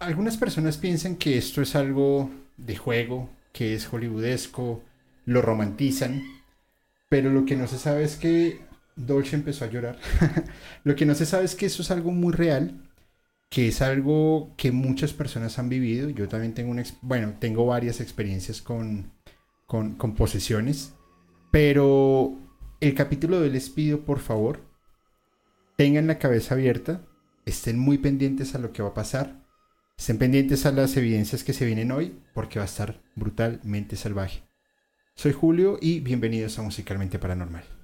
algunas personas piensan que esto es algo de juego, que es hollywoodesco, lo romantizan, pero lo que no se sabe es que Dolce empezó a llorar. lo que no se sabe es que eso es algo muy real, que es algo que muchas personas han vivido. Yo también tengo una, bueno, tengo varias experiencias con, con, posesiones, pero el capítulo de les pido, por favor, tengan la cabeza abierta, estén muy pendientes a lo que va a pasar, estén pendientes a las evidencias que se vienen hoy, porque va a estar brutalmente salvaje. Soy Julio y bienvenidos a Musicalmente Paranormal.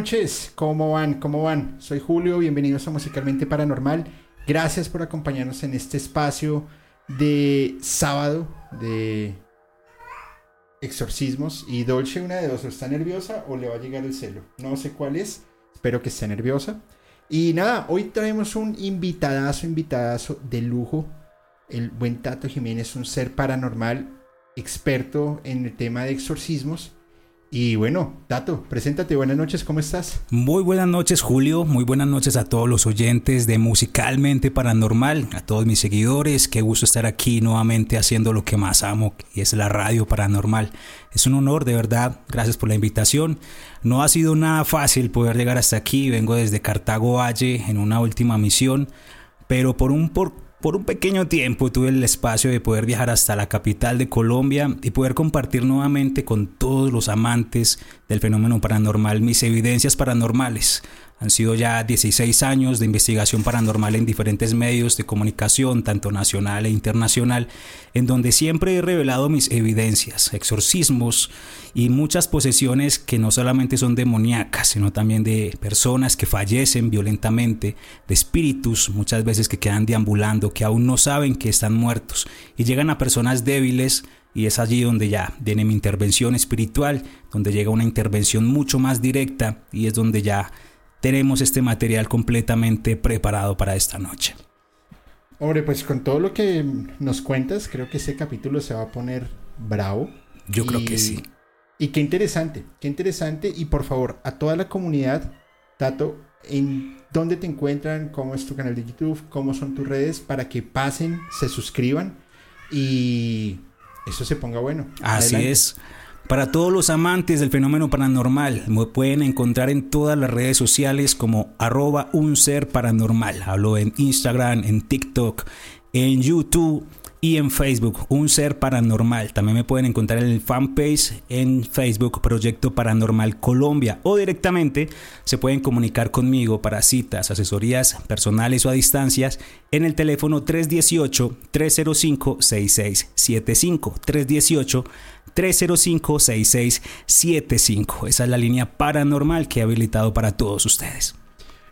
Noches, ¿cómo van? ¿Cómo van? Soy Julio, bienvenidos a Musicalmente Paranormal. Gracias por acompañarnos en este espacio de sábado de exorcismos. Y Dolce, una de dos, ¿está nerviosa o le va a llegar el celo? No sé cuál es, espero que esté nerviosa. Y nada, hoy traemos un invitadazo, invitadazo de lujo. El buen Tato Jiménez, un ser paranormal, experto en el tema de exorcismos. Y bueno, Tato, preséntate, buenas noches, ¿cómo estás? Muy buenas noches, Julio, muy buenas noches a todos los oyentes de Musicalmente Paranormal, a todos mis seguidores, qué gusto estar aquí nuevamente haciendo lo que más amo, y es la radio paranormal. Es un honor, de verdad, gracias por la invitación. No ha sido nada fácil poder llegar hasta aquí, vengo desde Cartago Valle en una última misión, pero por un por por un pequeño tiempo tuve el espacio de poder viajar hasta la capital de Colombia y poder compartir nuevamente con todos los amantes del fenómeno paranormal mis evidencias paranormales. Han sido ya 16 años de investigación paranormal en diferentes medios de comunicación, tanto nacional e internacional, en donde siempre he revelado mis evidencias, exorcismos y muchas posesiones que no solamente son demoníacas, sino también de personas que fallecen violentamente, de espíritus muchas veces que quedan deambulando, que aún no saben que están muertos y llegan a personas débiles y es allí donde ya viene mi intervención espiritual, donde llega una intervención mucho más directa y es donde ya tenemos este material completamente preparado para esta noche. Hombre, pues con todo lo que nos cuentas, creo que este capítulo se va a poner bravo. Yo creo que sí. Y qué interesante, qué interesante. Y por favor, a toda la comunidad, Tato, ¿en dónde te encuentran? ¿Cómo es tu canal de YouTube? ¿Cómo son tus redes? Para que pasen, se suscriban y eso se ponga bueno. Así es. Para todos los amantes del fenómeno paranormal, me pueden encontrar en todas las redes sociales como arroba un ser paranormal. Hablo en Instagram, en TikTok, en YouTube y en Facebook, Un Ser Paranormal. También me pueden encontrar en el fanpage en Facebook Proyecto Paranormal Colombia o directamente se pueden comunicar conmigo para citas, asesorías personales o a distancias en el teléfono 318-305-6675. 318-305-6675. Esa es la línea paranormal que he habilitado para todos ustedes.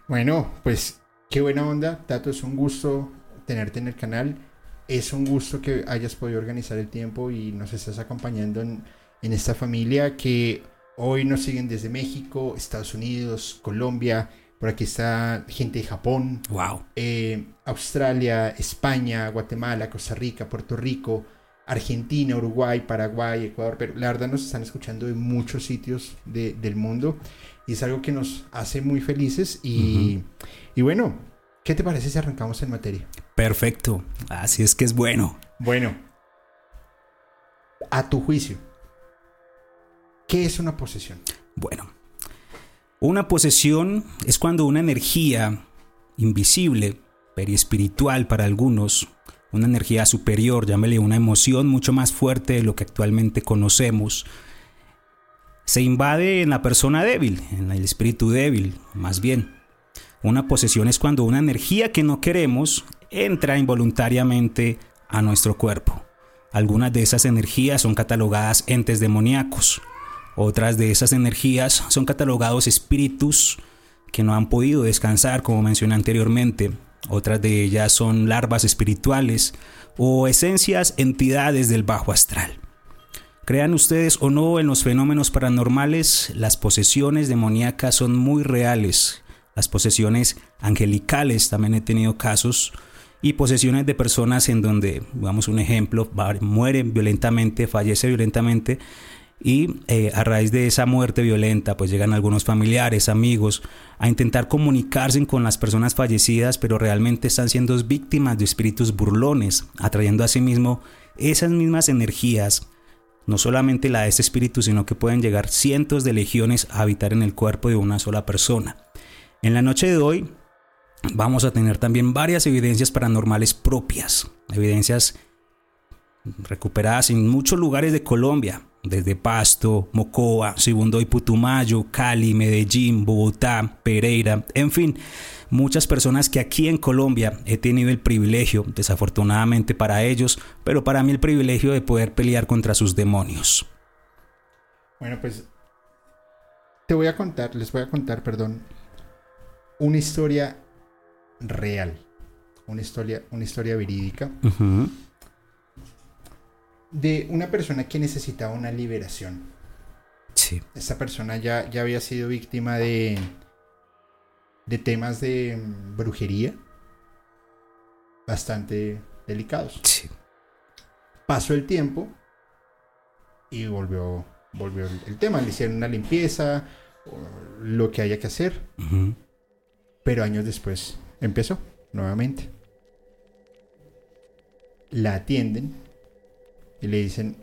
Bueno, pues qué buena onda. Tato, es un gusto tenerte en el canal es un gusto que hayas podido organizar el tiempo y nos estás acompañando en, esta familia que hoy nos siguen desde México, Estados Unidos, Colombia, por aquí está gente de Japón, wow. Eh, Australia, España, Guatemala, Costa Rica, Puerto Rico, Argentina, Uruguay, Paraguay, Ecuador, pero la verdad nos están escuchando de muchos sitios del mundo y es algo que nos hace muy felices y, y bueno, ¿qué te parece si arrancamos en materia? Perfecto, así es que es bueno. Bueno, a tu juicio, ¿qué es una posesión? Bueno, una posesión es cuando una energía invisible, periespiritual para algunos, una energía superior, llámele una emoción mucho más fuerte de lo que actualmente conocemos, se invade en la persona débil, en el espíritu débil, más bien. Una posesión es cuando una energía que no queremos entra involuntariamente a nuestro cuerpo. Algunas de esas energías son catalogadas entes demoníacos. Otras de esas energías son catalogados espíritus que no han podido descansar, como mencioné anteriormente. Otras de ellas son larvas espirituales o esencias, entidades del bajo astral. Crean ustedes o no en los fenómenos paranormales, las posesiones demoníacas son muy reales. Las posesiones angelicales también he tenido casos y posesiones de personas en donde, vamos un ejemplo, muere violentamente, fallece violentamente y eh, a raíz de esa muerte violenta pues llegan algunos familiares, amigos a intentar comunicarse con las personas fallecidas pero realmente están siendo víctimas de espíritus burlones, atrayendo a sí mismo esas mismas energías no solamente la de este espíritu, sino que pueden llegar cientos de legiones a habitar en el cuerpo de una sola persona. En la noche de hoy vamos a tener también varias evidencias paranormales propias, evidencias recuperadas en muchos lugares de Colombia, desde Pasto, Mocoa, Segundo y Putumayo, Cali, Medellín, Bogotá, Pereira, en fin, muchas personas que aquí en Colombia he tenido el privilegio, desafortunadamente para ellos, pero para mí el privilegio de poder pelear contra sus demonios. Bueno, pues te voy a contar, les voy a contar, perdón, una historia real, una historia, una historia verídica de una persona que necesitaba una liberación. Sí. Esta persona ya, ya había sido víctima de, de temas de mm, brujería bastante delicados. Sí. Pasó el tiempo y volvió, volvió el, tema. Le hicieron una limpieza, lo que haya que hacer. Pero años después empezó nuevamente. La atienden y le dicen,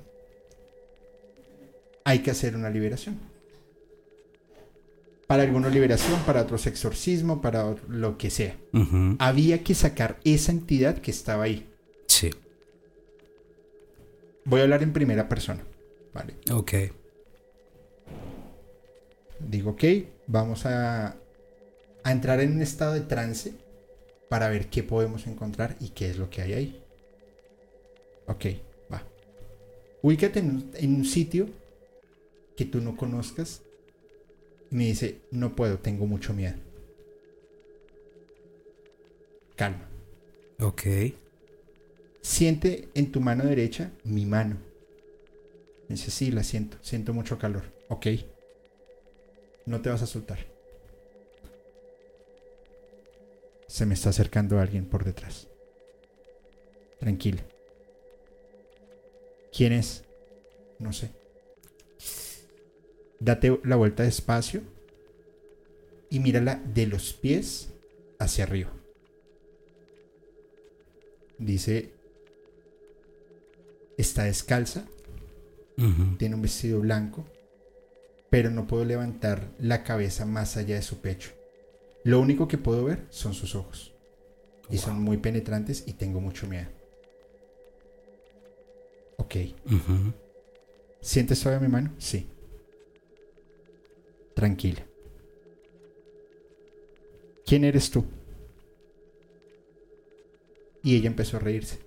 hay que hacer una liberación. Para algunos liberación, para otros exorcismo, para lo que sea. Había que sacar esa entidad que estaba ahí. Sí. Voy a hablar en primera persona. Vale. Ok. Digo, ok, vamos a, a entrar en un estado de trance para ver qué podemos encontrar y qué es lo que hay ahí. Ok. Ubícate en, en un sitio que tú no conozcas y me dice, no puedo, tengo mucho miedo. Calma. Ok. Siente en tu mano derecha mi mano. Me dice, sí, la siento, siento mucho calor. Ok. No te vas a soltar. Se me está acercando alguien por detrás. Tranquila. ¿Quién es? No sé. Date la vuelta despacio y mírala de los pies hacia arriba. Dice, está descalza, tiene un vestido blanco, pero no puedo levantar la cabeza más allá de su pecho. Lo único que puedo ver son sus ojos. Y son muy penetrantes y tengo mucho miedo. Ok. ¿Sientes todavía mi mano? Sí. Tranquila. ¿Quién eres tú? Y ella empezó a reírse.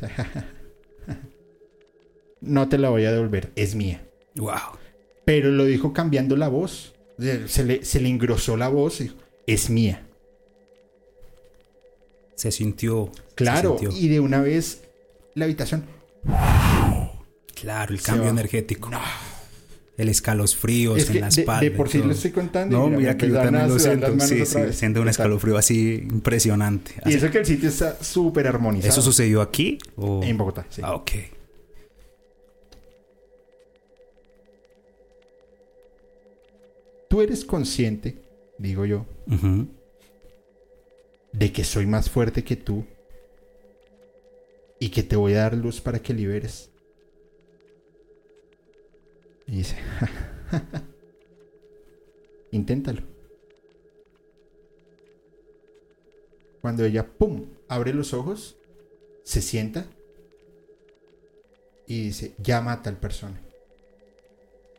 no te la voy a devolver, es mía. Wow. Pero lo dijo cambiando la voz. Se le, se le engrosó la voz y dijo, es mía. Se sintió. Claro, se sintió. y de una vez la habitación. Claro, el cambio va. energético. No. El escalofríos Es que en la espalda. de por sí lo estoy contando. No, mira que yo también lo siento. Sí, sí, siento un escalofrío así impresionante. Y eso que el sitio está súper armonizado. ¿Eso sucedió aquí? O... En Bogotá, sí. Ah, ok. Tú eres consciente, digo yo, de que soy más fuerte que tú y que te voy a dar luz para que liberes. Y dice, inténtalo. Cuando ella, ¡pum!, abre los ojos, se sienta y dice, llama a tal persona.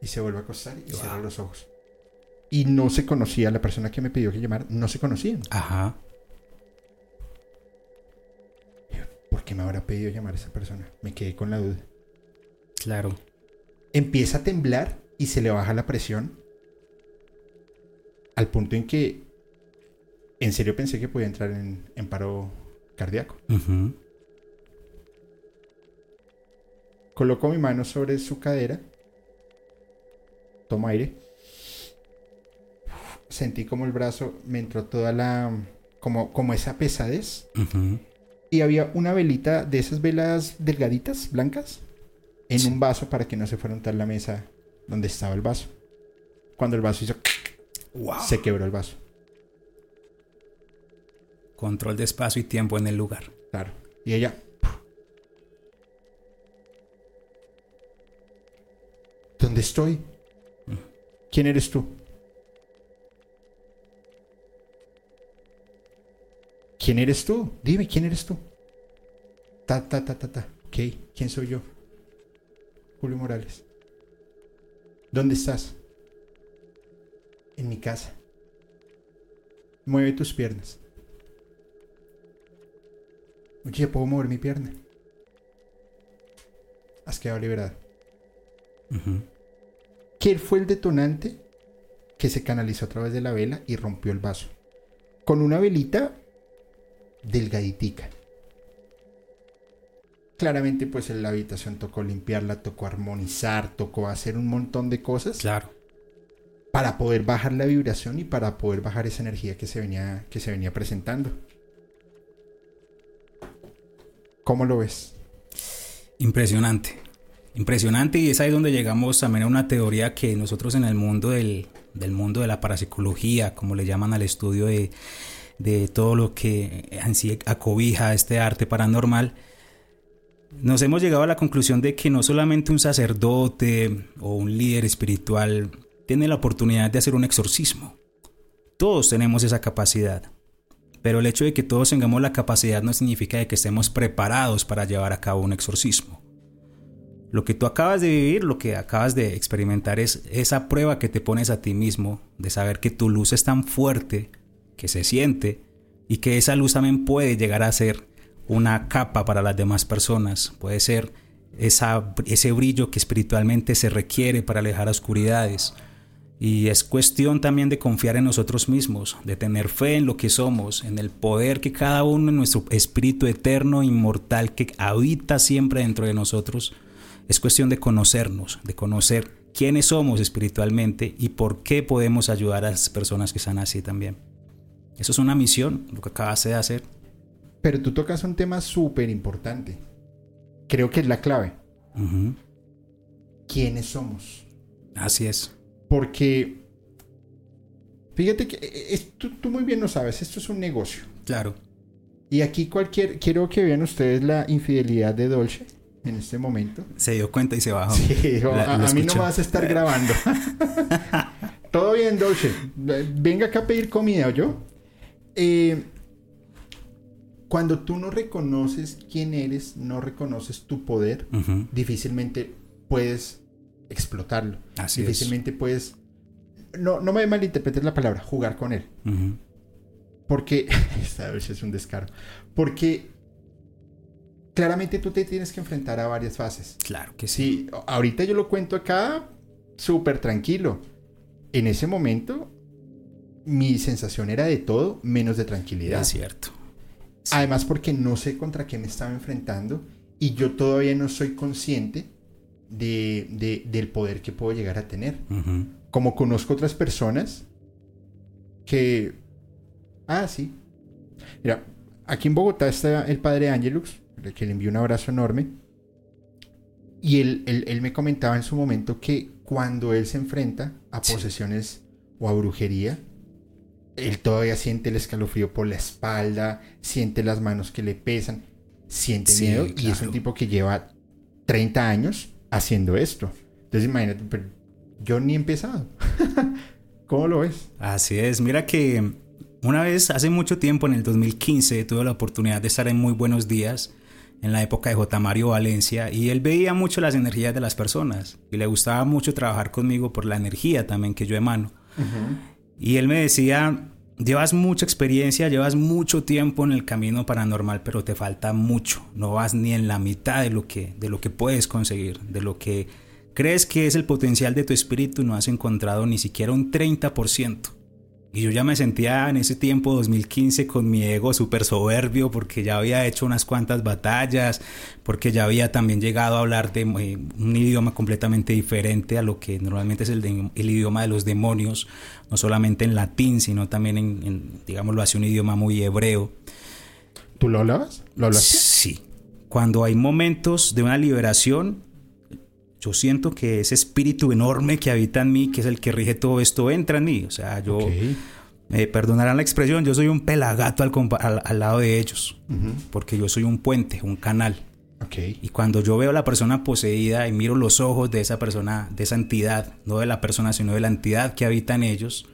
Y se vuelve a acostar y cierra Wow. los ojos. Y no se conocía, la persona que me pidió que llamara, no se conocían. Ajá. Qué me habrá pedido llamar a esa persona? Me quedé con la duda. Claro. Empieza a temblar y se le baja la presión al punto en que en serio pensé que podía entrar en, en paro cardíaco. Coloco mi mano sobre su cadera. Tomo aire. Sentí como el brazo me entró toda la. como, como esa pesadez. Ujú. Y había una velita de esas velas delgaditas, blancas, en Sí. un vaso para que no se fuera a untar la mesa donde estaba el vaso. Cuando el vaso hizo. Wow. se quebró el vaso. Control de espacio y tiempo en el lugar. Claro. Y ella. ¿Dónde estoy? ¿Quién eres tú? ¿Quién eres tú? Dime, ¿quién eres tú? Ta, ta, ta, ta, ta. Ok, ¿quién soy yo? Julio Morales. ¿Dónde estás? En mi casa. Mueve tus piernas. Oye, ¿puedo mover mi pierna? Has quedado liberado. Ujú. ¿Quién fue el detonante que se canalizó a través de la vela y rompió el vaso? Con una velita delgaditica. Claramente, pues en la habitación tocó limpiarla, tocó armonizar, tocó hacer un montón de cosas Claro. para poder bajar la vibración y para poder bajar esa energía que se venía, que se venía presentando. ¿Cómo lo ves? Impresionante. Impresionante y es ahí donde llegamos también a una teoría que nosotros en el mundo del, del mundo de la parapsicología, como le llaman al estudio de, de todo lo que en sí acobija este arte paranormal, nos hemos llegado a la conclusión de que no solamente un sacerdote o un líder espiritual tiene la oportunidad de hacer un exorcismo. Todos tenemos esa capacidad. Pero el hecho de que todos tengamos la capacidad no significa de que estemos preparados para llevar a cabo un exorcismo. Lo que tú acabas de vivir, lo que acabas de experimentar es esa prueba que te pones a ti mismo de saber que tu luz es tan fuerte que se siente y que esa luz también puede llegar a ser una capa para las demás personas, puede ser esa, ese brillo que espiritualmente se requiere para alejar oscuridades. Y es cuestión también de confiar en nosotros mismos, de tener fe en lo que somos, en el poder que cada uno en nuestro espíritu eterno, inmortal, que habita siempre dentro de nosotros. Es cuestión de conocernos, de conocer quiénes somos espiritualmente y por qué podemos ayudar a las personas que están así también. Eso es una misión, lo que acabas de hacer. Pero tú tocas un tema súper importante. Creo que es la clave. ¿Quiénes somos? Así es. Porque, fíjate que eh, es- tú, muy bien lo sabes, esto es un negocio. Claro. Y aquí cualquier, quiero que vean ustedes la infidelidad de Dolce en este momento. Se dio cuenta y se bajó. Sí, dijo, La- a, a mí no me vas a estar grabando. Todo bien, Dolce. Venga acá a pedir comida, yo. Cuando tú no reconoces quién eres, no reconoces tu poder, difícilmente puedes explotarlo. Así es. difícilmente puedes. No, no me malinterpretes la palabra, jugar con él. Porque. Esta vez es un descaro. Porque. Claramente tú te tienes que enfrentar a varias fases. Claro que sí. Sí, ahorita yo lo cuento acá súper tranquilo. En ese momento, mi sensación era de todo menos de tranquilidad. Es cierto. Sí. Además, porque no sé contra qué me estaba enfrentando y yo todavía no soy consciente de, de- del poder que puedo llegar a tener. Como conozco otras personas que... Ah, sí. Mira, aquí en Bogotá está el padre Angelux, que le envío un abrazo enorme. Y él, él- él me comentaba en su momento que cuando él se enfrenta a Sí. posesiones o a brujería, él todavía siente el escalofrío por la espalda, siente las manos que le pesan, siente Sí, miedo y es un tipo que lleva 30 años haciendo esto. Entonces imagínate, pero yo ni he empezado. ¿Cómo lo ves? Así es, mira que una vez, hace mucho tiempo, en el 2015, tuve la oportunidad de estar en Muy Buenos Días, en la época de J. Mario Valencia, y él veía mucho las energías de las personas, y le gustaba mucho trabajar conmigo por la energía también que yo emano. Y él me decía, llevas mucha experiencia, llevas mucho tiempo en el camino paranormal, pero te falta mucho, no vas ni en la mitad de lo que, de lo que puedes conseguir, de lo que crees que es el potencial de tu espíritu, no has encontrado ni siquiera un 30%. Y yo ya me sentía en ese tiempo, 2015, con mi ego súper soberbio porque ya había hecho unas cuantas batallas, porque ya había también llegado a hablar de eh, un idioma completamente diferente a lo que normalmente es el, el idioma de los demonios, no solamente en latín, sino también en, en digámoslo así, un idioma muy hebreo. ¿Tú lo hablabas? ¿Lo hablaste? Sí. Cuando hay momentos de una liberación, yo siento que ese espíritu enorme que habita en mí, que es el que rige todo esto, entra en mí. O sea, yo, me perdonarán la expresión, yo soy un pelagato al, al, lado de ellos, porque yo soy un puente, un canal. Okay. Y cuando yo veo a la persona poseída y miro los ojos de esa persona, de esa entidad, no de la persona, sino de la entidad que habita en ellos,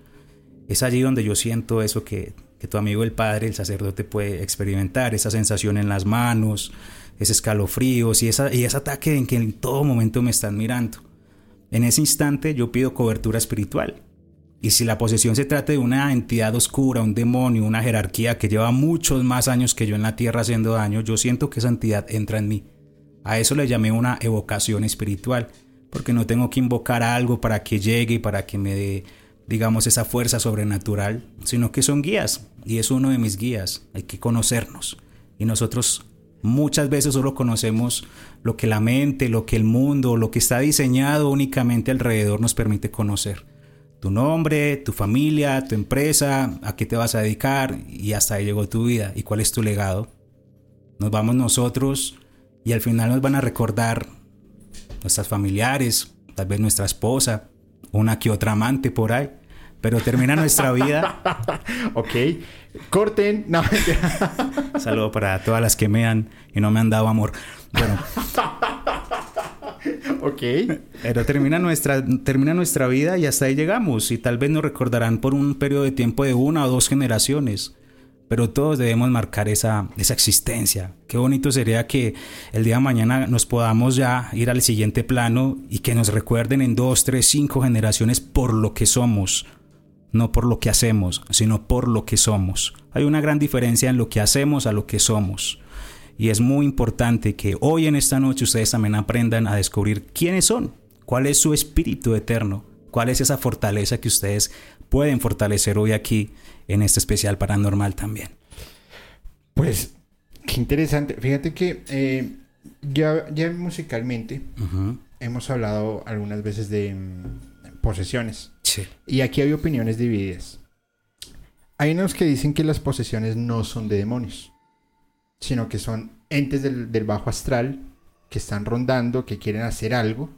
es allí donde yo siento eso que, que tu amigo el padre, el sacerdote puede experimentar, esa sensación en las manos, ese escalofríos y, esa, y ese ataque en que en todo momento me están mirando. En ese instante yo pido cobertura espiritual. Y si la posesión se trata de una entidad oscura, un demonio, una jerarquía que lleva muchos más años que yo en la tierra haciendo daño, yo siento que esa entidad entra en mí. A eso le llamé una evocación espiritual, porque no tengo que invocar algo para que llegue y para que me dé, digamos, esa fuerza sobrenatural, sino que son guías, y es uno de mis guías. Hay que conocernos. Y nosotros Muchas veces solo conocemos lo que la mente, lo que el mundo, lo que está diseñado únicamente alrededor nos permite conocer. Tu nombre, tu familia, tu empresa, a qué te vas a dedicar y hasta ahí llegó tu vida y cuál es tu legado. Nos vamos nosotros y al final nos van a recordar nuestras familiares, tal vez nuestra esposa, una que otra amante por ahí pero termina nuestra vida. ok. Corten. No, Saludo para todas las que me han y no me han dado amor. Bueno. ok. Pero termina nuestra, termina nuestra vida y hasta ahí llegamos. Y tal vez nos recordarán por un periodo de tiempo de una o dos generaciones. Pero todos debemos marcar esa, esa existencia. Qué bonito sería que el día de mañana nos podamos ya ir al siguiente plano y que nos recuerden en dos, tres, cinco generaciones por lo que somos no por lo que hacemos, sino por lo que somos. Hay una gran diferencia en lo que hacemos a lo que somos. Y es muy importante que hoy en esta noche ustedes también aprendan a descubrir quiénes son, cuál es su espíritu eterno, cuál es esa fortaleza que ustedes pueden fortalecer hoy aquí en este especial paranormal también. Pues, qué interesante. Fíjate que eh, ya, ya musicalmente hemos hablado algunas veces de mm, posesiones. Y aquí hay opiniones divididas. Hay unos que dicen que las posesiones no son de demonios, sino que son entes del, bajo astral que están rondando, que quieren hacer algo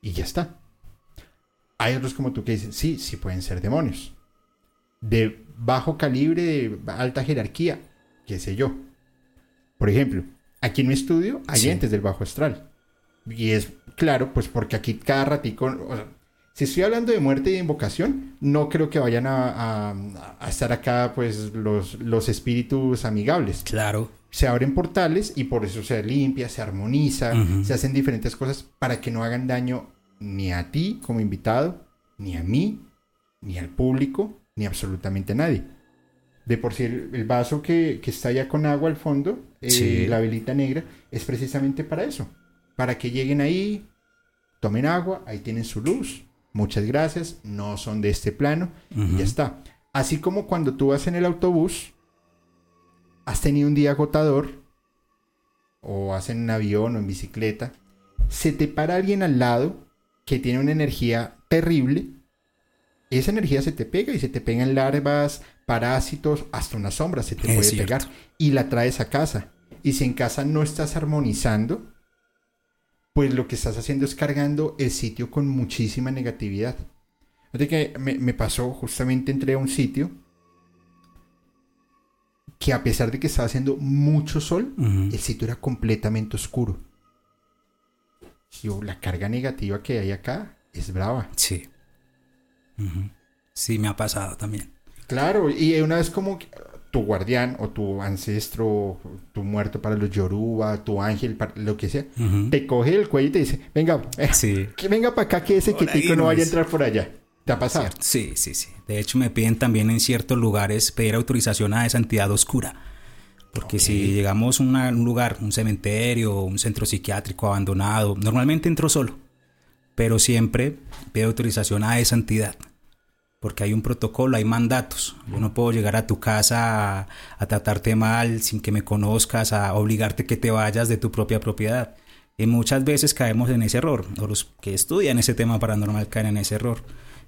y ya está. Hay otros como tú que dicen, sí, sí pueden ser demonios. De bajo calibre, de alta jerarquía, qué sé yo. Por ejemplo, aquí en mi estudio hay entes del bajo astral. Y es claro, pues porque aquí cada ratico, si estoy hablando de muerte y de invocación, no creo que vayan a, estar acá pues los, los espíritus amigables. Claro. Se abren portales y por eso se limpia, se armoniza, se hacen diferentes cosas para que no hagan daño ni a ti como invitado, ni a mí, ni al público, ni absolutamente a nadie. De por sí, el, vaso que, está ya con agua al fondo, eh, la velita negra, es precisamente para eso. Para que lleguen ahí, tomen agua, ahí tienen su luz, muchas gracias, no son de este plano, y ya está. Así como cuando tú vas en el autobús, has tenido un día agotador, o vas en un avión o en bicicleta, se te para alguien al lado que tiene una energía terrible, esa energía se te pega y se te pegan larvas, parásitos, hasta una sombra se te puede pegar y la traes a casa. Y si en casa no estás armonizando, pues lo que estás haciendo es cargando el sitio con muchísima negatividad. Fíjate que me, pasó, justamente entré a un sitio que a pesar de que estaba haciendo mucho sol, el sitio era completamente oscuro. Yo, la carga negativa que hay acá es brava. Sí. Sí, me ha pasado también. Claro, y una vez como tu guardián o tu ancestro, tu muerto para los Yoruba, tu ángel, lo que sea, te coge el cuello y te dice, venga, eh, que venga para acá que ese quietico no vaya a entrar por allá. ¿Te ha pasado? Sí, sí, sí. De hecho, me piden también en ciertos lugares pedir autorización a esa entidad oscura. Porque si llegamos a un lugar, un cementerio, un centro psiquiátrico abandonado, normalmente entro solo. Pero siempre pido autorización a esa entidad porque hay un protocolo, hay mandatos. Yo no puedo llegar a tu casa a, tratarte mal sin que me conozcas, a obligarte que te vayas de tu propia propiedad. Y muchas veces caemos en ese error, o los que estudian ese tema paranormal caen en ese error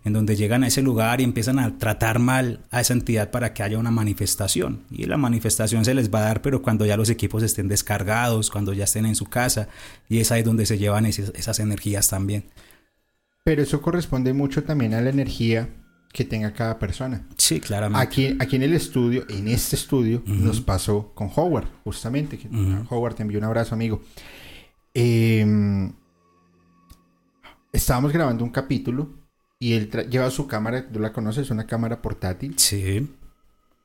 en donde llegan a ese lugar y empiezan a tratar mal a esa entidad para que haya una manifestación. Y la manifestación se les va a dar, pero cuando ya los equipos estén descargados, cuando ya estén en su casa, y es ahí donde se llevan esas, energías también. Pero eso corresponde mucho también a la energía que tenga cada persona. Sí, claramente. Aquí, aquí en el estudio, en este estudio, nos pasó con Howard, justamente. Howard, te envió un abrazo, amigo. Em, estábamos grabando un capítulo y él lleva su cámara, tú la conoces, una cámara portátil. Sí.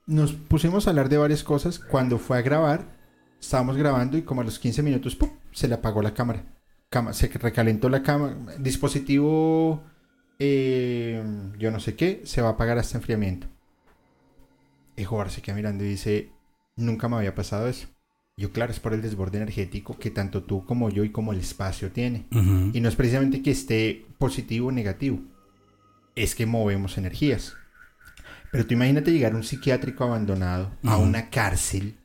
Nos pusimos a hablar de varias cosas. Cuando fue a grabar, estábamos grabando y como a los 15 minutos, ¡pum! se le apagó la cámara. se recalentó la cámara. Dispositivo, eh, yo no sé qué, se va a apagar hasta enfriamiento. Y Jugar se queda mirando y dice, nunca me había pasado eso. Yo, claro, es por el desborde energético que tanto tú como yo y como el espacio tiene. Y no es precisamente que esté positivo o negativo es que movemos energías. Pero tú imagínate llegar a un psiquiátrico abandonado, a una cárcel,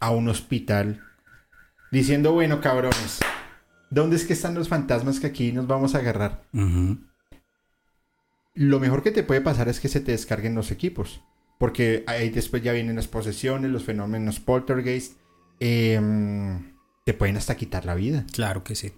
a un hospital, diciendo, bueno, cabrones, ¿dónde es que están los fantasmas que aquí nos vamos a agarrar? Lo mejor que te puede pasar es que se te descarguen los equipos, porque ahí después ya vienen las posesiones, los fenómenos poltergeist, em, te pueden hasta quitar la vida. Claro que sí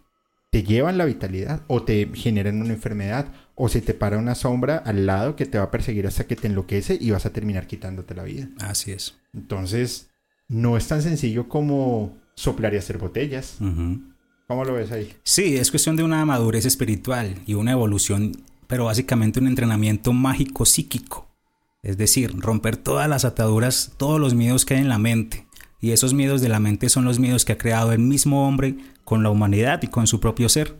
te llevan la vitalidad o te generan una enfermedad o se te para una sombra al lado que te va a perseguir hasta que te enloquece y vas a terminar quitándote la vida. Así es. Entonces, no es tan sencillo como soplar y hacer botellas. ¿Cómo lo ves ahí? Sí, es cuestión de una madurez espiritual y una evolución, pero básicamente un entrenamiento mágico psíquico. Es decir, romper todas las ataduras, todos los miedos que hay en la mente. Y esos miedos de la mente son los miedos que ha creado el mismo hombre con la humanidad y con su propio ser.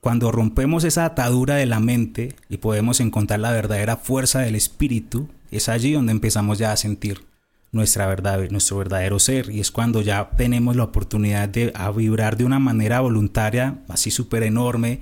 Cuando rompemos esa atadura de la mente y podemos encontrar la verdadera fuerza del espíritu, es allí donde empezamos ya a sentir nuestra verdad, nuestro verdadero ser. Y es cuando ya tenemos la oportunidad de vibrar de una manera voluntaria, así súper enorme,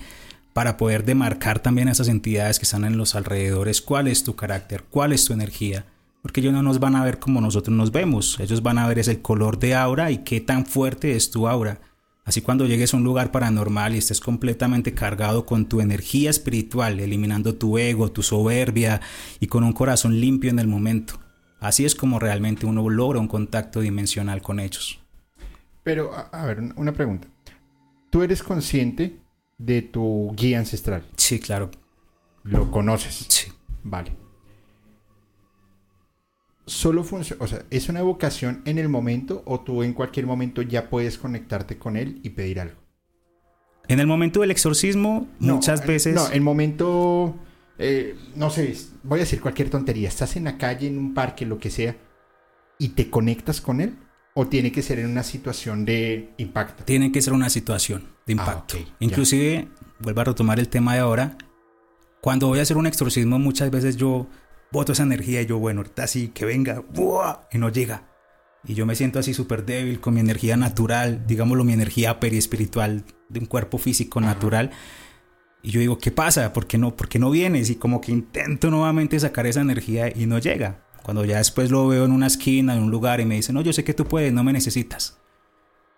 para poder demarcar también a esas entidades que están en los alrededores cuál es tu carácter, cuál es tu energía. Porque ellos no nos van a ver como nosotros nos vemos. Ellos van a ver ese color de aura y qué tan fuerte es tu aura. Así cuando llegues a un lugar paranormal y estés completamente cargado con tu energía espiritual, eliminando tu ego, tu soberbia y con un corazón limpio en el momento. Así es como realmente uno logra un contacto dimensional con ellos. Pero, a, ver, una pregunta. ¿Tú eres consciente de tu guía ancestral? Sí, claro. ¿Lo conoces? Sí. Vale solo funciona, o sea, ¿es una evocación en el momento o tú en cualquier momento ya puedes conectarte con él y pedir algo? En el momento del exorcismo, muchas veces... No, el momento, eh, no sé, voy a decir cualquier tontería, estás en la calle, en un parque, lo que sea, y te conectas con él. ¿O tiene que ser en una situación de impacto? Tiene que ser una situación de ah, impacto. Inclusive, vuelvo a retomar el tema de ahora, cuando voy a hacer un exorcismo muchas veces yo voto esa energía y yo, bueno, ahorita sí, que venga, y no llega. Y yo me siento así súper débil con mi energía natural, digámoslo, mi energía periespiritual de un cuerpo físico natural. Y yo digo, ¿qué pasa? ¿Por qué no, por qué no vienes? Y como que intento nuevamente sacar esa energía y no llega. Cuando ya después lo veo en una esquina, en un lugar y me dice, no, yo sé que tú puedes, no me necesitas.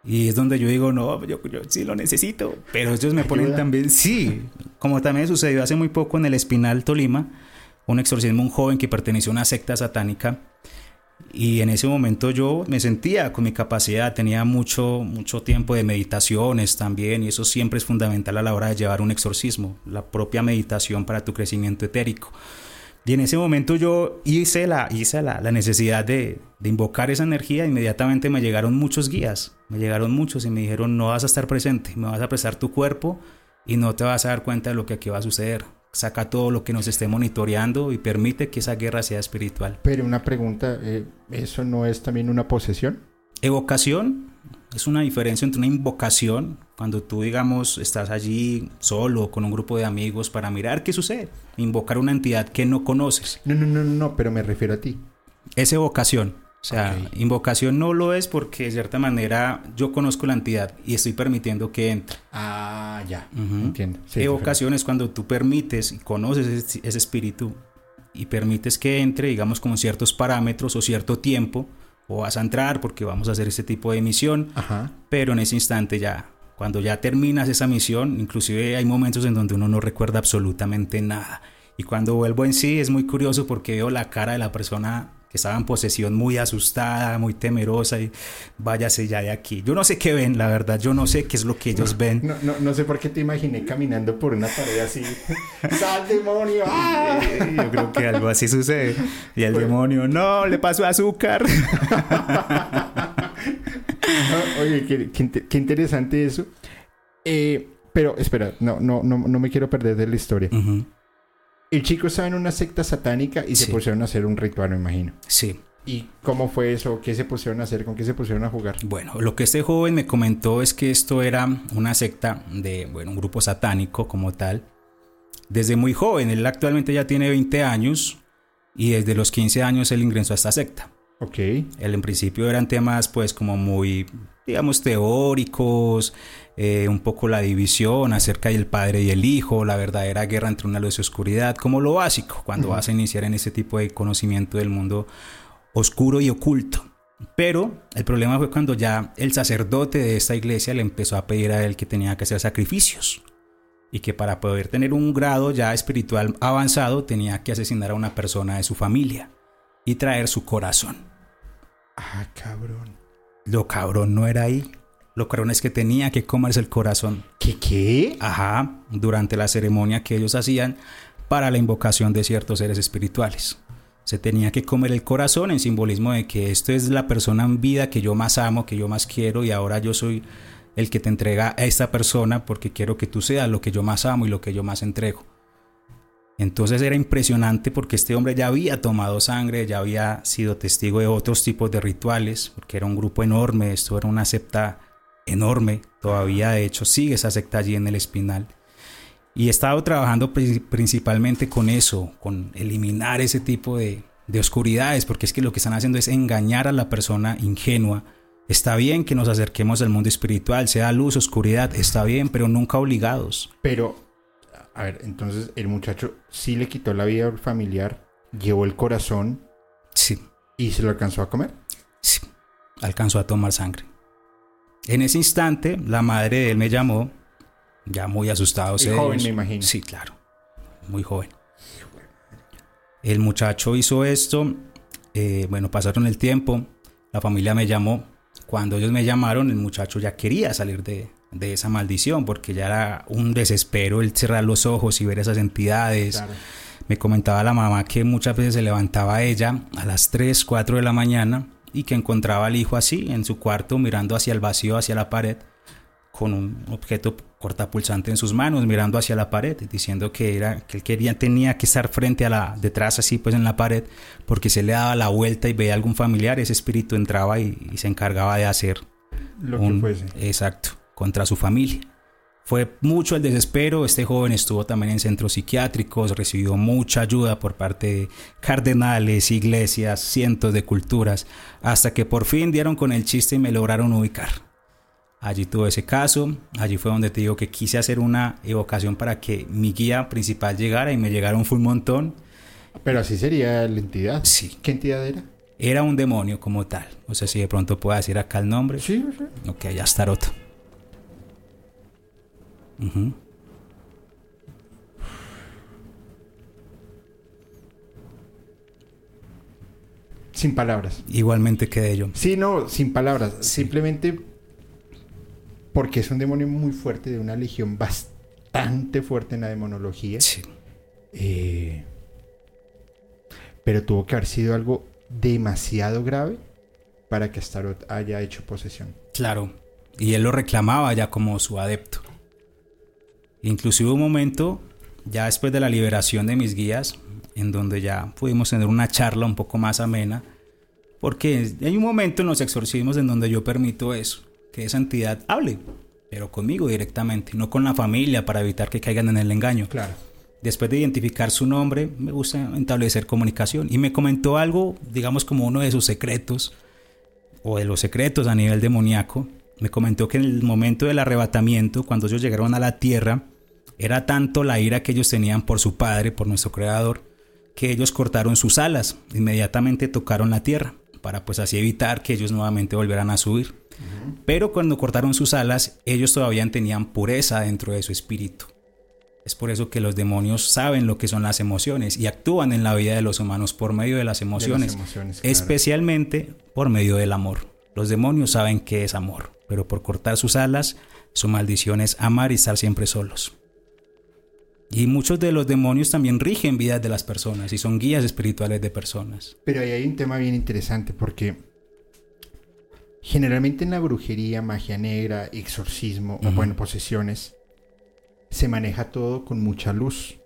Y es donde yo digo, no, yo, yo sí lo necesito. Pero ellos me ponen también, sí, como también sucedió hace muy poco en el Espinal Tolima un exorcismo un joven que perteneció a una secta satánica y en ese momento yo me sentía con mi capacidad, tenía mucho, mucho tiempo de meditaciones también y eso siempre es fundamental a la hora de llevar un exorcismo, la propia meditación para tu crecimiento etérico. Y en ese momento yo hice la, hice la, necesidad de, de, invocar esa energía, inmediatamente me llegaron muchos guías, me llegaron muchos y me dijeron no vas a estar presente, me vas a prestar tu cuerpo y no te vas a dar cuenta de lo que aquí va a suceder saca todo lo que nos esté monitoreando y permite que esa guerra sea espiritual. Pero una pregunta, eh, ¿eso no es también una posesión? Evocación es una diferencia entre una invocación, cuando tú, digamos, estás allí solo con un grupo de amigos para mirar qué sucede, invocar una entidad que no conoces. No, no, no, no, pero me refiero a ti. Es evocación. O sea, invocación no lo es porque de cierta manera yo conozco la entidad y estoy permitiendo que entre. Ah, ya. Entiendo. evocación es cuando tú permites y conoces ese, espíritu y permites que entre, digamos, con ciertos parámetros o cierto tiempo, o vas a entrar porque vamos a hacer este tipo de misión, Ajá. pero en ese instante ya, cuando ya terminas esa misión, inclusive hay momentos en donde uno no recuerda absolutamente nada. Y cuando vuelvo en sí es muy curioso porque veo la cara de la persona que estaba en posesión muy asustada, muy temerosa y váyase ya de aquí. Yo no sé qué ven, la verdad, yo no sé qué es lo que ellos ven. No, no, no sé por qué te imaginé caminando por una pared así. ¡Sal, demonio! Yo creo que algo así sucede. Y el demonio, no, le pasó azúcar. Oye, qué, qué inte- qué interesante eso. Eh, pero espera, no, no, no, no me quiero perder de la historia. Ujú, El chico estaba en una secta satánica y se pusieron a hacer un ritual, me imagino. Sí. ¿Y cómo fue eso? ¿Qué se pusieron a hacer? ¿Con qué se pusieron a jugar? Bueno, lo que este joven me comentó es que esto era una secta de, bueno, un grupo satánico como tal. Desde muy joven, él actualmente ya tiene 20 años y desde los 15 años él ingresó a esta secta. Ok. Él en principio eran temas pues como muy, digamos, teóricos, eh, un poco la división acerca del padre y el hijo, la verdadera guerra entre una luz y oscuridad, como lo básico cuando vas a iniciar en este tipo de conocimiento del mundo oscuro y oculto. Pero el problema fue cuando ya el sacerdote de esta iglesia le empezó a pedir a él que tenía que hacer sacrificios y que para poder tener un grado ya espiritual avanzado tenía que asesinar a una persona de su familia y traer su corazón. Ah, cabrón. Lo cabrón no era ahí. Lo cabrón es que tenía que comerse el corazón. ¿Qué qué? Ajá, durante la ceremonia que ellos hacían para la invocación de ciertos seres espirituales. Se tenía que comer el corazón en simbolismo de que esto es la persona en vida que yo más amo, que yo más quiero y ahora yo soy el que te entrega a esta persona porque quiero que tú seas lo que yo más amo y lo que yo más entrego. Entonces era impresionante porque este hombre ya había tomado sangre, ya había sido testigo de otros tipos de rituales, porque era un grupo enorme, esto era una secta enorme, todavía de hecho sigue esa secta allí en el Espinal. Y he estado trabajando pri- principalmente con eso, con eliminar ese tipo de, de oscuridades, porque es que lo que están haciendo es engañar a la persona ingenua. Está bien que nos acerquemos al mundo espiritual, sea luz, oscuridad, está bien, pero nunca obligados. Pero, a ver, entonces el muchacho sí le quitó la vida al familiar, llevó el corazón Sí, y se lo alcanzó a comer. sí, alcanzó a tomar sangre. En ese instante, la madre de él me llamó, ya muy asustado. Y joven, me imagino. Sí, claro, muy joven. El muchacho hizo esto, eh, bueno, pasaron el tiempo, la familia me llamó. Cuando ellos me llamaron, el muchacho ya quería salir de, de esa maldición, porque ya era un desespero el cerrar los ojos y ver esas entidades. Claro. Me comentaba la mamá que muchas veces se levantaba ella a las 3, 4 de la mañana y que encontraba al hijo así en su cuarto mirando hacia el vacío, hacia la pared, con un objeto cortapulsante en sus manos, mirando hacia la pared, diciendo que era que él quería tenía que estar frente a la detrás así pues en la pared, porque se le daba la vuelta y veía algún familiar, ese espíritu entraba y, y se encargaba de hacer Lo un- que fuese. Exacto, contra su familia. Fue mucho el desespero, este joven estuvo también en centros psiquiátricos, recibió mucha ayuda por parte de cardenales, iglesias, cientos de culturas, hasta que por fin dieron con el chiste y me lograron ubicar. Allí tuve ese caso, allí fue donde te digo que quise hacer una evocación para que mi guía principal llegara y me llegaron fue un montón. Pero así sería la entidad. Sí. ¿Qué entidad era? Era un demonio como tal. No sé si de pronto puedo decir acá el nombre. Sí, sí. Ok, ya está roto. Sin palabras. Igualmente quedé yo. Sí, no, sin palabras. Simplemente porque es un demonio muy fuerte, de una legión bastante fuerte en la demonología. Sí. Eh, pero tuvo que haber sido algo demasiado grave para que Starot haya hecho posesión. Claro. Y él lo reclamaba ya como su adepto. Inclusive un momento, ya después de la liberación de mis guías, en donde ya pudimos tener una charla un poco más amena, porque hay un momento en los exorcismos en donde yo permito eso, que esa entidad hable, pero conmigo directamente, no con la familia para evitar que caigan en el engaño. Claro. Después de identificar su nombre, me gusta establecer comunicación. Y me comentó algo, digamos como uno de sus secretos, o de los secretos a nivel demoníaco. Me comentó que en el momento del arrebatamiento, cuando ellos llegaron a la tierra, era tanto la ira que ellos tenían por su padre, por nuestro creador, que ellos cortaron sus alas, inmediatamente tocaron la tierra, para pues así evitar que ellos nuevamente volvieran a subir. Pero cuando cortaron sus alas, ellos todavía tenían pureza dentro de su espíritu. Es por eso que los demonios saben lo que son las emociones y actúan en la vida de los humanos por medio de las emociones, especialmente por medio del amor. Los demonios saben qué es amor, pero por cortar sus alas, su maldición es amar y estar siempre solos. Y muchos de los demonios también rigen vidas de las personas y son guías espirituales de personas. Pero ahí hay un tema bien interesante porque generalmente en la brujería, magia negra, exorcismo o bueno, posesiones, se maneja todo con mucha luz.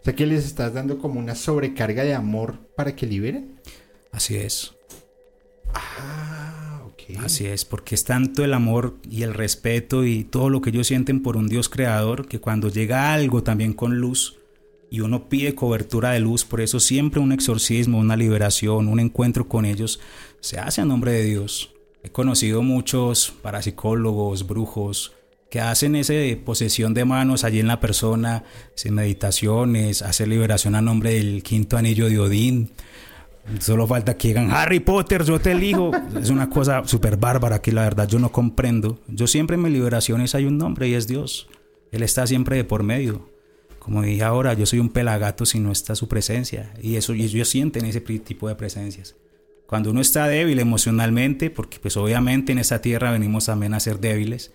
O sea que les estás dando como una sobrecarga de amor para que liberen. Así es. Ah, Así es, porque es tanto el amor y el respeto y todo lo que ellos sienten por un Dios creador que cuando llega algo también con luz y uno pide cobertura de luz, por eso siempre un exorcismo, una liberación, un encuentro con ellos se hace a nombre de Dios. He conocido muchos parapsicólogos, brujos, que hacen esa posesión de manos allí en la persona, sin meditaciones, hacer liberación a nombre del quinto anillo de Odín. Solo falta que digan Harry Potter, yo te elijo. es una cosa súper bárbara que la verdad yo no comprendo. Yo siempre en mis liberaciones hay un nombre y es Dios. Él está siempre de por medio. Como dije ahora, yo soy un pelagato si no está su presencia. Y eso y ellos sienten ese tipo de presencias. Cuando uno está débil emocionalmente, porque pues obviamente en esta tierra venimos también a ser débiles,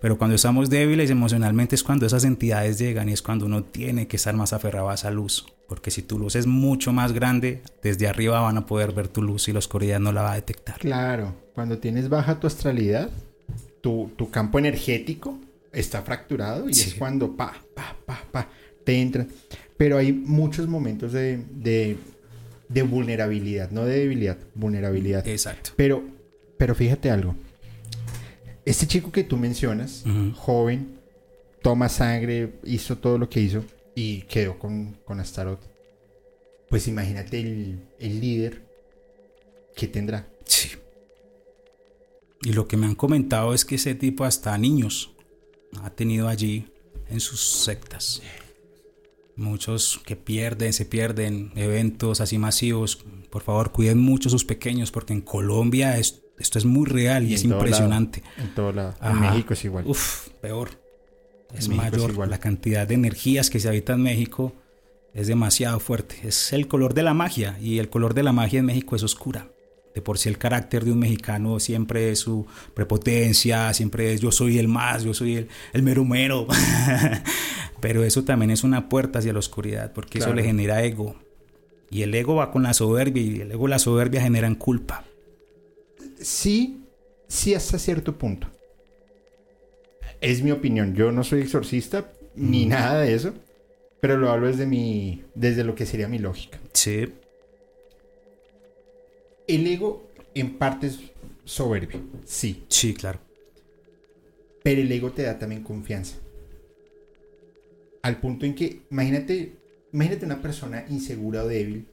pero cuando estamos débiles emocionalmente es cuando esas entidades llegan y es cuando uno tiene que estar más aferrado a esa luz. Porque si tu luz es mucho más grande, desde arriba van a poder ver tu luz y la oscuridad no la va a detectar. Claro, cuando tienes baja tu astralidad, tu, campo energético está fracturado y es cuando pa, pa, pa, pa, te entran. Pero hay muchos momentos de, de, de vulnerabilidad, no de debilidad, vulnerabilidad. Exacto. Pero, pero fíjate algo este chico que tú mencionas, joven, toma sangre, hizo todo lo que hizo y quedó con, con Astaroth. Pues imagínate el, el líder que tendrá. Sí. Y lo que me han comentado es que ese tipo hasta niños ha tenido allí en sus sectas. Muchos que pierden, se pierden eventos así masivos. Por favor, cuiden mucho a sus pequeños porque en Colombia es esto es muy real y, es impresionante. en todo lado. En México es igual. Uf, peor. Es mayor. la cantidad de energías que se habita en México es demasiado fuerte. Es el color de la magia y el color de la magia en México es oscura. De por sí el carácter de un mexicano siempre es su prepotencia, siempre es yo soy el más, yo soy el, el mero mero. Pero eso también es una puerta hacia la oscuridad porque eso le genera ego. Y el ego va con la soberbia y el ego y la soberbia generan culpa sí, sí hasta cierto punto. Es mi opinión. Yo no soy exorcista ni nada de eso, pero lo hablo desde mi, desde lo que sería mi lógica. Sí. El ego en parte es soberbio, sí. Sí, claro. Pero el ego te da también confianza. Al punto en que, imagínate, imagínate una persona insegura o débil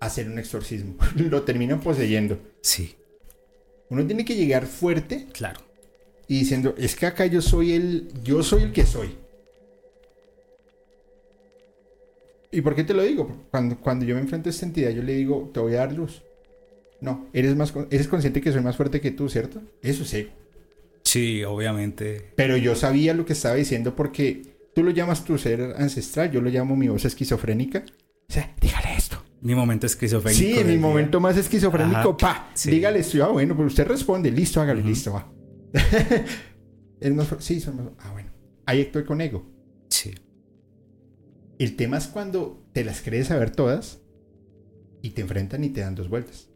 hacer un exorcismo. Lo terminan poseyendo. Sí. Uno tiene que llegar fuerte. Claro. Y diciendo, es que acá yo soy el, yo soy el que soy. ¿Y por qué te lo digo? Cuando, cuando yo me enfrento a esta entidad, yo le digo, te voy a dar luz. No, eres, más, eres consciente que soy más fuerte que tú, ¿cierto? Eso sí. Sí, obviamente. Pero yo sabía lo que estaba diciendo porque tú lo llamas tu ser ancestral, yo lo llamo mi voz esquizofrénica. O sea, dígale esto. Mi momento esquizofrénico. Sí, en mi momento más esquizofrénico, pa, dígale esto, ah, bueno, pues usted responde, listo, hágale, listo, va. sí, son ah, bueno. Ahí estoy con ego. Sí. El tema es cuando te las crees saber todas y te enfrentan y te dan dos vueltas.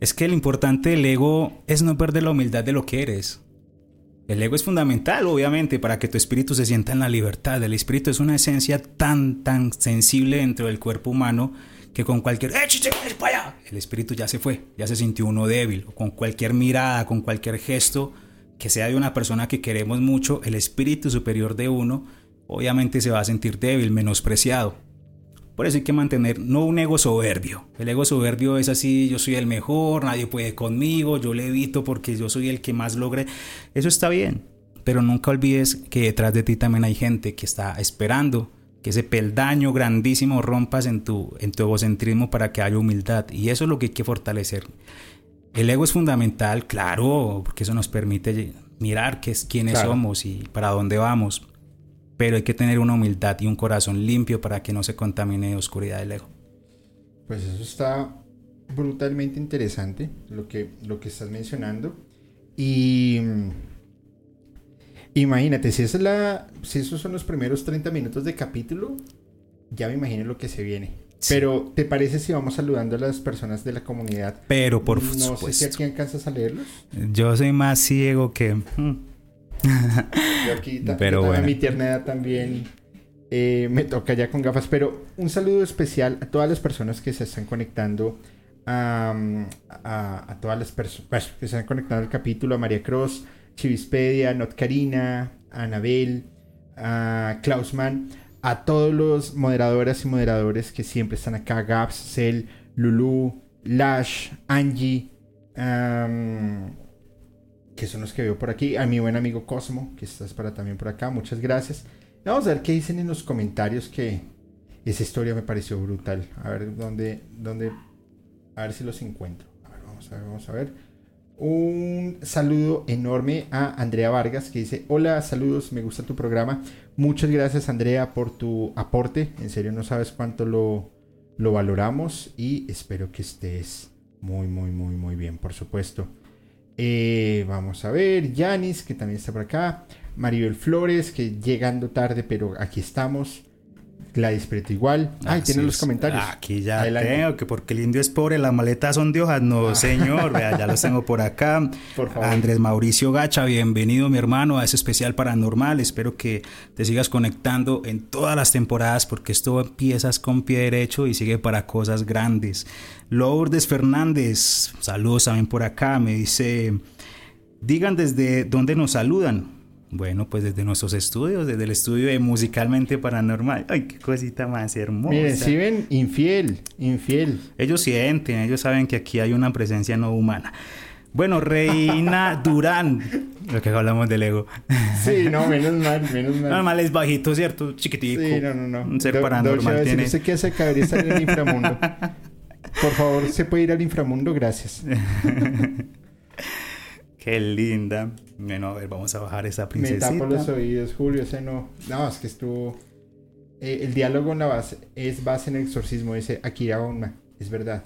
Es que lo importante del ego es no perder la humildad de lo que eres. El ego es fundamental, obviamente, para que tu espíritu se sienta en la libertad. El espíritu es una esencia tan, tan sensible dentro del cuerpo humano que con cualquier ¡Eh, el espíritu ya se fue, ya se sintió uno débil, con cualquier mirada, con cualquier gesto que sea de una persona que queremos mucho, el espíritu superior de uno obviamente se va a sentir débil, menospreciado. Por eso hay que mantener no un ego soberbio. El ego soberbio es así, yo soy el mejor, nadie puede conmigo, yo le evito porque yo soy el que más logre. Eso está bien, pero nunca olvides que detrás de ti también hay gente que está esperando que ese peldaño grandísimo rompas en tu, en tu egocentrismo para que haya humildad. Y eso es lo que hay que fortalecer. El ego es fundamental, claro, porque eso nos permite mirar qué es, quiénes somos y para dónde vamos. Pero hay que tener una humildad y un corazón limpio para que no se contamine de oscuridad el ego. Pues eso está brutalmente interesante, lo que, lo que estás mencionando. Y imagínate, si, es la, si esos son los primeros 30 minutos de capítulo, ya me imagino lo que se viene. Pero, ¿te parece si vamos saludando a las personas de la comunidad? Pero, por no supuesto. sé si aquí alcanzas a leerlos. Yo soy más ciego que... Hmm. yo aquí Pero bueno. a mi tierna edad también eh, me toca ya con gafas. Pero un saludo especial a todas las personas que se están conectando a, todas las personas pues, que se han conectado al capítulo, a María Cross, Chivispedia, Not Karina, a Anabel, a Klausman, a todos los moderadoras y moderadores que siempre están acá, Gaps, Cell, Lulu, Lash, Angie, que son los que veo por aquí, a mi buen amigo Cosmo, que estás para también por acá, muchas gracias. Vamos a ver qué dicen en los comentarios que esa historia me pareció brutal. A ver dónde, dónde a ver si los encuentro. A ver, vamos a ver, vamos a ver. Un saludo enorme a Andrea Vargas que dice, hola, saludos, me gusta tu programa. Muchas gracias Andrea por tu aporte. En serio no sabes cuánto lo, lo valoramos y espero que estés muy, muy, muy, muy bien, por supuesto. Eh, vamos a ver, Yanis, que también está por acá. Maribel Flores, que llegando tarde, pero aquí estamos. Gladys Preto igual. Ay, tiene los comentarios. Aquí ya tengo, que porque el indio es pobre, las maletas son de hojas. No, ah. señor, vea, ya los tengo por acá. Por favor. Andrés Mauricio Gacha, bienvenido mi hermano a ese especial paranormal. Espero que te sigas conectando en todas las temporadas porque esto empiezas con pie derecho y sigue para cosas grandes. Lourdes Fernández, saludos también por acá, me dice, digan desde dónde nos saludan. Bueno, pues desde nuestros estudios, desde el estudio de Musicalmente Paranormal. Ay, qué cosita más hermosa. Miren, si ven, infiel, infiel. Ellos sienten, ellos saben que aquí hay una presencia no humana. Bueno, Reina Durán, lo que hablamos del ego. Sí, no, menos mal, menos mal. Normal es bajito, ¿cierto? Chiquitico. Sí, no, no, no. Un ser paranormal tiene... No sé qué hace, debería estar en el inframundo. Por favor, ¿se puede ir al inframundo? Gracias. Qué linda. Bueno, a ver, vamos a bajar esa princesita. Me tapo los oídos, Julio, ese no. No, es que estuvo... Eh, el diálogo en la base es base en el exorcismo, dice Akira Onma. Es verdad.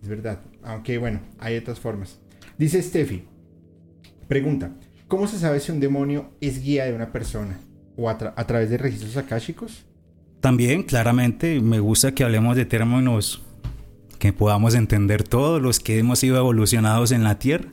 Es verdad. Aunque bueno, hay otras formas. Dice Steffi. Pregunta. ¿Cómo se sabe si un demonio es guía de una persona? ¿O a, a través de registros akáshicos? También, claramente, me gusta que hablemos de términos que podamos entender todos los que hemos sido evolucionados en la Tierra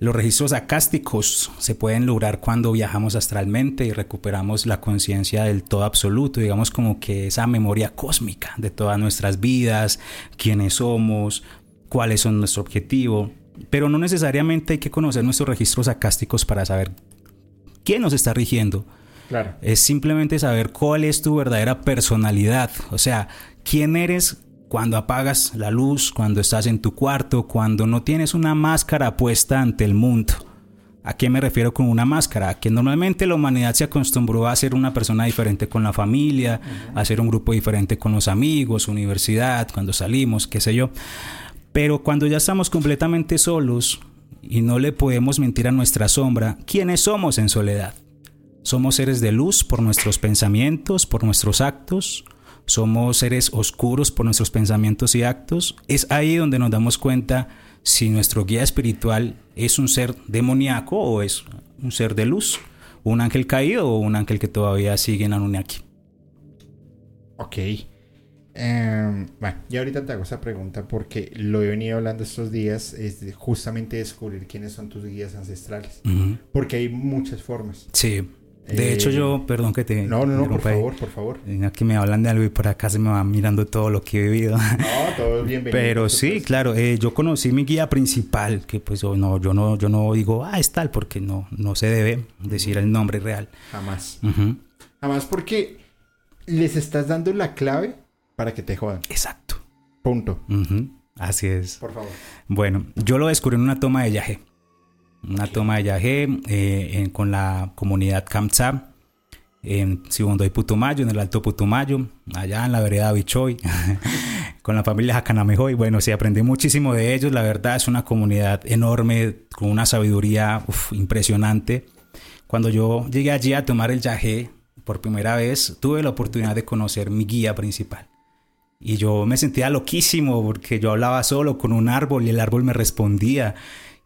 los registros acásticos se pueden lograr cuando viajamos astralmente y recuperamos la conciencia del todo absoluto, digamos como que esa memoria cósmica de todas nuestras vidas, quiénes somos, cuáles son nuestro objetivo. Pero no necesariamente hay que conocer nuestros registros acásticos para saber quién nos está rigiendo. Claro. Es simplemente saber cuál es tu verdadera personalidad, o sea, quién eres cuando apagas la luz, cuando estás en tu cuarto, cuando no tienes una máscara puesta ante el mundo. ¿A qué me refiero con una máscara? Que normalmente la humanidad se acostumbró a ser una persona diferente con la familia, a ser un grupo diferente con los amigos, universidad, cuando salimos, qué sé yo. Pero cuando ya estamos completamente solos y no le podemos mentir a nuestra sombra, ¿quiénes somos en soledad? Somos seres de luz por nuestros pensamientos, por nuestros actos, somos seres oscuros por nuestros pensamientos y actos, es ahí donde nos damos cuenta si nuestro guía espiritual es un ser demoníaco o es un ser de luz, un ángel caído o un ángel que todavía sigue en Anunnaki. Ok. Em, bueno, y ahorita te hago esa pregunta porque lo he venido hablando estos días, es justamente descubrir quiénes son tus guías ancestrales. Porque hay muchas formas. Sí. De hecho, yo, eh, perdón que te. No, no, no, por favor, por favor. Aquí me hablan de algo y por acá se me va mirando todo lo que he vivido. No, todo es bienvenido. Pero sí, claro, eh, yo conocí mi guía principal, que pues yo no, yo no, yo no digo, ah, es tal, porque no, no se debe decir el nombre real. Jamás. Jamás porque les estás dando la clave para que te jodan. Exacto. Punto. Así es. Por favor. Bueno, yo lo descubrí en una toma de viaje una toma de Yahé eh, con la comunidad Kamsa. en Sibondoy Putumayo, en el Alto Putumayo, allá en la vereda Bichoy, con la familia Jacanamejoy. Bueno, sí, aprendí muchísimo de ellos. La verdad es una comunidad enorme, con una sabiduría impresionante. Cuando yo llegué allí a tomar el yagé por primera vez, tuve la oportunidad de conocer mi guía principal. Y yo me sentía loquísimo porque yo hablaba solo con un árbol y el árbol me respondía.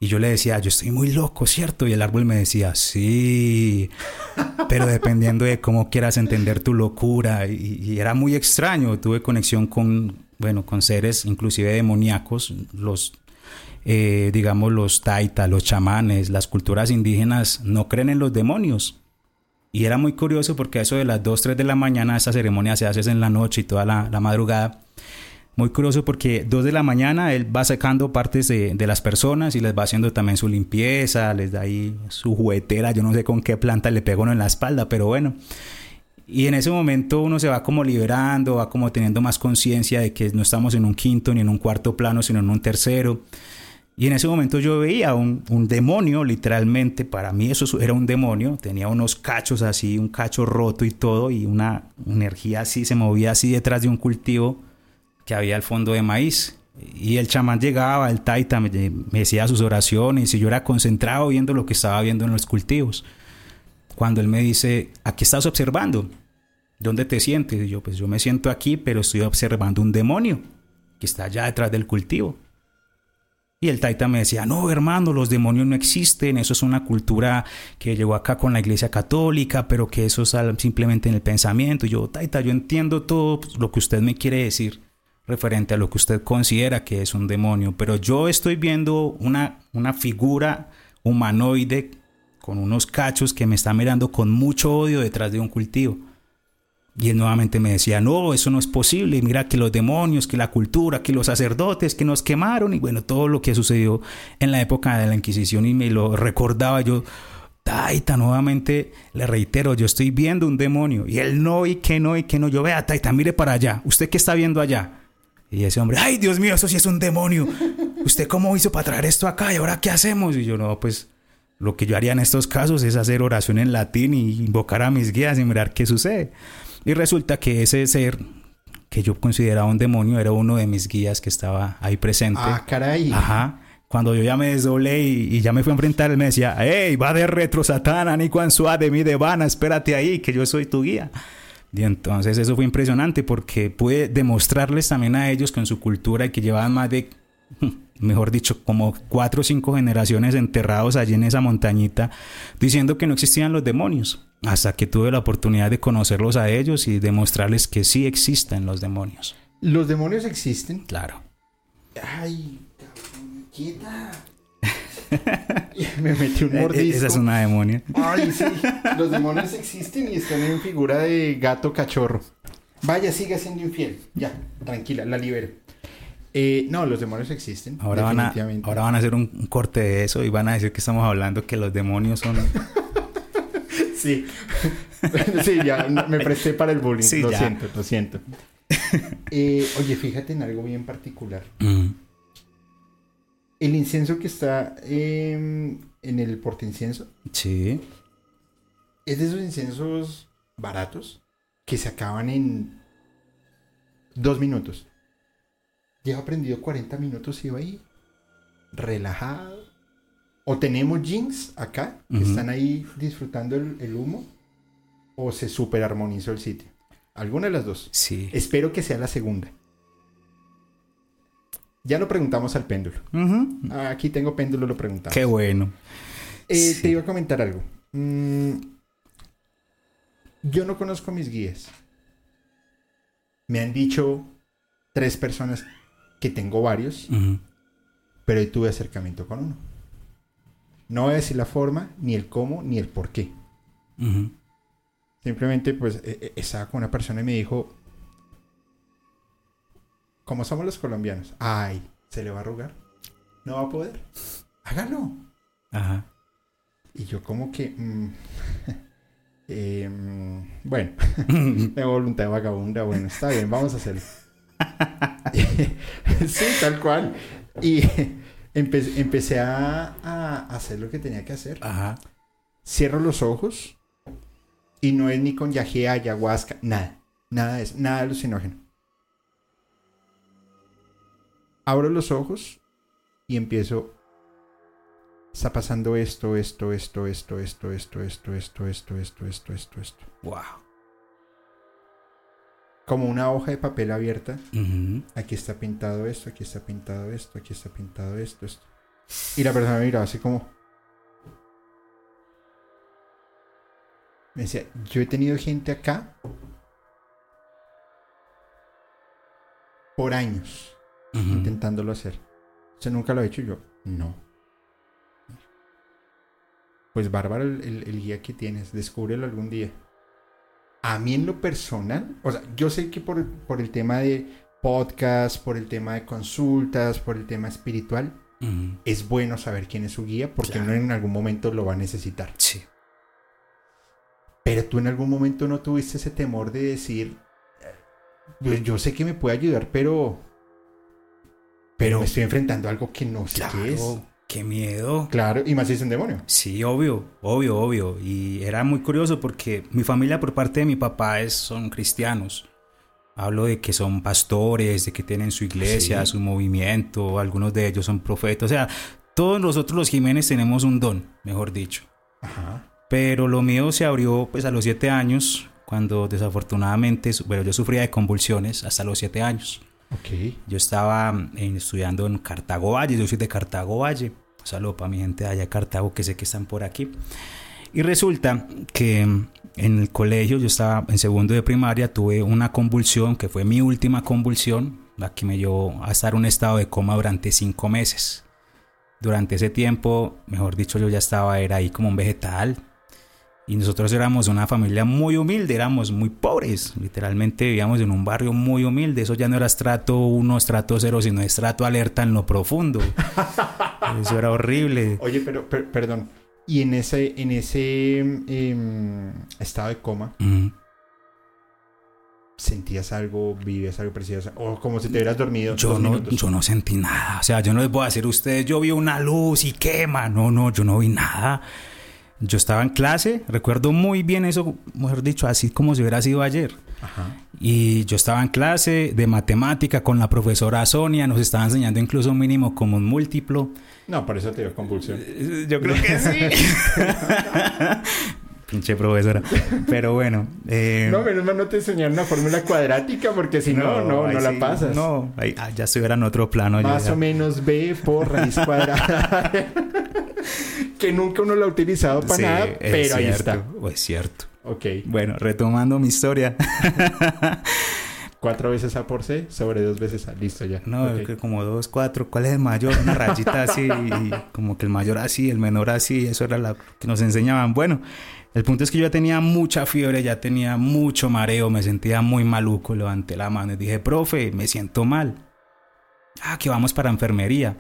Y yo le decía, yo estoy muy loco, ¿cierto? Y el árbol me decía, sí, pero dependiendo de cómo quieras entender tu locura. Y, era muy extraño, tuve conexión con, bueno, con seres inclusive demoníacos, los, eh, digamos, los taitas, los chamanes, las culturas indígenas no creen en los demonios. Y era muy curioso porque a eso de las 2, 3 de la mañana, esta ceremonia se hace en la noche y toda la, la madrugada muy curioso porque dos de la mañana él va sacando partes de, de, las personas y les va haciendo también su limpieza, les da ahí su juguetera, yo no sé con qué planta le pega uno en la espalda, pero bueno. Y en ese momento uno se va como liberando, va como teniendo más conciencia de que no estamos en un quinto ni en un cuarto plano, sino en un tercero. Y en ese momento yo veía un, un demonio, literalmente, para mí eso era un demonio, tenía unos cachos así, un cacho roto y todo, y una energía así, se movía así detrás de un cultivo que había al fondo de maíz. Y el chamán llegaba, el taita me, me, decía sus oraciones y yo era concentrado viendo lo que estaba viendo en los cultivos. Cuando él me dice, ¿a estás observando? ¿Dónde te sientes? Y yo, pues yo me siento aquí, pero estoy observando un demonio que está allá detrás del cultivo. Y el taita me decía, no, hermano, los demonios no existen, eso es una cultura que llegó acá con la iglesia católica, pero que eso es simplemente en el pensamiento. Yo, taita, yo entiendo todo lo que usted me quiere decir referente a lo que usted considera que es un demonio, pero yo estoy viendo una, una figura humanoide con unos cachos que me está mirando con mucho odio detrás de un cultivo. Y él nuevamente me decía, no, eso no es posible, mira que los demonios, que la cultura, que los sacerdotes, que nos quemaron y bueno, todo lo que sucedió en la época de la Inquisición y me lo recordaba yo. Taita, nuevamente le reitero, yo estoy viendo un demonio y él no y que no y que no. Yo vea, Taita, mire para allá, ¿usted qué está viendo allá? Y ese hombre, ay Dios mío, eso sí es un demonio. ¿Usted cómo hizo para traer esto acá y ahora qué hacemos? Y yo no, pues lo que yo haría en estos casos es hacer oración en latín y invocar a mis guías y mirar qué sucede. Y resulta que ese ser que yo consideraba un demonio era uno de mis guías que estaba ahí presente. Ah, caray. Ajá. Cuando yo ya me desdoblé y, ya me fui a enfrentar, él me decía, hey, va de retro satana, ni cuan de mi de vana, espérate ahí, que yo soy tu guía. Y entonces eso fue impresionante porque pude demostrarles también a ellos con su cultura y que llevaban más de, mejor dicho, como cuatro o cinco generaciones enterrados allí en esa montañita, diciendo que no existían los demonios. Hasta que tuve la oportunidad de conocerlos a ellos y demostrarles que sí existen los demonios. ¿Los demonios existen? Claro. Ay, quieta. me metí un mordisco. Esa es una demonia. Ay, sí. Los demonios existen y están en figura de gato cachorro. Vaya, siga siendo infiel. Ya, tranquila, la libero. Eh, no, los demonios existen. Ahora van, a, ahora van a hacer un, corte de eso y van a decir que estamos hablando que los demonios son. sí. sí, ya me presté para el bullying. lo siento, lo siento. Eh, oye, fíjate en algo bien particular. Mm. El incienso que está em, en el portaincienso. Sí. Es de esos inciensos baratos que se acaban en dos minutos. Lleva prendido 40 minutos y iba ahí relajado. O tenemos jeans acá que están ahí disfrutando el, humo. O se super armonizó el sitio. Alguna de las dos. Sí. Espero que sea la segunda. Ya lo preguntamos al péndulo. Aquí tengo péndulo, lo preguntamos. Qué bueno. Eh, te iba a comentar algo. Mm, yo no conozco mis guías. Me han dicho tres personas que tengo varios, pero tuve acercamiento con uno. No voy a decir la forma, ni el cómo, ni el por qué. Simplemente, pues, e, e, estaba con una persona y me dijo, como somos los colombianos, ay, se le va a arrugar. No va a poder. Hágalo. Ajá. Y yo como que... Mm, em, bueno, de voluntad de vagabunda, bueno, está bien, vamos a hacerlo. sí, tal cual. Y empecé a, a, hacer lo que tenía que hacer. Ajá. Cierro los ojos Y no es ni con yagea, ayahuasca, nada. Nada de eso, nada alucinógeno. Abro los ojos y empiezo. Está pasando esto, esto, esto, esto, esto, esto, esto, esto, esto, esto, esto, esto, esto. Wow. Como una hoja de papel abierta. Aquí está pintado esto, aquí está pintado esto, aquí está pintado esto, esto. Y la persona me miraba así como. Me decía, yo he tenido gente acá por años Ujú. intentándolo hacer. ¿Usted nunca lo ha hecho? Yo, no. Pues bárbaro el, el- el guía que tienes, descúbrelo algún día. A mí en lo personal, o sea, yo sé que por, por el tema de podcast, por el tema de consultas, por el tema espiritual, es bueno saber quién es su guía porque Claro. uno en algún momento lo va a necesitar. Sí. Pero tú en algún momento no tuviste ese temor de decir, eh, pues yo sé que me puede ayudar, pero... Pero me estoy enfrentando a algo que no sé qué es. Claro. Qué miedo. Claro, y más si es un demonio. Sí, obvio, obvio, obvio. Y era muy curioso porque mi familia por parte de mi papá es, son cristianos. Hablo de que son pastores, de que tienen su iglesia, Sí. su movimiento, algunos de ellos son profetas. O sea, todos nosotros los Jiménez tenemos un don, mejor dicho. Ajá. Pero lo mío se abrió pues a los siete años, cuando desafortunadamente, bueno, yo sufría de convulsiones hasta los siete años. Ok. Yo estaba en- estudiando en Cartago Valle, yo soy de Cartago Valle. Un saludo para mi gente de allá Cartago que sé que están por aquí. Y resulta que en el colegio, yo estaba en segundo de primaria, tuve una convulsión que fue mi última convulsión, la que me llevó a estar en un estado de coma durante cinco meses. Durante ese tiempo, mejor dicho, yo ya estaba, era ahí como un vegetal. Y nosotros éramos una familia muy humilde, éramos muy pobres. Literalmente vivíamos en un barrio muy humilde. Eso ya no era estrato 1, estrato 0, sino estrato alerta en lo profundo. Eso era horrible. Oye, pero, per- perdón. Y en ese, en ese em, estado de coma. ¿sentías algo, vivías algo parecido? O como si te hubieras dormido. Yo no, minutos? yo no sentí nada. O sea, yo no les voy a decir a ustedes, yo vi una luz y quema. No, no, yo no vi nada. Yo estaba en clase, recuerdo muy bien eso, mejor dicho, así como si hubiera sido ayer. Ajá. Y yo estaba en clase de matemática con la profesora Sonia, nos estaba enseñando incluso un mínimo como un múltiplo. No, por eso te dio convulsión. Yo creo que sí. Pinche profesora. Pero bueno. eh, No, menos mal no te enseñaron una fórmula cuadrática porque si no, no, no, la sí, pasas. No, ahí, ah, ya estuviera en otro plano. Más ya. o menos B por raíz cuadrada. que nunca uno lo ha utilizado para Sí, nada, es pero ahí cierto, está. Es cierto. Ok. Bueno, retomando mi historia. Cuatro veces A por C sobre dos veces A. Listo ya. No, Ok. que como dos, cuatro. ¿Cuál es el mayor? Una rayita así, y como que el mayor así, el menor así. Eso era lo que nos enseñaban. Bueno, el punto es que yo ya tenía mucha fiebre, ya tenía mucho mareo, me sentía muy maluco. Levanté la mano y dije, profe, me siento mal. Ah, que vamos para enfermería.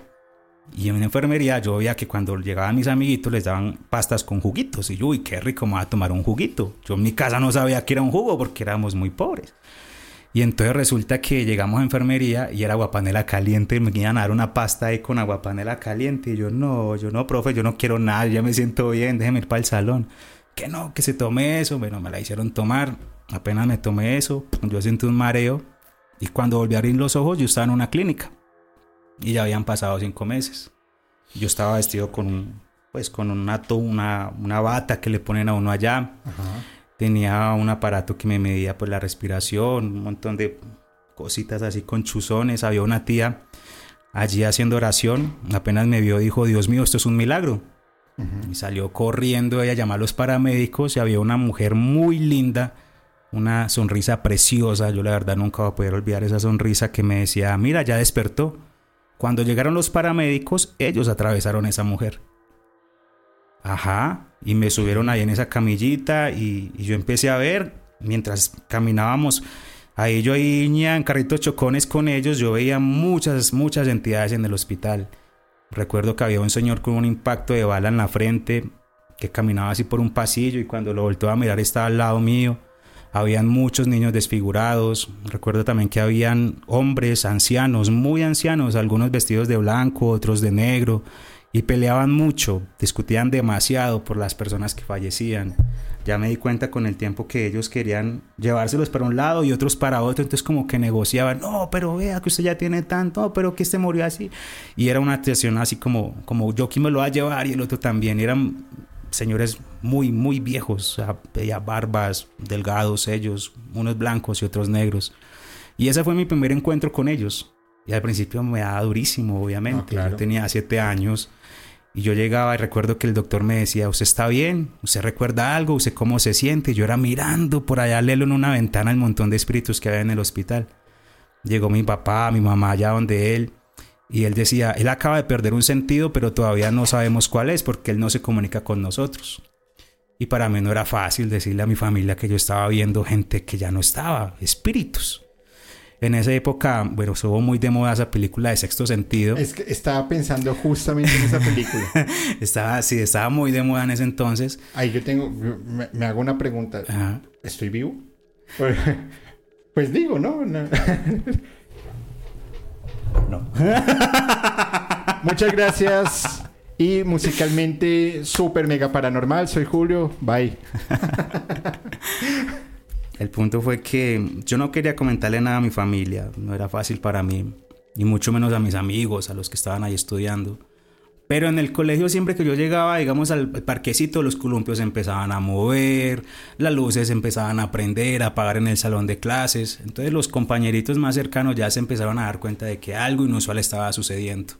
Y en enfermería yo veía que cuando llegaban mis amiguitos les daban pastas con juguitos. Y yo, uy, qué rico, me voy a tomar un juguito. Yo en mi casa no sabía que era un jugo porque éramos muy pobres. Y entonces resulta que llegamos a enfermería y era aguapanela caliente y me a dar una pasta ahí con aguapanela caliente. Y yo, no, yo no, profe, yo no quiero nada, ya me siento bien, déjeme ir para el salón. Que no, que se tome eso. Bueno, me la hicieron tomar. Apenas me tomé eso, yo sentí un mareo. Y cuando volví a abrir los ojos, yo estaba en una clínica. Y ya habían pasado cinco meses. Yo estaba vestido con un, pues con un ato, una, una bata que le ponen a uno allá Ajá. tenía un aparato que me medía pues la respiración, un montón de cositas así con chuzones. Había una tía allí haciendo oración, apenas me vio dijo, Dios mío, esto es un milagro. Y salió corriendo ella a llamar a los paramédicos y había una mujer muy linda, una sonrisa preciosa. Yo la verdad nunca voy a poder olvidar esa sonrisa que me decía, mira, ya despertó. Cuando llegaron los paramédicos, ellos atravesaron a esa mujer. Ajá, y me subieron ahí en esa camillita y, yo empecé a ver, mientras caminábamos, ahí yo ahí en carritos chocones con ellos, yo veía muchas, muchas entidades en el hospital. Recuerdo que había un señor con un impacto de bala en la frente que caminaba así por un pasillo y cuando lo volteó a mirar estaba al lado mío. Habían muchos niños desfigurados. Recuerdo también que habían hombres ancianos, muy ancianos, algunos vestidos de blanco, otros de negro, y peleaban mucho, discutían demasiado por las personas que fallecían. ya me di cuenta con el tiempo que ellos querían llevárselos para un lado y otros para otro, entonces como que negociaban, no, pero vea que usted ya tiene tanto, pero que este murió así. Y era una situación así como, como yo quién me lo va a llevar y el otro también. eran señores muy, muy viejos, sea, barbas, delgados ellos, unos blancos y otros negros. Y ese fue mi primer encuentro con ellos. Y al principio me daba durísimo, obviamente. Yo tenía siete años y yo llegaba y recuerdo que el doctor me decía, ¿usted está bien? ¿Usted recuerda algo? ¿Usted cómo se siente? Y yo era mirando por allá, lelo en una ventana el montón de espíritus que había en el hospital. Llegó mi papá, mi mamá allá donde él. Y él decía, él acaba de perder un sentido, pero todavía no sabemos cuál es porque él no se comunica con nosotros. Y para mí no era fácil decirle a mi familia que yo estaba viendo gente que ya no estaba, espíritus. En esa época, bueno, estuvo muy de moda esa película de sexto sentido. Es que estaba pensando justamente en esa película. estaba, sí, estaba muy de moda en ese entonces. Ahí yo tengo, me, hago una pregunta. ¿Estoy vivo? Pues, pues digo, ¿no? no. no. Muchas gracias. Y musicalmente, súper mega paranormal. Soy Julio. Bye. El punto fue que yo no quería comentarle nada a mi familia, no era fácil para mí, y mucho menos a mis amigos, a los que estaban ahí estudiando. Pero en el colegio siempre que yo llegaba, digamos, al parquecito, los columpios empezaban a mover, las luces empezaban a prender, a apagar en el salón de clases. Entonces los compañeritos más cercanos ya se empezaron a dar cuenta de que algo inusual estaba sucediendo.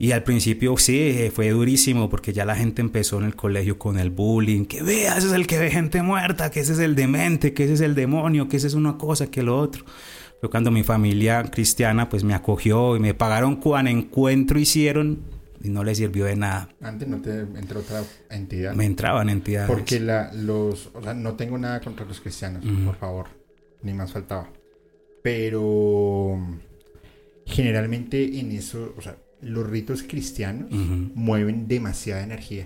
Y al principio sí, fue durísimo porque ya la gente empezó en el colegio con el bullying, que vea, ese es el que ve gente muerta, que ese es el demente, que ese es el demonio, que ese es una cosa, que lo otro. Fue cuando mi familia cristiana pues me acogió y me pagaron cuán encuentro hicieron y no les sirvió de nada. Antes no te entró otra entidad. Me entraban entidades. Porque la, los, o sea, no tengo nada contra los cristianos, por favor, ni más faltaba. Pero generalmente en eso, o sea, los ritos cristianos mueven demasiada energía.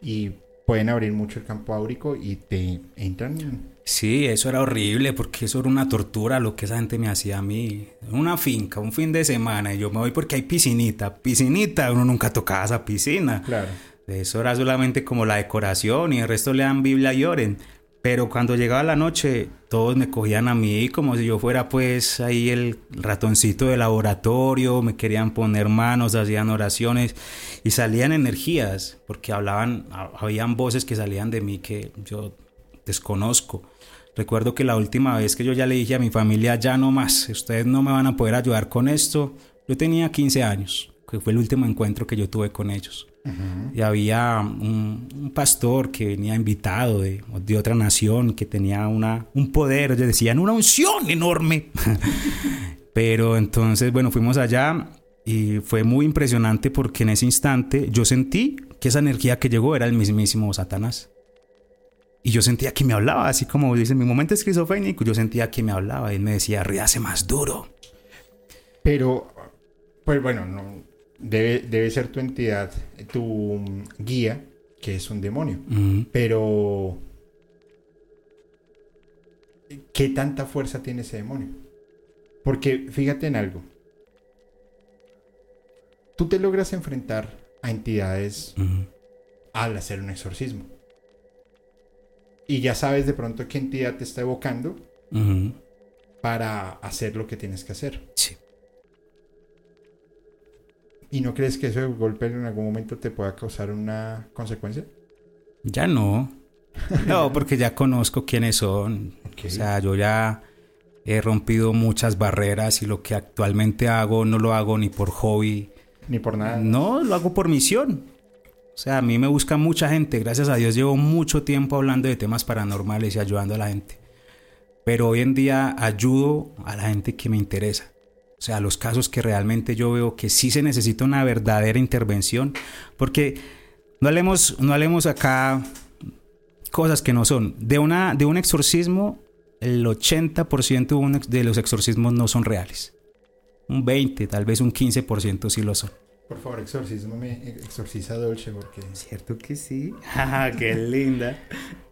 Y pueden abrir mucho el campo áurico y te entran. Sí, eso era horrible porque eso era una tortura lo que esa gente me hacía a mí. Una finca, un fin de semana, y yo me voy porque hay piscinita. Piscinita, uno nunca tocaba esa piscina. Claro. Eso era solamente como la decoración y el resto le dan Biblia y oren. Pero cuando llegaba la noche, todos me cogían a mí como si yo fuera pues ahí el ratoncito de laboratorio, me querían poner manos, hacían oraciones y salían energías, porque hablaban, habían voces que salían de mí que yo desconozco. Recuerdo que la última vez que yo ya le dije a mi familia, ya no más, ustedes no me van a poder ayudar con esto, yo tenía 15 años, que fue el último encuentro que yo tuve con ellos. Y había un, pastor que venía invitado de, de, otra nación, que tenía una, un poder, ellos decían, una unción enorme. Pero entonces, bueno, fuimos allá y fue muy impresionante porque en ese instante yo sentí que esa energía que llegó era el mismísimo Satanás. Y yo sentía que me hablaba, así como dicen, mi momento esquizofrénico, yo sentía que me hablaba y él me decía, ríase más duro. Pero, pues bueno, no, debe, ser tu entidad, tu guía, que es un demonio. Pero, ¿qué tanta fuerza tiene ese demonio? Porque fíjate en algo. Tú te logras enfrentar a entidades al hacer un exorcismo. Y ya sabes de pronto qué entidad te está evocando para hacer lo que tienes que hacer. Sí. ¿Y no crees que ese golpe en algún momento te pueda causar una consecuencia? Ya no. No, porque ya conozco quiénes son. O sea, yo ya he rompido muchas barreras y lo que actualmente hago no lo hago ni por hobby. Ni por nada. No, lo hago por misión. O sea, a mí me busca mucha gente. Gracias a Dios llevo mucho tiempo hablando de temas paranormales y ayudando a la gente. Pero hoy en día ayudo a la gente que me interesa. O sea, los casos que realmente yo veo que sí se necesita una verdadera intervención, porque no hablemos, no hablemos acá cosas que no son. De, una, de un exorcismo, el 80% de los exorcismos no son reales. Un 20, tal vez un 15% sí lo son. Por favor, exorcismame, exorciza Dolce, porque... Cierto que sí. ¡Qué linda!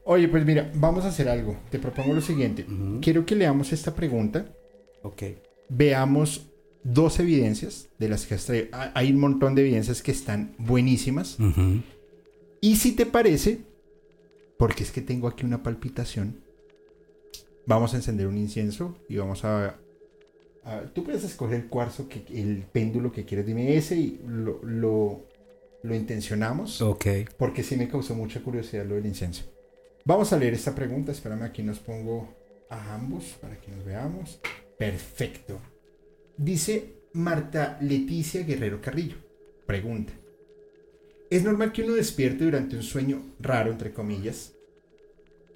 Oye, pues mira, vamos a hacer algo. Te propongo lo siguiente. Quiero que leamos esta pregunta. Ok veamos dos evidencias de las que hay un montón de evidencias que están buenísimas. Y si te parece, porque es que tengo aquí una palpitación. Vamos a encender un incienso y vamos a... a- tú puedes escoger el cuarzo, que, el péndulo que quieres, dime ese y lo, lo, lo intencionamos. Ok. Porque sí me causó mucha curiosidad lo del incienso. Vamos a leer esta pregunta. Espérame, aquí nos pongo a ambos para que nos veamos. Perfecto. Dice Marta Leticia Guerrero Carrillo. Pregunta. ¿Es normal que uno despierte durante un sueño raro, entre comillas?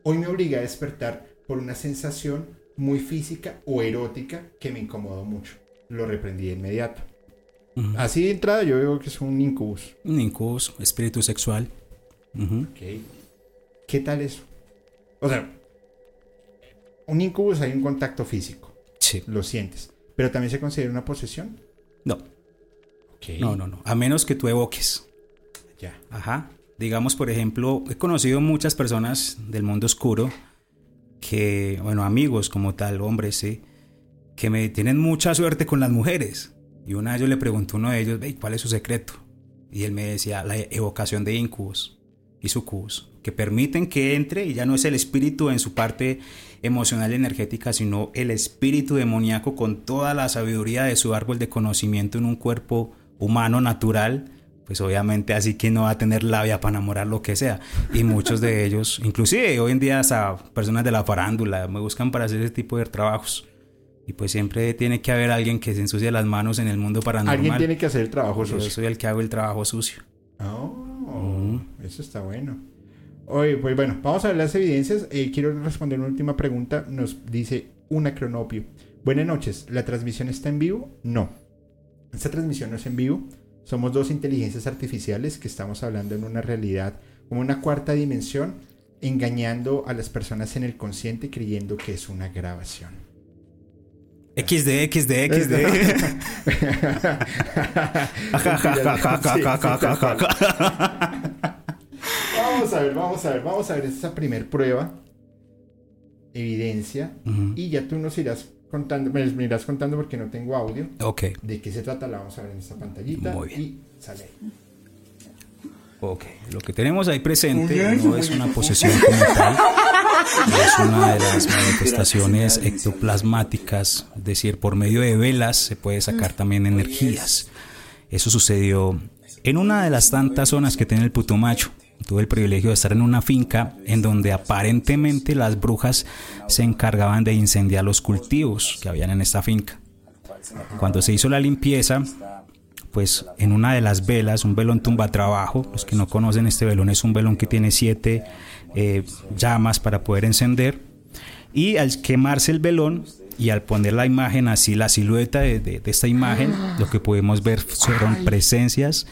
Hoy me obliga a despertar por una sensación muy física o erótica que me incomodó mucho. Lo reprendí de inmediato. Así de entrada yo veo que es un incubus. Un incubus, espíritu sexual. ¿Qué tal eso? O sea, un incubus hay un contacto físico, Sí. lo sientes, pero también se considera una posesión. No, no, no, no. A menos que tú evoques. Ya. Ajá. Digamos, por ejemplo, he conocido muchas personas del mundo oscuro que, bueno, amigos como tal, hombres, sí, que me tienen mucha suerte con las mujeres. Y una vez yo le pregunté a uno de ellos, "Ey, ¿cuál es su secreto? Y él me decía, la evocación de incubus y sucubus, que permiten que entre y ya no es el espíritu en su parte emocional y energética, sino el espíritu demoníaco con toda la sabiduría de su árbol de conocimiento en un cuerpo humano natural, pues obviamente así que no va a tener labia para enamorar lo que sea. Y muchos de ellos, inclusive hoy en día hasta personas de la farándula, me buscan para hacer ese tipo de trabajos. Y pues siempre tiene que haber alguien que se ensucie las manos en el mundo paranormal. Alguien tiene que hacer el trabajo Yo sucio. soy el que hago el trabajo sucio. Oh, eso está bueno. Oye, pues bueno, vamos a ver las evidencias. Eh, quiero responder una última pregunta. Nos dice una cronopio. Buenas noches. ¿La transmisión está en vivo? No. Esta transmisión no es en vivo. Somos dos inteligencias artificiales que estamos hablando en una realidad como una cuarta dimensión, engañando a las personas en el consciente creyendo que es una grabación. XD, XD, XD. Vamos a ver, vamos a ver, vamos a ver esta primer prueba, evidencia, y ya tú nos irás contando, me irás contando porque no tengo audio, Ok, de qué se trata, la vamos a ver en esta pantallita Muy bien. y sale ahí. ok. Lo que tenemos ahí presente no es una posesión como tal, es una de las manifestaciones ectoplasmáticas, es decir, por medio de velas se puede sacar también energías. Eso sucedió en una de las tantas zonas que tiene el Putumayo. Tuve el privilegio de estar en una finca en donde aparentemente las brujas se encargaban de incendiar los cultivos que habían en esta finca. Cuando se hizo la limpieza, pues en una de las velas, un velón tumba trabajo, los que no conocen este velón es un velón que tiene siete eh, llamas para poder encender, y al quemarse el velón y al poner la imagen así, la silueta de, de- de esta imagen, lo que pudimos ver fueron presencias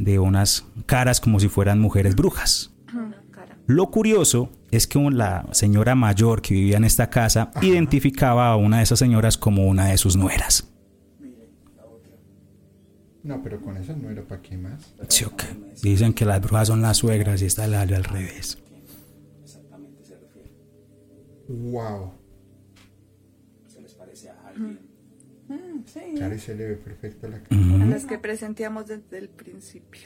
de unas caras como si fueran mujeres brujas. Lo curioso es que la señora mayor que vivía en esta casa identificaba a una de esas señoras como una de sus nueras. No, pero con eso no era para qué más. Sí, ok. Dicen que las brujas son las suegras y está el al revés. Wow. Mm, sí, Claro, y se le ve perfecto la cara. a las que presentíamos desde el principio.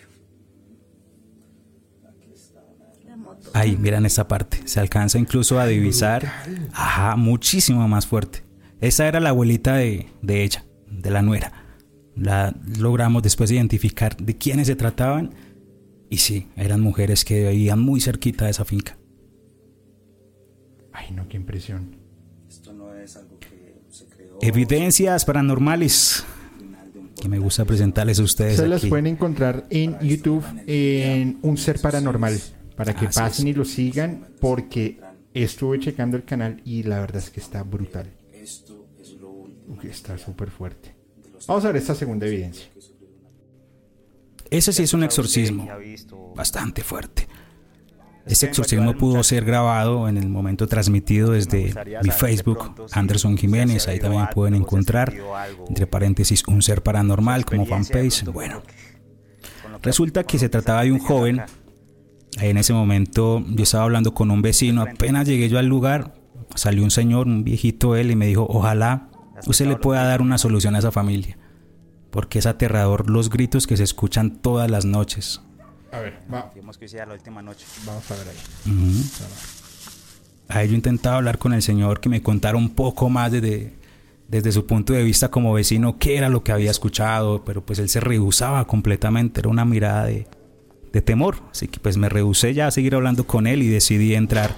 La moto. Ahí, miran esta parte. Se alcanza incluso a divisar. Ajá, muchísimo más fuerte. Esa era la abuelita de, de ella, de la nuera. La logramos después identificar de quiénes se trataban. Y sí, eran mujeres que vivían muy cerquita de esa finca. Ay, no, qué impresión. Evidencias paranormales. Que me gusta presentarles a ustedes. Se las aquí. pueden encontrar en YouTube en Un Ser Paranormal. Para que Así pasen es. y lo sigan porque estuve checando el canal y la verdad es que está brutal. Uy, está súper fuerte. Vamos a ver esta segunda evidencia. Ese sí es un exorcismo bastante fuerte. Este exorcismo pudo ser grabado en el momento transmitido desde mi Facebook, Anderson Jiménez. Ahí también pueden encontrar, entre paréntesis, un ser paranormal como fanpage. Bueno, resulta que se trataba de un joven. En ese momento yo estaba hablando con un vecino. Apenas llegué yo al lugar, salió un señor, un viejito él, y me dijo: Ojalá usted le pueda dar una solución a esa familia. Porque es aterrador los gritos que se escuchan todas las noches. A ver, va- Digamos que la última noche. vamos a ver ahí. Ujú. Ahí yo intentaba hablar con el señor que me contara un poco más desde, desde su punto de vista como vecino qué era lo que había escuchado, pero pues él se rehusaba completamente, era una mirada de, de temor, así que pues me rehusé ya a seguir hablando con él y decidí entrar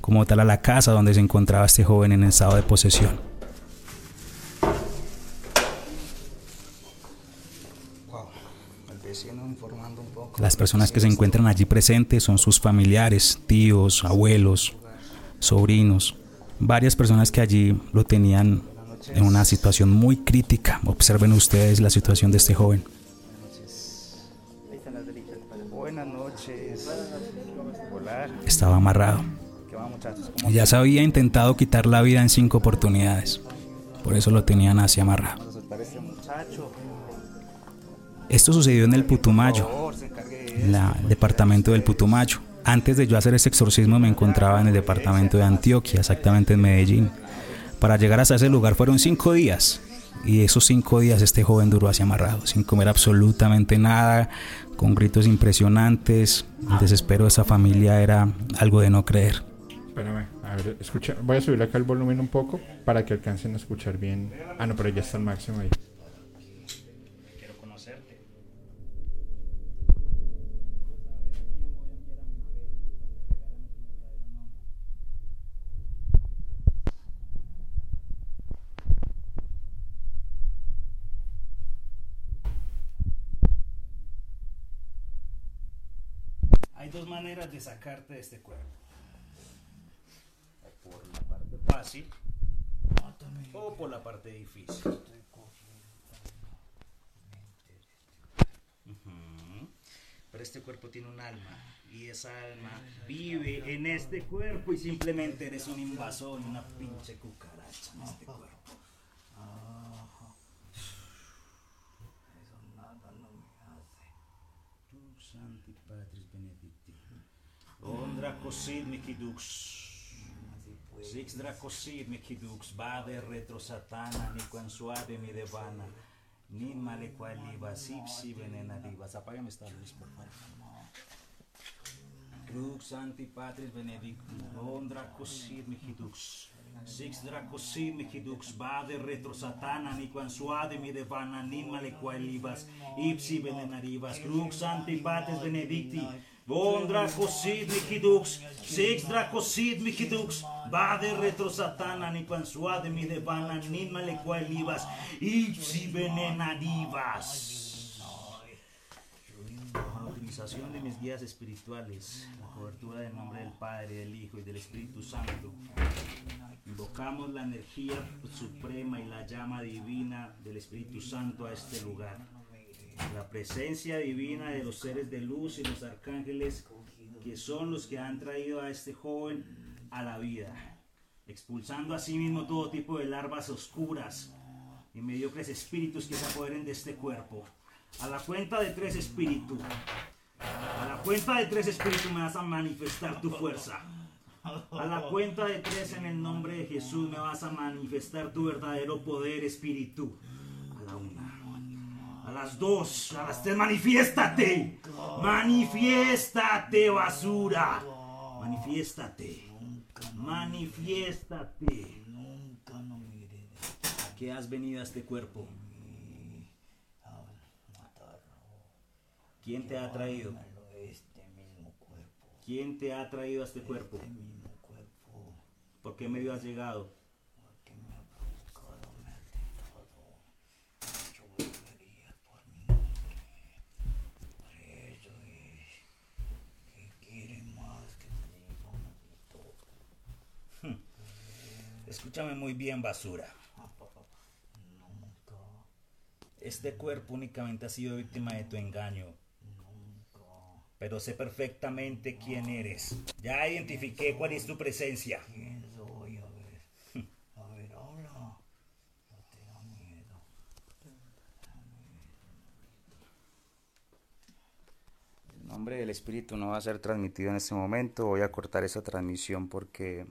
como tal a la casa donde se encontraba este joven en estado de posesión. Wow. El vecino informando un poco. Las personas que se encuentran allí presentes son sus familiares, tíos, abuelos, sobrinos, varias personas que allí lo tenían en una situación muy crítica. Observen ustedes la situación de este joven. Buenas noches. Estaba amarrado. ¿Qué va, muchachos? ¿Cómo Ya se había intentado quitar la vida en cinco oportunidades. Por eso lo tenían así amarrado. Esto sucedió en el Putumayo, en el departamento del Putumayo. Antes de yo hacer ese exorcismo me encontraba en el departamento de Antioquia, exactamente en Medellín. Para llegar hasta ese lugar fueron cinco días. Y esos cinco días este joven duró así amarrado, sin comer absolutamente nada, con gritos impresionantes. El desespero de esa familia era algo de no creer. Espérame, a ver, escucha. Voy a subir acá el volumen un poco para que alcancen a escuchar bien. Ah, no, pero ya está al máximo ahí. Quiero conocerte. Hay dos sacarte de este cuerpo. O por la parte fácil o por la parte difícil. Pero este cuerpo tiene un alma y esa alma vive en este cuerpo y simplemente eres un invasor una pinche cucaracha en este cuerpo. Tu santi patris. Ondracosirmi kidux. Six dracosirmi kidux. Bade retro satana, ni quan suave mi devana. Ni male qualiva, sipsi venena divas. Apágame esta luz, por favor. Crux antipatris benedictus, on dracosirmi hidux. Six dracosirmi mechidux, bade retro satana, ni quan suade mi devana, ni male qualivas, ipsi venenarivas. Crux antipatris benedicti, on dracosid micidux. Six dracosid micidux, vade retro satana, niquam suade mi devana, nin male quae libas, ipsi venenaribas. Con la utilización de mis guías espirituales, la cobertura del nombre del Padre, del Hijo y del Espíritu Santo, invocamos la energía suprema y la llama divina del Espíritu Santo a este lugar. La presencia divina de los seres de luz y los arcángeles que son los que han traído a este joven a la vida, expulsando asimismo todo tipo de larvas oscuras y mediocres espíritus que se apoderen de este cuerpo. A la cuenta de tres espíritus. A la cuenta de tres espíritus me vas a manifestar tu fuerza. A la cuenta de tres en el nombre de Jesús me vas a manifestar tu verdadero poder espíritu. A la una. A las dos. A las tres. Manifiéstate. Manifiéstate, basura. Manifiéstate. Manifiéstate. ¿A qué has venido a este cuerpo? ¿Quién te ha traído? ¿Quién te ha traído a este cuerpo? ¿Por qué medio has llegado? Escúchame muy bien, basura. Este cuerpo únicamente ha sido víctima de tu engaño. Pero sé perfectamente quién eres. Ya identifiqué cuál es tu presencia. ¿Quién soy? A ver. A ver, habla. No tengo miedo. El nombre del espíritu no va a ser transmitido en este momento. Voy a cortar esa transmisión porque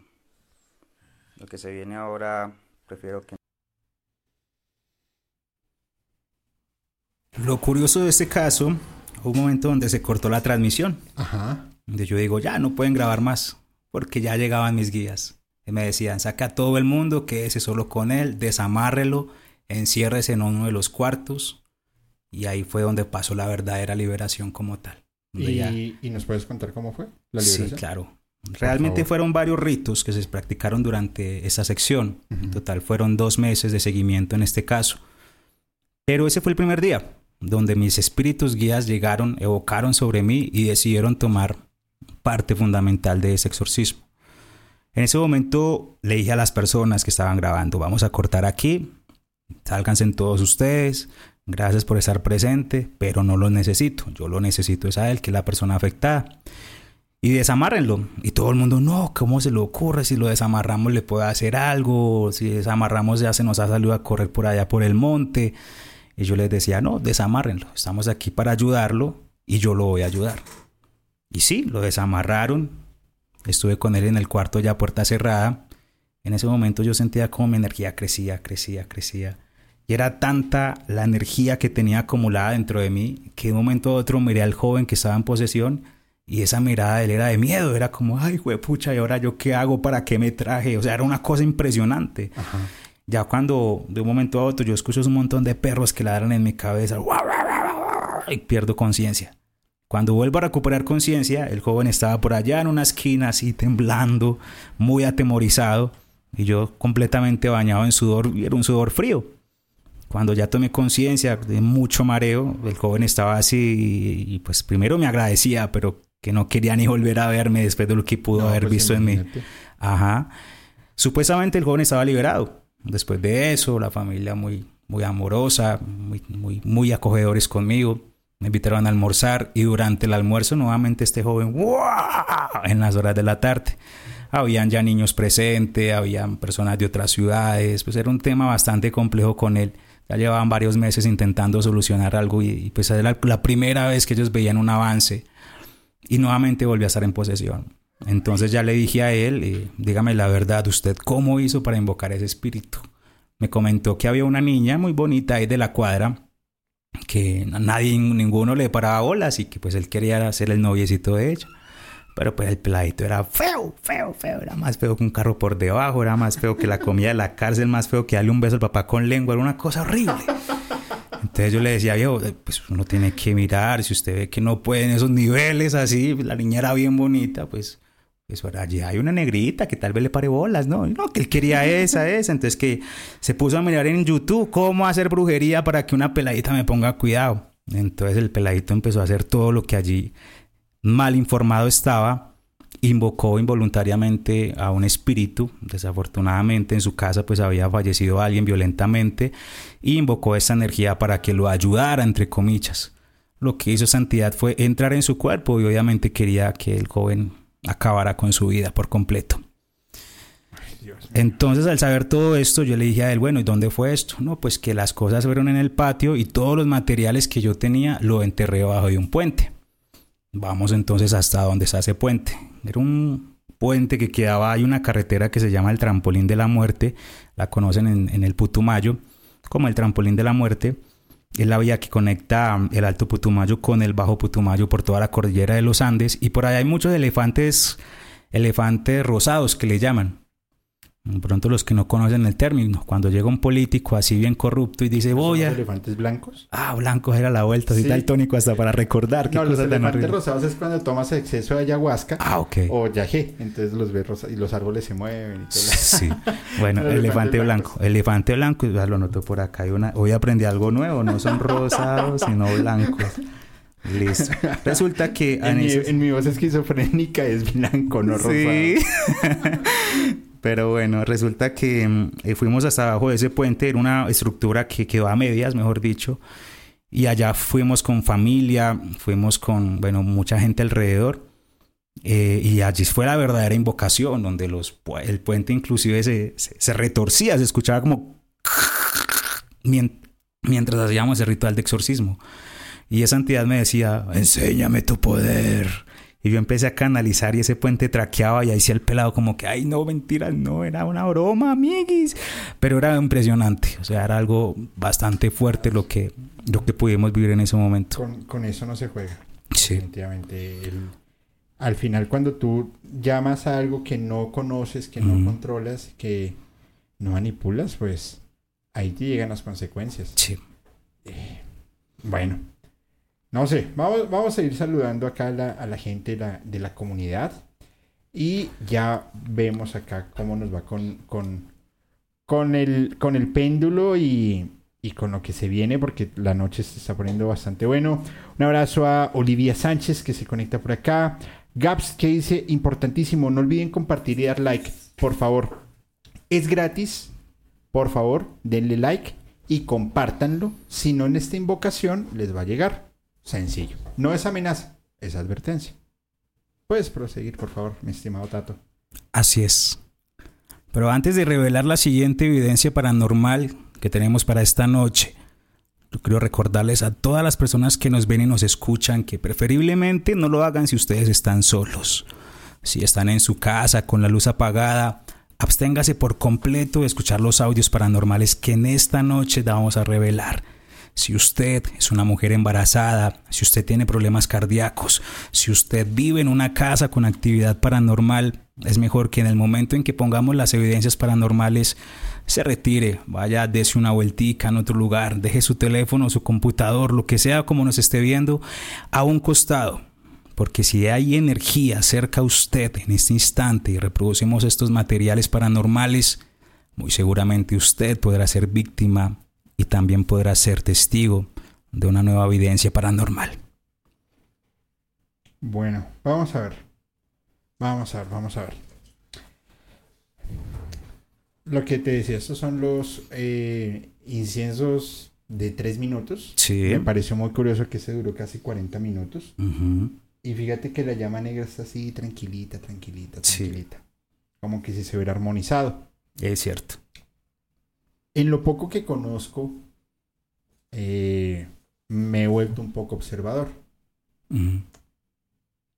lo que se viene ahora prefiero que Lo curioso de este caso, hubo un momento donde se cortó la transmisión. Ajá. Donde yo digo, ya no pueden grabar más, porque ya llegaban mis guías. Y me decían, saca a todo el mundo, quédese solo con él, desamárrelo, enciérrese en uno de los cuartos. Y ahí fue donde pasó la verdadera liberación como tal. Ya- ¿Y, y nos puedes contar cómo fue la Sí, liberación? claro. Realmente fueron varios ritos que se practicaron durante esa sección. En total fueron dos meses de seguimiento en este caso. Pero ese fue el primer día donde mis espíritus guías llegaron, evocaron sobre mí y decidieron tomar parte fundamental de ese exorcismo. En ese momento le dije a las personas que estaban grabando, vamos a cortar aquí, sálganse todos ustedes, gracias por estar presente, pero no lo necesito, yo lo necesito es a él, que es la persona afectada. Y desamárrenlo. Y todo el mundo, no, ¿cómo se le ocurre? Si lo desamarramos le puede hacer algo, si desamarramos ya se nos ha salido a correr por allá por el monte. Y yo les decía, no, desamárrenlo, estamos aquí para ayudarlo y yo lo voy a ayudar. Y sí, lo desamarraron, estuve con él en el cuarto ya puerta cerrada. En ese momento yo sentía como mi energía crecía, crecía, crecía. Y era tanta la energía que tenía acumulada dentro de mí que de un momento a otro miré al joven que estaba en posesión y esa mirada de él era de miedo, era como, ay, pucha, ¿y ahora yo qué hago? ¿Para qué me traje? O sea, era una cosa impresionante. Ajá. Ya cuando de un momento a otro yo escucho un montón de perros que ladran en mi cabeza y pierdo conciencia. Cuando vuelvo a recuperar conciencia, el joven estaba por allá en una esquina así temblando, muy atemorizado y yo completamente bañado en sudor y era un sudor frío. Cuando ya tomé conciencia de mucho mareo, el joven estaba así y, y, pues primero me agradecía, pero que no quería ni volver a verme después de lo que pudo No, haber pues visto en mí. Ajá. Supuestamente el joven estaba liberado. Después de eso, la familia muy, muy amorosa, muy, muy, muy acogedores conmigo. Me invitaron a almorzar y durante el almuerzo nuevamente este joven, en las horas de la tarde. Habían ya niños presentes, habían personas de otras ciudades, pues era un tema bastante complejo con él. Ya llevaban varios meses intentando solucionar algo y, y pues era la primera vez que ellos veían un avance y nuevamente volvió a estar en posesión. Entonces ya le dije a él, eh, dígame la verdad, ¿usted cómo hizo para invocar ese espíritu? Me comentó que había una niña muy bonita ahí de la cuadra, que nadie, ninguno le paraba bolas y que pues él quería hacer el noviecito de ella. Pero pues el peladito era feo, feo, feo. Era más feo que un carro por debajo, era más feo que la comida de la cárcel, más feo que darle un beso al papá con lengua, era una cosa horrible. Entonces yo le decía, viejo, eh, pues uno tiene que mirar, si usted ve que no puede en esos niveles así, la niña era bien bonita, pues, pues allí hay una negrita que tal vez le pare bolas, ¿no? No, que él quería esa, esa. Entonces que se puso a mirar en YouTube cómo hacer brujería para que una peladita me ponga cuidado. Entonces el peladito empezó a hacer todo lo que allí mal informado estaba, invocó involuntariamente a un espíritu, desafortunadamente en su casa pues había fallecido alguien violentamente, y invocó esa energía para que lo ayudara, entre comillas. Lo que hizo esa entidad fue entrar en su cuerpo y obviamente quería que el joven acabara con su vida por completo. Entonces, al saber todo esto, yo le dije a él, bueno, ¿y dónde fue esto? No, pues que las cosas fueron en el patio y todos los materiales que yo tenía lo enterré bajo de un puente. Vamos entonces hasta donde está ese puente. Era un puente que quedaba, hay una carretera que se llama el Trampolín de la Muerte, la conocen en, en el Putumayo como el Trampolín de la Muerte. Es la vía que conecta el Alto Putumayo con el Bajo Putumayo por toda la cordillera de los Andes y por allá hay muchos elefantes, elefantes rosados que le llaman. Pronto los que no conocen el término, cuando llega un político así bien corrupto y dice, voy ¿Son a... los elefantes blancos? Ah, blancos era la vuelta, así Sí. tal tónico hasta para recordar. No, los elefantes rosados es cuando tomas exceso de ayahuasca Ah, ok. o yagé. Entonces los ves rosa y los árboles se mueven y todo. Sí. Bueno, elefante blanco. blancos. Elefante blanco, ya lo noto por acá. Hay una... Hoy aprendí algo nuevo, no son rosados, sino blancos. Listo. Resulta que... En mi, en mi voz esquizofrénica es blanco, no rosado. Pero bueno, resulta que mm, eh, fuimos hasta abajo de ese puente, era una estructura que quedó a medias, mejor dicho. Y allá fuimos con familia, fuimos con, bueno, mucha gente alrededor. Eh, y allí fue la verdadera invocación, donde los, el puente inclusive se, se, se retorcía, se escuchaba como mien- mientras hacíamos el ritual de exorcismo. Y esa entidad me decía, enséñame tu poder. Y yo empecé a canalizar y ese puente traqueaba y ahí sí el pelado como que, ay, no, mentiras, no, era una broma, amiguis. Pero era impresionante, o sea, era algo bastante fuerte lo que, Lo que pudimos vivir en ese momento. Con, con eso no se juega. Sí. Definitivamente. El- al final, cuando tú llamas a algo que no conoces, que no controlas, que no manipulas, pues ahí te llegan las consecuencias. Sí. Bueno, no sé, vamos, vamos a ir saludando acá a la, a la gente de la, de la comunidad y ya vemos acá cómo nos va con, con, con, el, con el péndulo y, y con lo que se viene porque la noche se está poniendo bastante bueno. Un abrazo a Olivia Sánchez que se conecta por acá. Gaps que dice importantísimo, no olviden compartir y dar like, por favor. Es gratis, por favor, denle like y compártanlo. Si no en esta invocación les va a llegar. Sencillo. No es amenaza, es advertencia. Puedes proseguir, por favor, mi estimado Tato. Así es. Pero antes de revelar la siguiente evidencia paranormal que tenemos para esta noche, yo quiero recordarles a todas las personas que nos ven y nos escuchan que preferiblemente no lo hagan si ustedes están solos. Si están en su casa con la luz apagada, absténgase por completo de escuchar los audios paranormales que en esta noche vamos a revelar. Si usted es una mujer embarazada, si usted tiene problemas cardíacos, si usted vive en una casa con actividad paranormal, es mejor que en el momento en que pongamos las evidencias paranormales se retire, vaya, dése una vueltica en otro lugar, deje su teléfono, su computador, lo que sea como nos esté viendo, a un costado. Porque si hay energía cerca a usted en este instante y reproducimos estos materiales paranormales, muy seguramente usted podrá ser víctima y también podrá ser testigo de una nueva evidencia paranormal. Bueno, vamos a ver. Vamos a ver, vamos a ver. Lo que te decía, estos son los eh, inciensos de 3 minutos. Sí. Me pareció muy curioso que se duró casi 40 minutos. Y fíjate que la llama negra está así tranquilita, tranquilita, Sí. tranquilita. Como que si se hubiera armonizado. Es cierto. En lo poco que conozco, eh, me he vuelto un poco observador.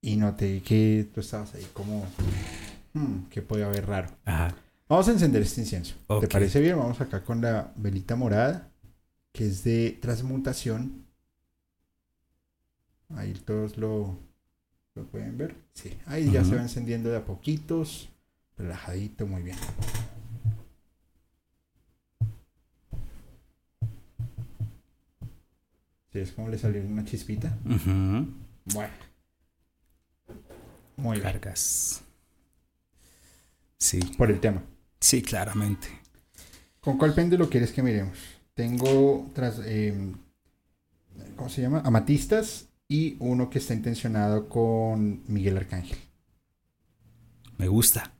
Y noté que tú estabas ahí como... hmm, ¿Qué puede haber raro? Ajá. Vamos a encender este incienso. ¿Te parece bien? Vamos acá con la velita morada, que es de transmutación. Ahí todos lo, lo pueden ver. Sí, ahí ya se va encendiendo de a poquitos. Relajadito, muy bien. Sí, es como le salió una chispita. Bueno. Muy bien. Cargas. Sí, Por el tema. sí, claramente. ¿Con cuál péndulo quieres que miremos? Tengo tras, eh, ¿cómo se llama? Amatistas y uno que está intencionado con Miguel Arcángel. Me gusta.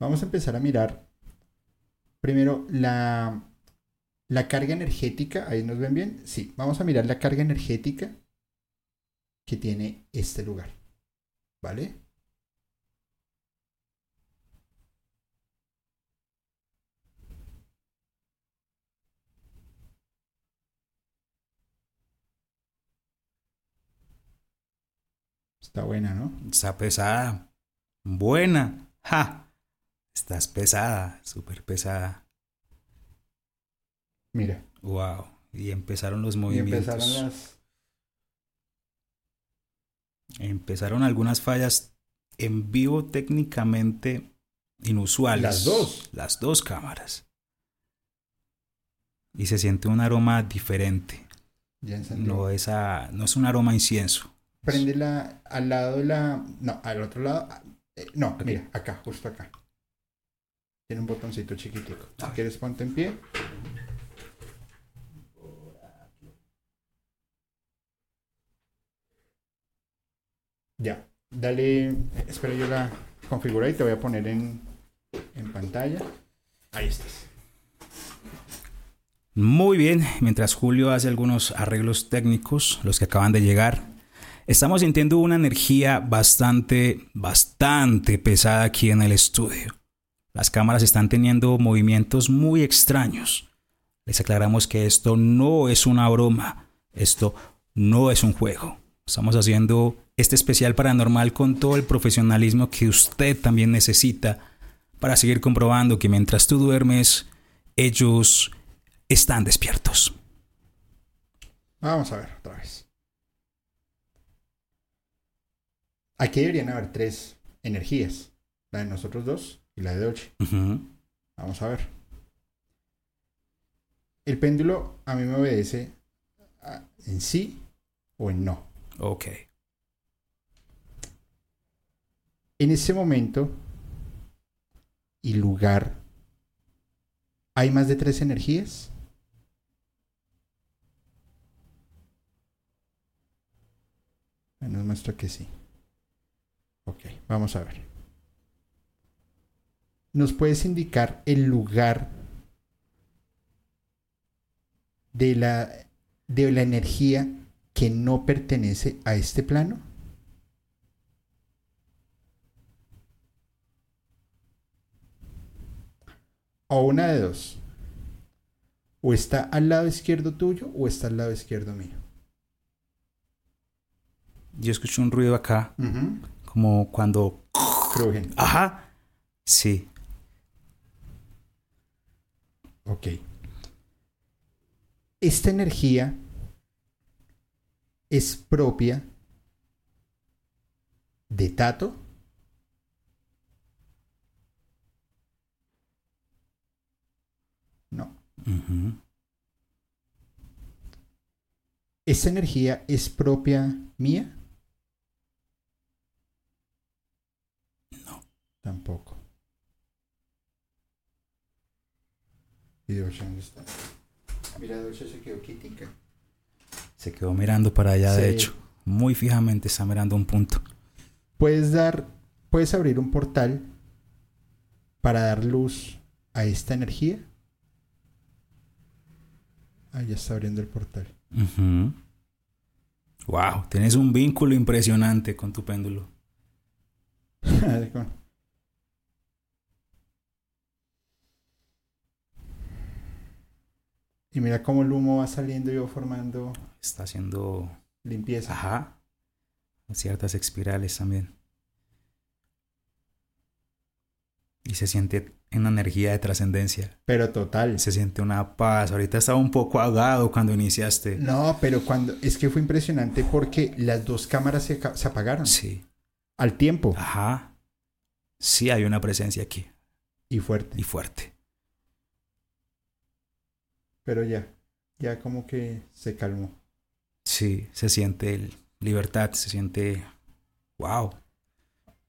Vamos a empezar a mirar primero la, la carga energética. Ahí nos ven bien. Sí, vamos a mirar la carga energética que tiene este lugar. ¿Vale? Está buena, ¿no? Está pesada. Buena. ¡Ja! Estás pesada, súper pesada. Mira. Wow. Y empezaron los Y movimientos. empezaron las... Empezaron algunas fallas en vivo técnicamente inusuales. Las dos. Las dos cámaras. Y se siente un aroma diferente. Ya. No es, a- no es un aroma incienso. Préndela al lado de la. No, al otro lado. Eh, no, mira, acá, justo acá. Tiene un botoncito chiquitico. Si quieres, ponte en pie. Ya. Dale. Espera, yo la configuro y te voy a poner en, en pantalla. Ahí estás. Muy bien, mientras Julio hace algunos arreglos técnicos, los que acaban de llegar, estamos sintiendo una energía bastante, bastante pesada aquí en el estudio. Las cámaras están teniendo movimientos muy extraños. Les aclaramos que esto no es una broma, esto no es un juego. Estamos haciendo este especial paranormal con todo el profesionalismo que usted también necesita para seguir comprobando que mientras tú duermes, ellos están despiertos. Vamos a ver otra vez. Aquí deberían haber tres energías. La de nosotros dos y la de Dolce. Ujú. Vamos a ver. El péndulo a mí me obedece en sí o en no. Ok. En ese momento y lugar, ¿hay más de tres energías? Nos muestra que sí. Ok, vamos a ver. ¿Nos puedes indicar el lugar de la, de la energía que no pertenece a este plano? O una de dos. O está al lado izquierdo tuyo o está al lado izquierdo mío. Yo escucho un ruido acá, como cuando... Crujen. Ajá. Sí. Ok. Esta energía es propia de Tato. No. ¿Esta energía es propia mía? No. Tampoco. ¿Y Dolce dónde está? Mira, Dolce se quedó quietica. Se quedó mirando para allá, de hecho. Muy fijamente está mirando un punto. Puedes dar, puedes abrir un portal para dar luz a esta energía. Ah, ya está abriendo el portal. Ujú. Wow, tienes un vínculo impresionante con tu péndulo. y mira cómo el humo va saliendo y va formando Está haciendo, limpieza. ajá, ciertas espirales también. Y se siente una energía de trascendencia. Pero total. Se siente una paz. Ahorita estaba un poco ahogado cuando iniciaste. No, pero cuando es que fue impresionante porque las dos cámaras se, se apagaron Sí. al tiempo Ajá. Sí hay una presencia aquí. y fuerte. Y fuerte. Pero ya, ya como que se calmó. Sí, se siente el- libertad, se siente... Wow.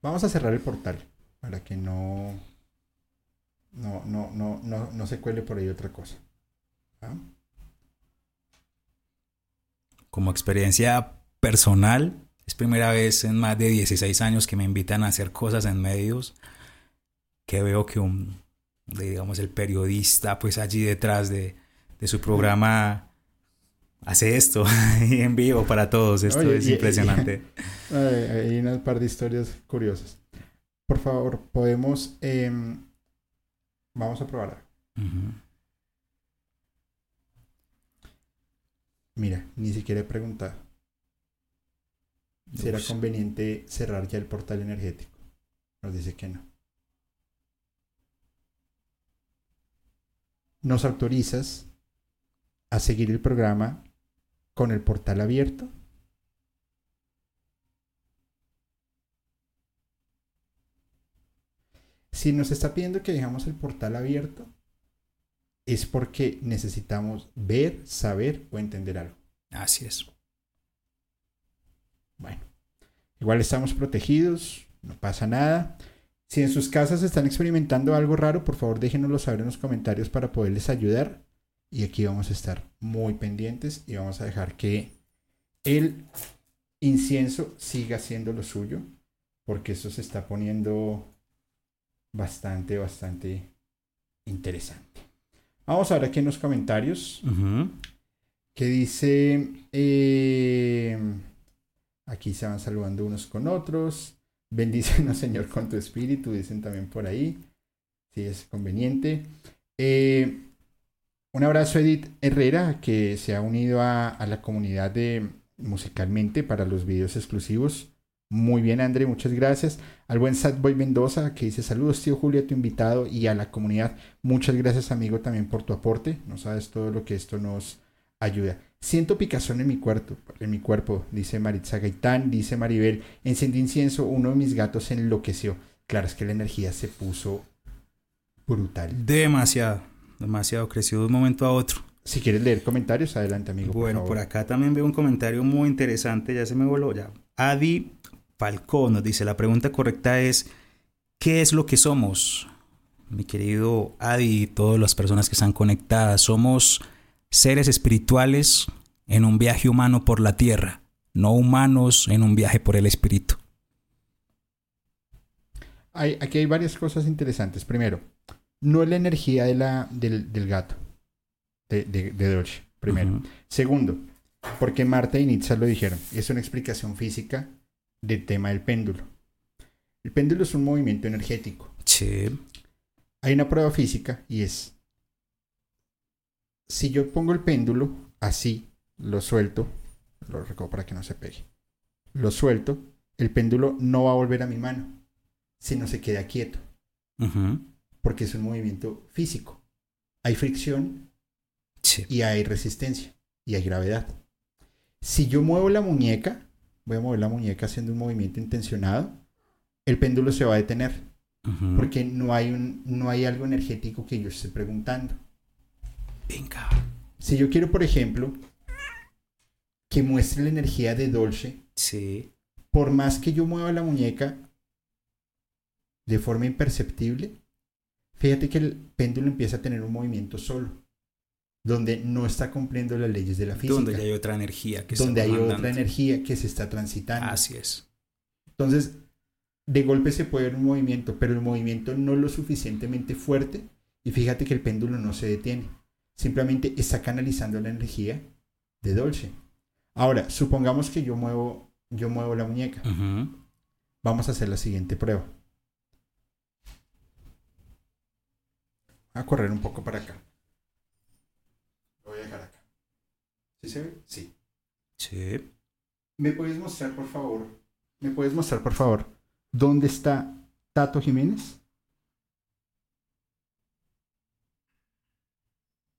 Vamos a cerrar el portal para que no no no no no, no se cuele por ahí otra cosa. ¿Ah? Como experiencia personal, es primera vez en más de 16 años que me invitan a hacer cosas en medios que veo que un, digamos, el periodista, pues allí detrás de, de su programa hace esto y en vivo para todos. Esto Oye, es y- y- impresionante. Ay, hay unas par de historias curiosas. Por favor, podemos em, vamos a probar. Mira, ni siquiera he preguntado si era Ups. conveniente cerrar ya el portal energético. Nos dice que no. ¿Nos autorizas a seguir el programa con el portal abierto? Si nos está pidiendo que dejamos el portal abierto, es porque necesitamos ver, saber o entender algo. Así es. Bueno, igual estamos protegidos, no pasa nada. Si en sus casas están experimentando algo raro, por favor déjenoslo saber en los comentarios para poderles ayudar. Y aquí vamos a estar muy pendientes y vamos a dejar que el incienso siga haciendo lo suyo, porque esto se está poniendo bastante, bastante interesante. Vamos a ver aquí en los comentarios que dice, eh, aquí se van saludando unos con otros, bendícenos Señor con tu espíritu, dicen también por ahí, si es conveniente. Eh, un abrazo a Edith Herrera, que se ha unido a, la comunidad de musicalmente para los videos exclusivos. Muy bien, André, muchas gracias. Al buen Sadboy Mendoza que dice saludos, tío Julio, a tu invitado y a la comunidad. Muchas gracias, amigo, también por tu aporte. No sabes todo lo que esto nos ayuda. Siento picazón en mi cuerpo, en mi cuerpo, dice Maritza Gaitán, dice Maribel. Encendí incienso, uno de mis gatos enloqueció. Claro, es que la energía se puso brutal. Demasiado, demasiado, creció de un momento a otro. Si quieres leer comentarios, adelante, amigo. Bueno, por acá también veo un comentario muy interesante, ya se me voló ya. Adi Falcón nos dice, la pregunta correcta es, ¿qué es lo que somos? Mi querido Adi y todas las personas que están conectadas, somos seres espirituales en un viaje humano por la tierra, no humanos en un viaje por el espíritu. Hay- aquí hay varias cosas interesantes. Primero, no es la energía de la, del, del gato, de, de, de Dolce. Primero. Segundo, porque Marta y Nitza lo dijeron, es una explicación física del tema del péndulo. El péndulo es un movimiento energético. Sí, Hay una prueba física y es, si yo pongo el péndulo así, lo suelto, lo recojo para que no se pegue, lo suelto, el péndulo no va a volver a mi mano, sino se queda quieto, ujú, porque es un movimiento físico. Hay fricción sí. y hay resistencia y hay gravedad. Si yo muevo la muñeca, voy a mover la muñeca haciendo un movimiento intencionado, el péndulo se va a detener porque no hay, un, no hay algo energético que yo esté preguntando. Venga. Si yo quiero, por ejemplo, que muestre la energía de Dolce, Sí, por más que yo mueva la muñeca de forma imperceptible, fíjate que el péndulo empieza a tener un movimiento solo, donde no está cumpliendo las leyes de la física. donde ya hay otra energía que donde hay mandando. otra energía que se está transitando. Así es. Entonces, de golpe se puede ver un movimiento, pero el movimiento no lo suficientemente fuerte y fíjate que el péndulo no se detiene. Simplemente está canalizando la energía de Dolce. Ahora, supongamos que yo muevo, yo muevo la muñeca. Vamos a hacer la siguiente prueba. A correr un poco para acá. Lo voy a dejar acá. ¿Sí se ve? Sí. Sí. ¿Me puedes mostrar, por favor? ¿Me puedes mostrar, por favor, dónde está Tato Jiménez?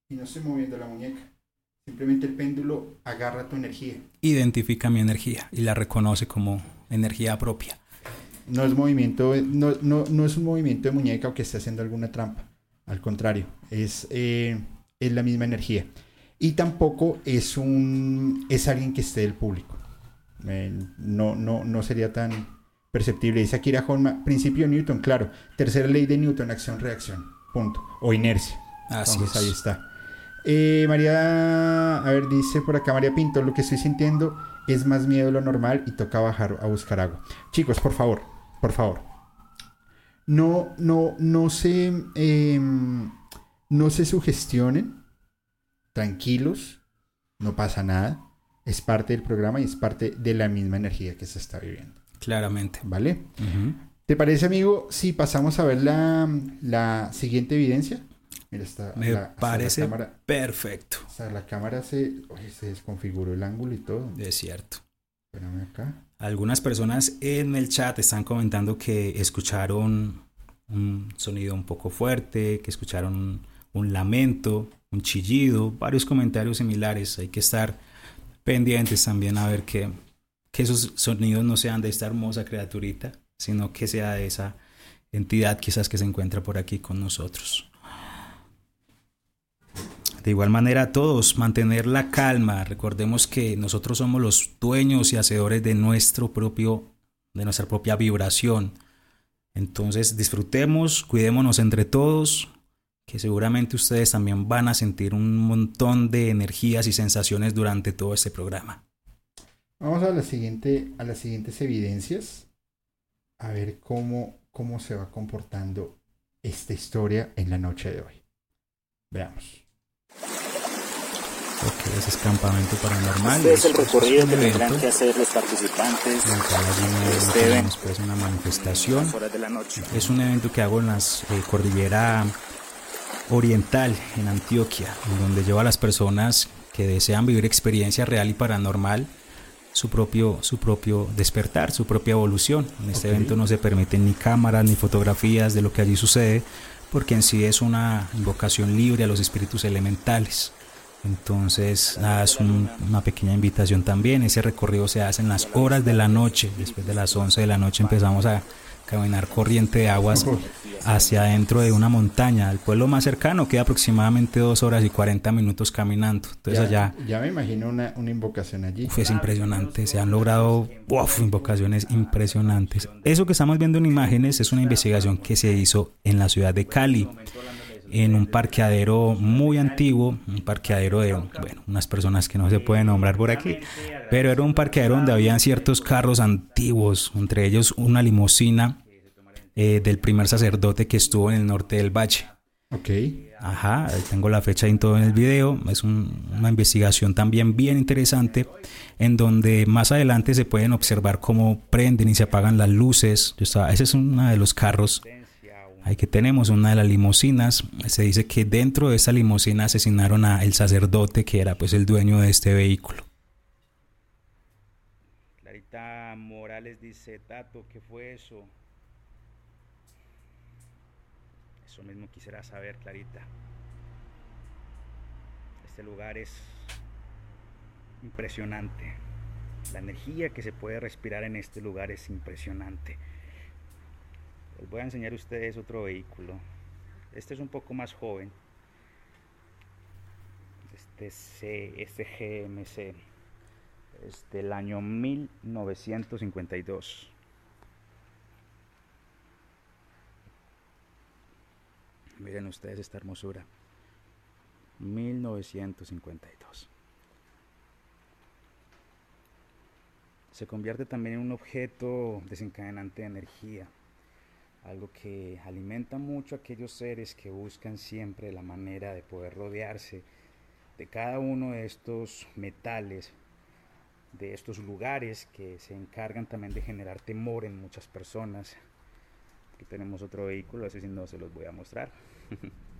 Y no estoy moviendo la muñeca. Simplemente el péndulo agarra tu energía. Identifica mi energía y la reconoce como energía propia. No es movimiento, no, no, no es un movimiento de muñeca o que esté haciendo alguna trampa. Al contrario, es, eh, es la misma energía. Y tampoco es un es alguien que esté del público. Eh, no, no, no sería tan perceptible. Dice Akira Honma, principio Newton, claro. Tercera ley de Newton, acción-reacción. Punto. O inercia. Así Entonces es. ahí está. Eh, María, a ver, dice por acá María Pinto, lo que estoy sintiendo es más miedo de lo normal y toca bajar a buscar agua. Chicos, por favor, por favor. No, no, no se, em, no se sugestionen. Tranquilos, no pasa nada. Es parte del programa y es parte de la misma energía que se está viviendo. Claramente. ¿Vale? ¿Te parece, amigo, si pasamos a ver la, la siguiente evidencia? Mira, está Me la- hasta parece La cámara, perfecto. o sea, la cámara se, oye, se desconfiguró el ángulo y todo. Es cierto. Espérame acá. Algunas personas en el chat están comentando que escucharon un sonido un poco fuerte, que escucharon un, lamento, un chillido, varios comentarios similares. Hay que estar pendientes también a ver que, que esos sonidos no sean de esta hermosa criaturita, sino que sea de esa entidad quizás que se encuentra por aquí con nosotros. De igual manera, todos mantener la calma. Recordemos que nosotros somos los dueños y hacedores de nuestro propio, de nuestra propia vibración. Entonces, disfrutemos, cuidémonos entre todos, que seguramente ustedes también van a sentir un montón de energías y sensaciones durante todo este programa. Vamos a la siguiente, a las siguientes evidencias. A ver cómo, cómo se va comportando esta historia en la noche de hoy. Veamos. Ese es campamento paranormal. Este es el recorrido que tendrán que hacer los participantes Este evento. pues, una manifestación. de la noche. Es un evento que hago en la cordillera oriental, en Antioquia, donde llevo a las personas que desean vivir experiencia real y paranormal su propio, su propio despertar, su propia evolución. En este Ok. evento no se permiten ni cámaras ni fotografías de lo que allí sucede, porque en sí es una invocación libre a los espíritus elementales. Entonces, nada, es un- una pequeña invitación también. Ese recorrido se hace en las horas de la noche. Después de las 11 de la noche empezamos a caminar corriente de aguas hacia adentro de una montaña. El pueblo más cercano queda aproximadamente dos horas y 40 minutos caminando. Entonces ya, allá ya me imagino una, una invocación allí. Uf, es impresionante, se han logrado uf, invocaciones impresionantes. Eso que estamos viendo en imágenes es una investigación que se hizo en la ciudad de Cali, en un parqueadero muy antiguo, un parqueadero de, bueno, unas personas que no se pueden nombrar por aquí, pero era un parqueadero donde habían ciertos carros antiguos, entre ellos una limusina eh, del primer sacerdote que estuvo en el norte del valle. Ok. Ajá, tengo la fecha y todo en el video. Es un- una investigación también bien interesante en donde más adelante se pueden observar cómo prenden y se apagan las luces. Yo estaba- ese es uno de los carros. Ahí que tenemos una de las limusinas. Se dice que dentro de esta limusina asesinaron a el sacerdote que era pues el dueño de este vehículo. Clarita Morales dice, Tato, ¿qué fue eso? Eso mismo quisiera saber, Clarita. Este lugar es impresionante. La energía que se puede respirar en este lugar es impresionante. Les voy a enseñar a ustedes otro vehículo. Este es un poco más joven. Este, C, este GMC es del año 1952. Miren ustedes esta hermosura. 1952. Se convierte también en un objeto desencadenante de energía, algo que alimenta mucho a aquellos seres que buscan siempre la manera de poder rodearse de cada uno de estos metales, de estos lugares que se encargan también de generar temor en muchas personas. Aquí tenemos otro vehículo, ese sí no se los voy a mostrar.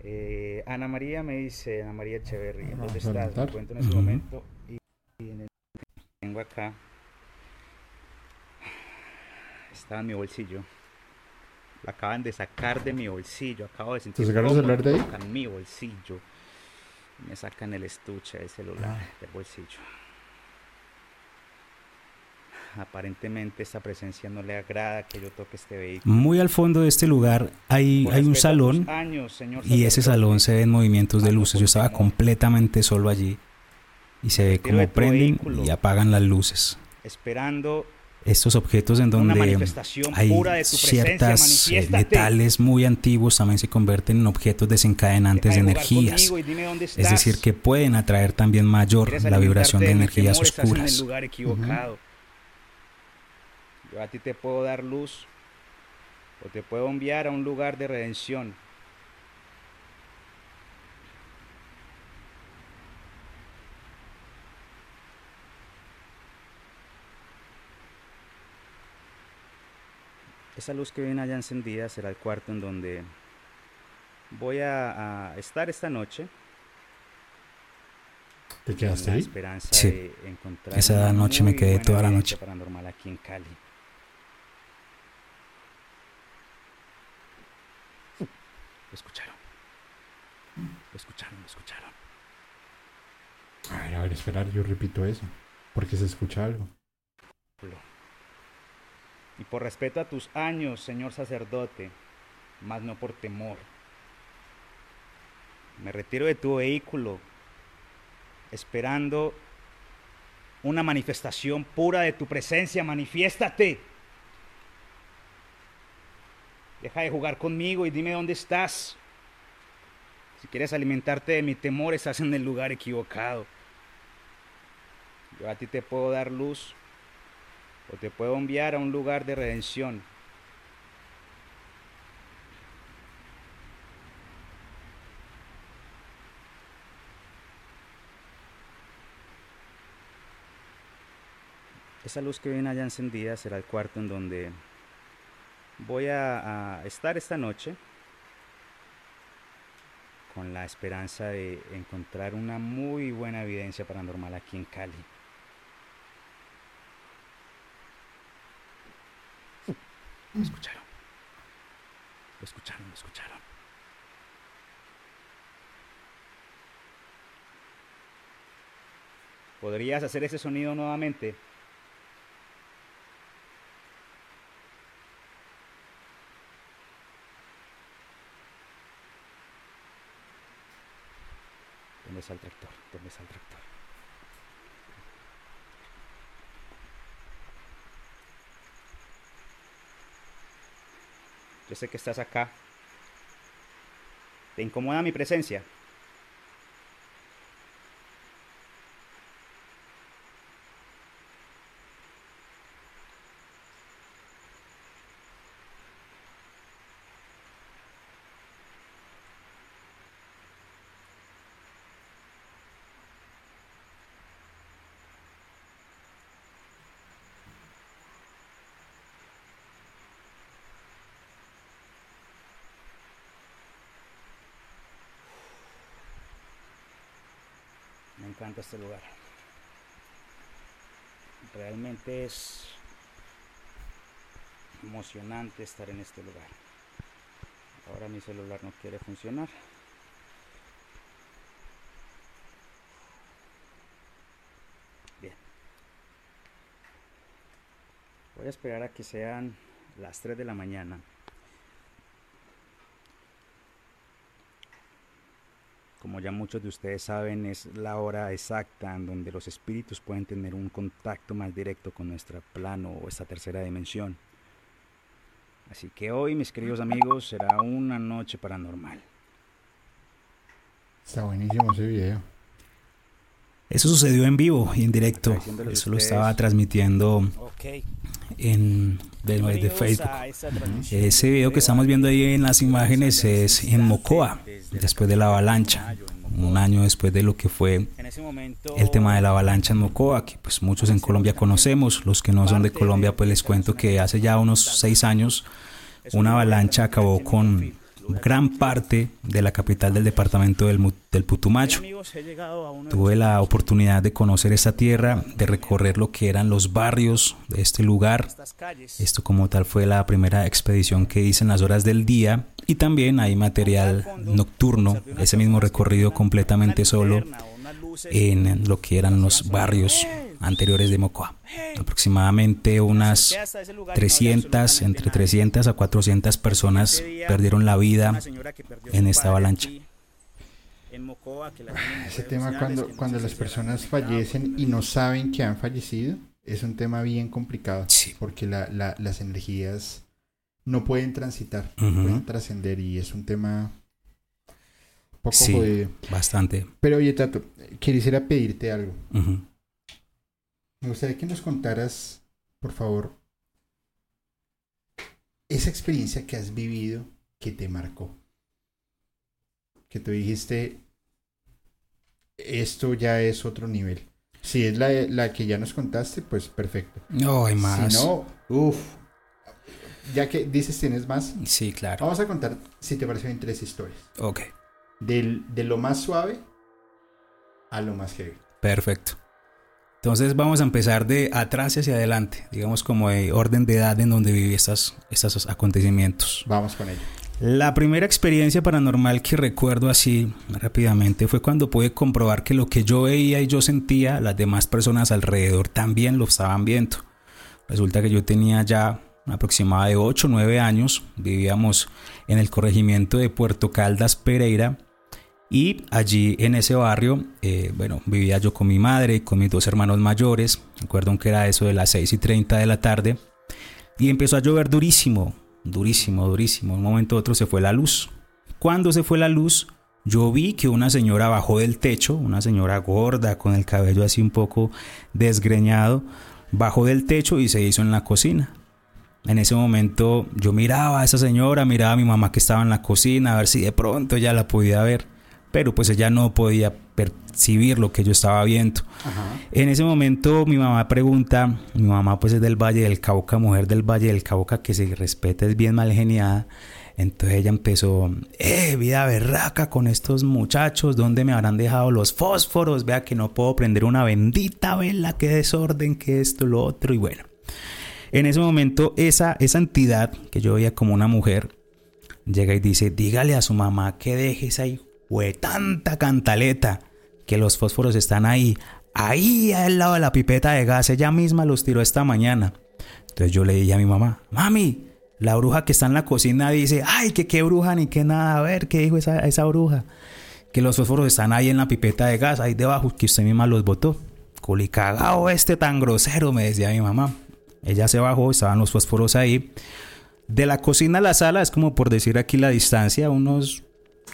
Eh, Ana María me dice, Ana María Echeverry, ¿dónde estás? Me encuentro en ese Ujú. momento y, y en el tengo acá. Estaba en mi bolsillo. Lo acaban de sacar de mi bolsillo. Acabo de sentir sacaron el celular de ahí? tocan mi bolsillo. Me sacan el estuche del celular Ah. del bolsillo. Aparentemente esta presencia no le agrada que yo toque este vehículo. Muy al fondo de este lugar hay, hay un salón años, señor y ese salón se ven movimientos de luces. Yo estaba completamente solo allí y se ve tu prenden vehículo. y apagan las luces. Esperando Estos objetos en donde hay pura ciertas eh, metales muy antiguos también se convierten en objetos desencadenantes de energías. Es decir, que pueden atraer también mayor la vibración de energías en el oscuras. Yo a ti te puedo dar luz o te puedo enviar a un lugar de redención. Esa luz que viene allá encendida será el cuarto en donde voy a, a estar esta noche. ¿Te quedaste la ahí? esperanza Sí. de encontrar Esa noche me quedé toda la noche. paranormal aquí en Cali. Lo escucharon. Lo escucharon, lo escucharon. A ver, a ver, esperar, yo repito eso. Porque se escucha algo. Y por respeto a tus años, señor sacerdote, más no por temor. Me retiro de tu vehículo, esperando una manifestación pura de tu presencia. Manifiéstate. Deja de jugar conmigo y dime dónde estás. Si quieres alimentarte de mi temor, estás en el lugar equivocado. Yo a ti te puedo dar luz o te puedo enviar a un lugar de redención. Esa luz que viene allá encendida será el cuarto en donde voy a, a estar esta noche con la esperanza de encontrar una muy buena evidencia paranormal aquí en Cali. ¿Lo escucharon? ¿Lo escucharon? ¿Lo escucharon? ¿Podrías hacer ese sonido nuevamente? ¿Dónde está el tractor? ¿Dónde está el tractor? Sé que estás acá. ¿Te incomoda mi presencia? Encanta este lugar. Realmente es emocionante estar en este lugar. Ahora mi celular no quiere funcionar. Bien. Voy a esperar a que sean las 3 de la mañana. Como ya muchos de ustedes saben, es la hora exacta en donde los espíritus pueden tener un contacto más directo con nuestro plano o esta tercera dimensión. Así que hoy, mis queridos amigos, será una noche paranormal. Está buenísimo ese video. Eso sucedió en vivo y en directo. Eso lo estaba transmitiendo en de, de Facebook. Ese video que estamos viendo ahí en las imágenes es en Mocoa, después de la avalancha, un año después de lo que fue En ese momento, el tema de la avalancha en Mocoa, que pues muchos en Colombia conocemos, los que no son de Colombia pues les cuento que hace ya unos seis años una avalancha acabó con gran parte de la capital del departamento del, del Putumayo. Tuve la oportunidad de conocer esta tierra, de recorrer lo que eran los barrios de este lugar. Esto como tal fue la primera expedición que hice en las horas del día y también hay material nocturno, ese mismo recorrido completamente solo en lo que eran los barrios anteriores de Mocoa. Aproximadamente unas 300, entre 300 a 400 personas perdieron la vida en esta avalancha. Ese tema cuando, cuando las personas fallecen y no saben que han fallecido es un tema bien complicado. Sí. Porque la- la- las energías no pueden transitar, Ujú. no pueden trascender y es un tema poco Sí. jodido. Bastante. Pero oye, Tato, quisiera pedirte algo. Me gustaría que nos contaras, por favor, esa experiencia que has vivido que te marcó. Que tú dijiste, esto ya es otro nivel. Si es la, la que ya nos contaste, pues perfecto. No, hay más. Si no, uff. Ya que dices tienes más, Sí, claro. vamos a contar, si te parece bien, tres historias. Ok, Del, de lo más suave a lo más heavy. perfecto. Entonces vamos a empezar de atrás hacia adelante, digamos como de orden de edad en donde viví estas, estos acontecimientos. Vamos con ello. La primera experiencia paranormal que recuerdo así rápidamente fue cuando pude comprobar que lo que yo veía y yo sentía, las demás personas alrededor también lo estaban viendo. Resulta que yo tenía ya aproximadamente 8 o 9 años, vivíamos en el corregimiento de Puerto Caldas, Pereira, y allí en ese barrio, eh, bueno, vivía yo con mi madre y con mis dos hermanos mayores, recuerdo que era eso de las 6 y 30 de la tarde, y empezó a llover durísimo, durísimo, durísimo. Un momento a otro se fue la luz. Cuando se fue la luz, yo vi que una señora bajó del techo, una señora gorda con el cabello así un poco desgreñado, bajó del techo y se hizo en la cocina. En ese momento yo miraba a esa señora, miraba a mi mamá que estaba en la cocina, a ver si de pronto ya la podía ver. Pero pues ella no podía percibir lo que yo estaba viendo. Ajá. En ese momento mi mamá pregunta, mi mamá pues es del Valle del Cauca, mujer del Valle del Cauca que se respeta, es bien mal geniada. Entonces ella empezó, eh, vida berraca con estos muchachos, ¿dónde me habrán dejado los fósforos? Vea que no puedo prender una bendita vela, qué desorden, qué esto, lo otro, y bueno. En ese momento esa, esa entidad que yo veía como una mujer, llega y dice, dígale a su mamá que deje esa tanta cantaleta, que los fósforos están ahí, ahí al lado de la pipeta de gas, ella misma los tiró esta mañana. Entonces yo le dije a mi mamá, mami, la bruja que está en la cocina dice, ay, que qué bruja ni qué nada, a ver, ¿qué dijo esa, esa bruja? Que los fósforos están ahí en la pipeta de gas, ahí debajo, que usted misma los botó. Culicagao este tan grosero, me decía mi mamá. Ella se bajó, estaban los fósforos ahí. De la cocina a la sala es como por decir aquí la distancia, unos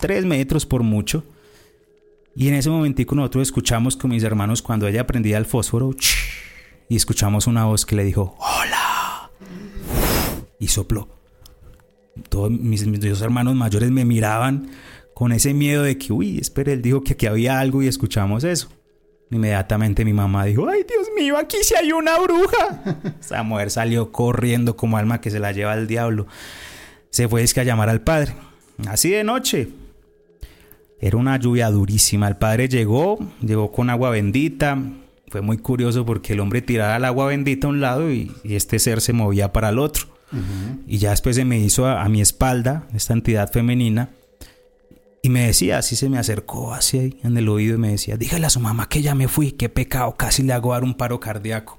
3 metros por mucho. Y en ese momentico nosotros escuchamos con mis hermanos cuando ella prendía el fósforo y escuchamos una voz que le dijo, hola. Y sopló. Todos mis, dos hermanos mayores me miraban con ese miedo de que, uy, espere, él dijo que aquí había algo y escuchamos eso. Inmediatamente mi mamá dijo, ay Dios mío, aquí sí hay una bruja. Esa mujer salió corriendo como alma que se la lleva al diablo. Se fue es que a llamar al padre. Así de noche. Era una lluvia durísima. El padre llegó, llegó con agua bendita. Fue muy curioso porque el hombre tiraba el agua bendita a un lado y, y este ser se movía para el otro. Y ya después se me hizo a, a mi espalda, esta entidad femenina, y me decía, así se me acercó así ahí en el oído y me decía, dígale a su mamá que ya me fui, qué pecado, casi le hago dar un paro cardíaco.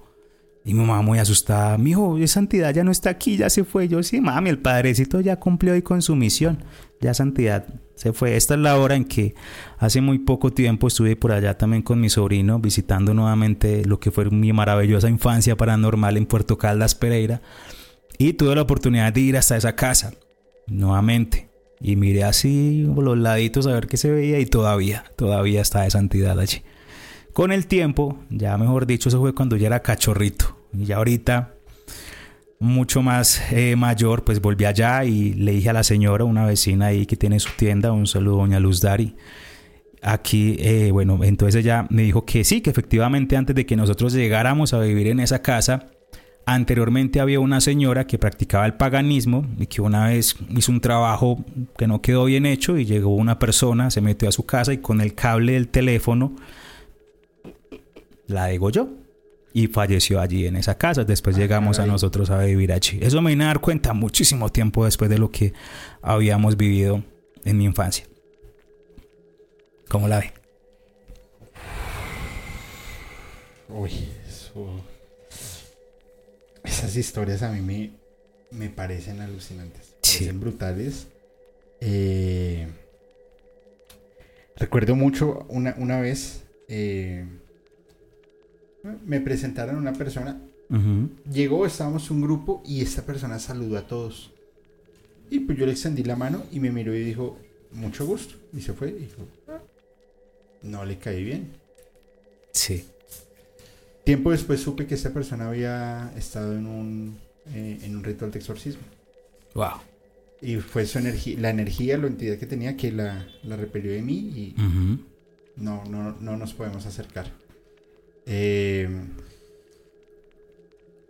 Y mi mamá muy asustada, mijo, esa entidad ya no está aquí, ya se fue. Yo, sí, mami, el padrecito ya cumplió hoy con su misión. Ya esa entidad se fue. Esta es la hora en que hace muy poco tiempo estuve por allá también con mi sobrino, visitando nuevamente lo que fue mi maravillosa infancia paranormal en Puerto Caldas, Pereira. Y tuve la oportunidad de ir hasta esa casa, nuevamente. Y miré así los laditos a ver qué se veía y todavía, todavía está esa entidad allí. Con el tiempo, ya mejor dicho, eso fue cuando ya era cachorrito. Y ya ahorita, mucho más eh, mayor, pues volví allá y le dije a la señora, una vecina ahí que tiene su tienda, un saludo, doña Luz Dari. Aquí, eh, bueno, entonces ella me dijo que sí, que efectivamente antes de que nosotros llegáramos a vivir en esa casa, Anteriormente había una señora que practicaba el paganismo y que una vez hizo un trabajo que no quedó bien hecho y llegó una persona, se metió a su casa y con el cable del teléfono la degolló y falleció allí en esa casa. Después llegamos a nosotros a vivir allí. Eso me vine a dar cuenta muchísimo tiempo después de lo que habíamos vivido en mi infancia. ¿Cómo la ve? Uy, eso... Esas historias a mí me, me parecen alucinantes. Sí. Parecen brutales. Eh, recuerdo mucho una, una vez eh, me presentaron a una persona. Llegó, estábamos un grupo y esta persona saludó a todos. Y pues yo le extendí la mano y me miró y dijo, mucho gusto. Y se fue. Y dijo, "Ah, no le caí bien. Sí. Tiempo después supe que esta persona había estado en un, eh, en un ritual de exorcismo. Wow. Y fue su energía, la energía, la entidad que tenía que la, la repelió de mí y Ujú. no, no, no nos podemos acercar. Eh,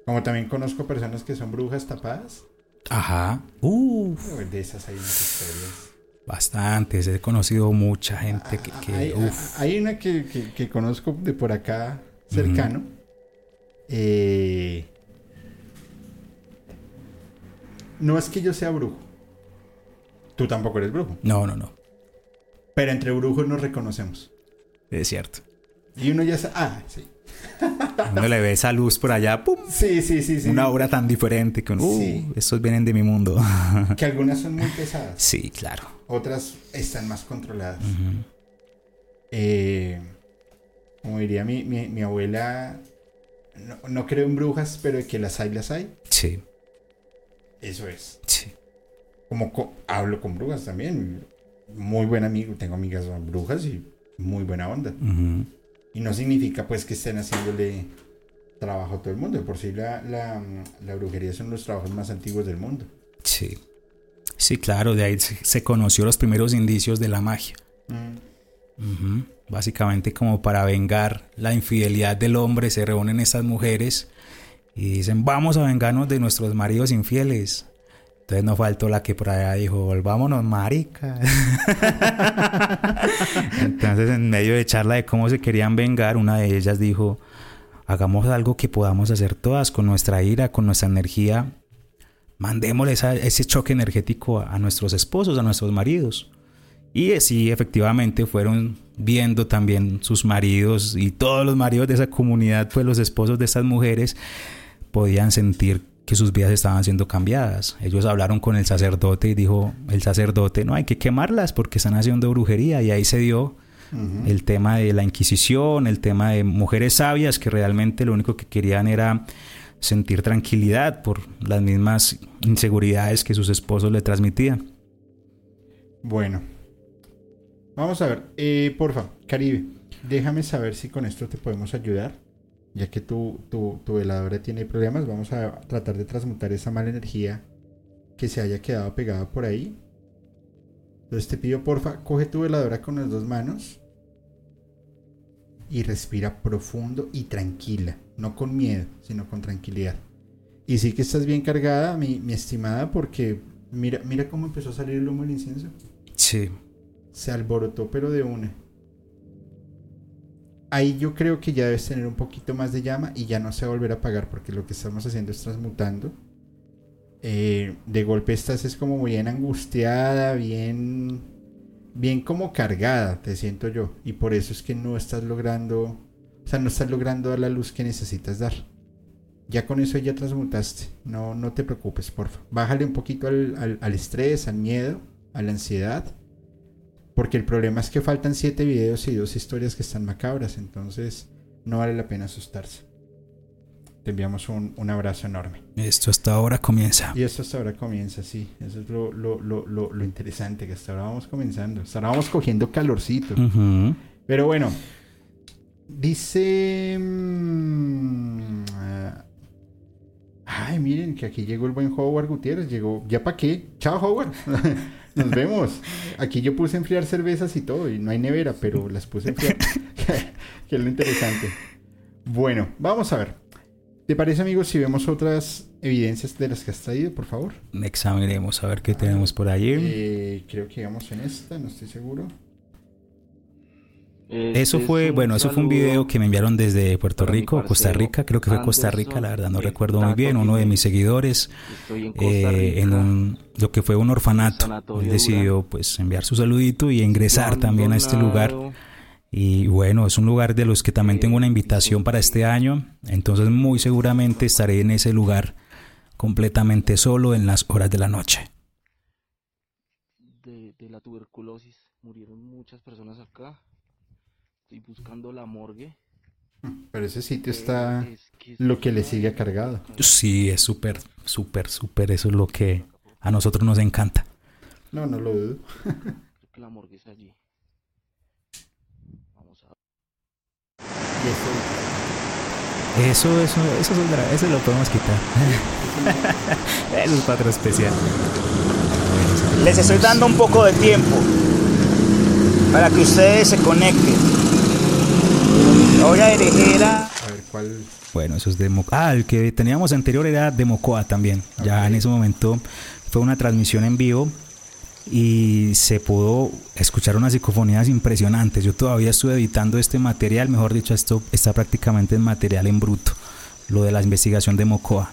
como también conozco personas que son brujas tapadas, Ajá. Uf. de esas hay unas historias. Bastantes. He conocido mucha gente que... que- hay, uf. hay una que, que- que conozco de por acá cercano. Eh, no es que yo sea brujo. Tú tampoco eres brujo. No, no, no. Pero entre brujos nos reconocemos. Es cierto. Y uno ya sabe. Ah, sí. Uno le ve esa luz por allá, ¡pum! Sí, sí, sí. sí. Una obra tan diferente que uno, uh, Sí. estos vienen de mi mundo. Que algunas son muy pesadas. sí, claro. Otras están más controladas. Eh, como diría mi, mi, mi abuela, no, no creo en brujas, pero que las hay, las hay. Sí, Eso es. sí. Como co- hablo con brujas también. Muy buen amigo, tengo amigas brujas y muy buena onda. Ujú. Y no significa pues que estén haciéndole trabajo a todo el mundo. Por sí la, la, la brujería son los trabajos más antiguos del mundo. Sí. Sí, claro, de ahí se, se conoció los primeros indicios de la magia. Mm. Básicamente como para vengar la infidelidad del hombre se reúnen estas mujeres y dicen vamos a vengarnos de nuestros maridos infieles. Entonces no faltó la que por allá dijo, volvámonos marica. Entonces en medio de charla de cómo se querían vengar, una de ellas dijo, hagamos algo que podamos hacer todas con nuestra ira, con nuestra energía. Mandémosle esa- ese choque energético a, nuestros esposos, a nuestros maridos. Y sí, efectivamente fueron viendo también sus maridos y todos los maridos de esa comunidad, pues los esposos de estas mujeres, podían sentir que sus vidas estaban siendo cambiadas. Ellos hablaron con el sacerdote y dijo el sacerdote, no hay que quemarlas porque están haciendo brujería y ahí se dio el tema de la Inquisición, el tema de mujeres sabias que realmente lo único que querían era sentir tranquilidad por las mismas inseguridades que sus esposos le transmitían. Bueno. Vamos a ver. Eh, porfa, Caribe, déjame saber si con esto te podemos ayudar. Ya que tu, tu, tu veladora tiene problemas, vamos a tratar de transmutar esa mala energía que se haya quedado pegada por ahí. Entonces te pido, porfa, coge tu veladora con las dos manos y respira profundo y tranquila. No con miedo, sino con tranquilidad. Y sí que estás bien cargada, mi, mi estimada, porque mira, mira cómo empezó a salir el humo del incienso. Sí, Se alborotó, pero de una. Ahí yo creo que ya debes tener un poquito más de llama y ya no se va a volver a apagar porque lo que estamos haciendo es transmutando. Eh, de golpe estás es como bien angustiada, bien, bien como cargada, te siento yo. Y por eso es que no estás logrando, o sea, no estás logrando dar la luz que necesitas dar. Ya con eso ya transmutaste. No, no te preocupes, porfa. Bájale un poquito al, al- al estrés, al miedo, a la ansiedad. Porque el problema es que faltan siete videos y dos historias que están macabras. Entonces no vale la pena asustarse. Te enviamos un, un abrazo enorme. esto hasta ahora comienza. Y esto hasta ahora comienza, sí. Eso es lo, lo, lo, lo, lo interesante, que hasta ahora vamos comenzando. Hasta ahora vamos cogiendo calorcito. Ujú. Pero bueno, dice... mm, ah, ay, miren que aquí llegó el buen Howard Gutiérrez. Llegó... ¿Ya para qué? Chao, Howard. Nos vemos. Aquí yo puse a enfriar cervezas y todo. Y no hay nevera, pero las puse a enfriar. que es lo interesante. Bueno, vamos a ver. ¿Te parece, amigos, si vemos otras evidencias de las que has traído, por favor? Examinemos a ver qué tenemos por allí. Eh, creo que íbamos en esta, no estoy seguro. Eso fue, bueno, eso fue un video que me enviaron desde Puerto Rico, Costa Rica, creo que fue Costa Rica, la verdad no recuerdo muy bien, uno de mis seguidores eh, en un, lo que fue un orfanato, él decidió pues enviar su saludito y ingresar también a este lugar. Y bueno, es un lugar de los que también tengo una invitación para este año, entonces muy seguramente estaré en ese lugar completamente solo en las horas de la noche. de, de la tuberculosis. Murieron muchas personas acá. Estoy buscando la morgue. Pero ese sitio está Es que lo que le está sigue cargado. Sí, es súper, súper, súper, eso es lo que a nosotros nos encanta. No, no lo dudo. Creo que la morgue es allí. Vamos a Y eso- Eso, eso, eso, eso lo podemos quitar. eso es para especial. Les estoy dando un poco de tiempo para que ustedes se conecten. Voy a dirigir a... a ver cuál. Bueno, eso es de Mocoa. Ah, el que teníamos anterior era de Mocoa también. Ya en ese momento fue una transmisión en vivo y se pudo escuchar unas psicofonías impresionantes. Yo todavía estuve editando este material, mejor dicho, esto está prácticamente en material en bruto, lo de la investigación de Mocoa.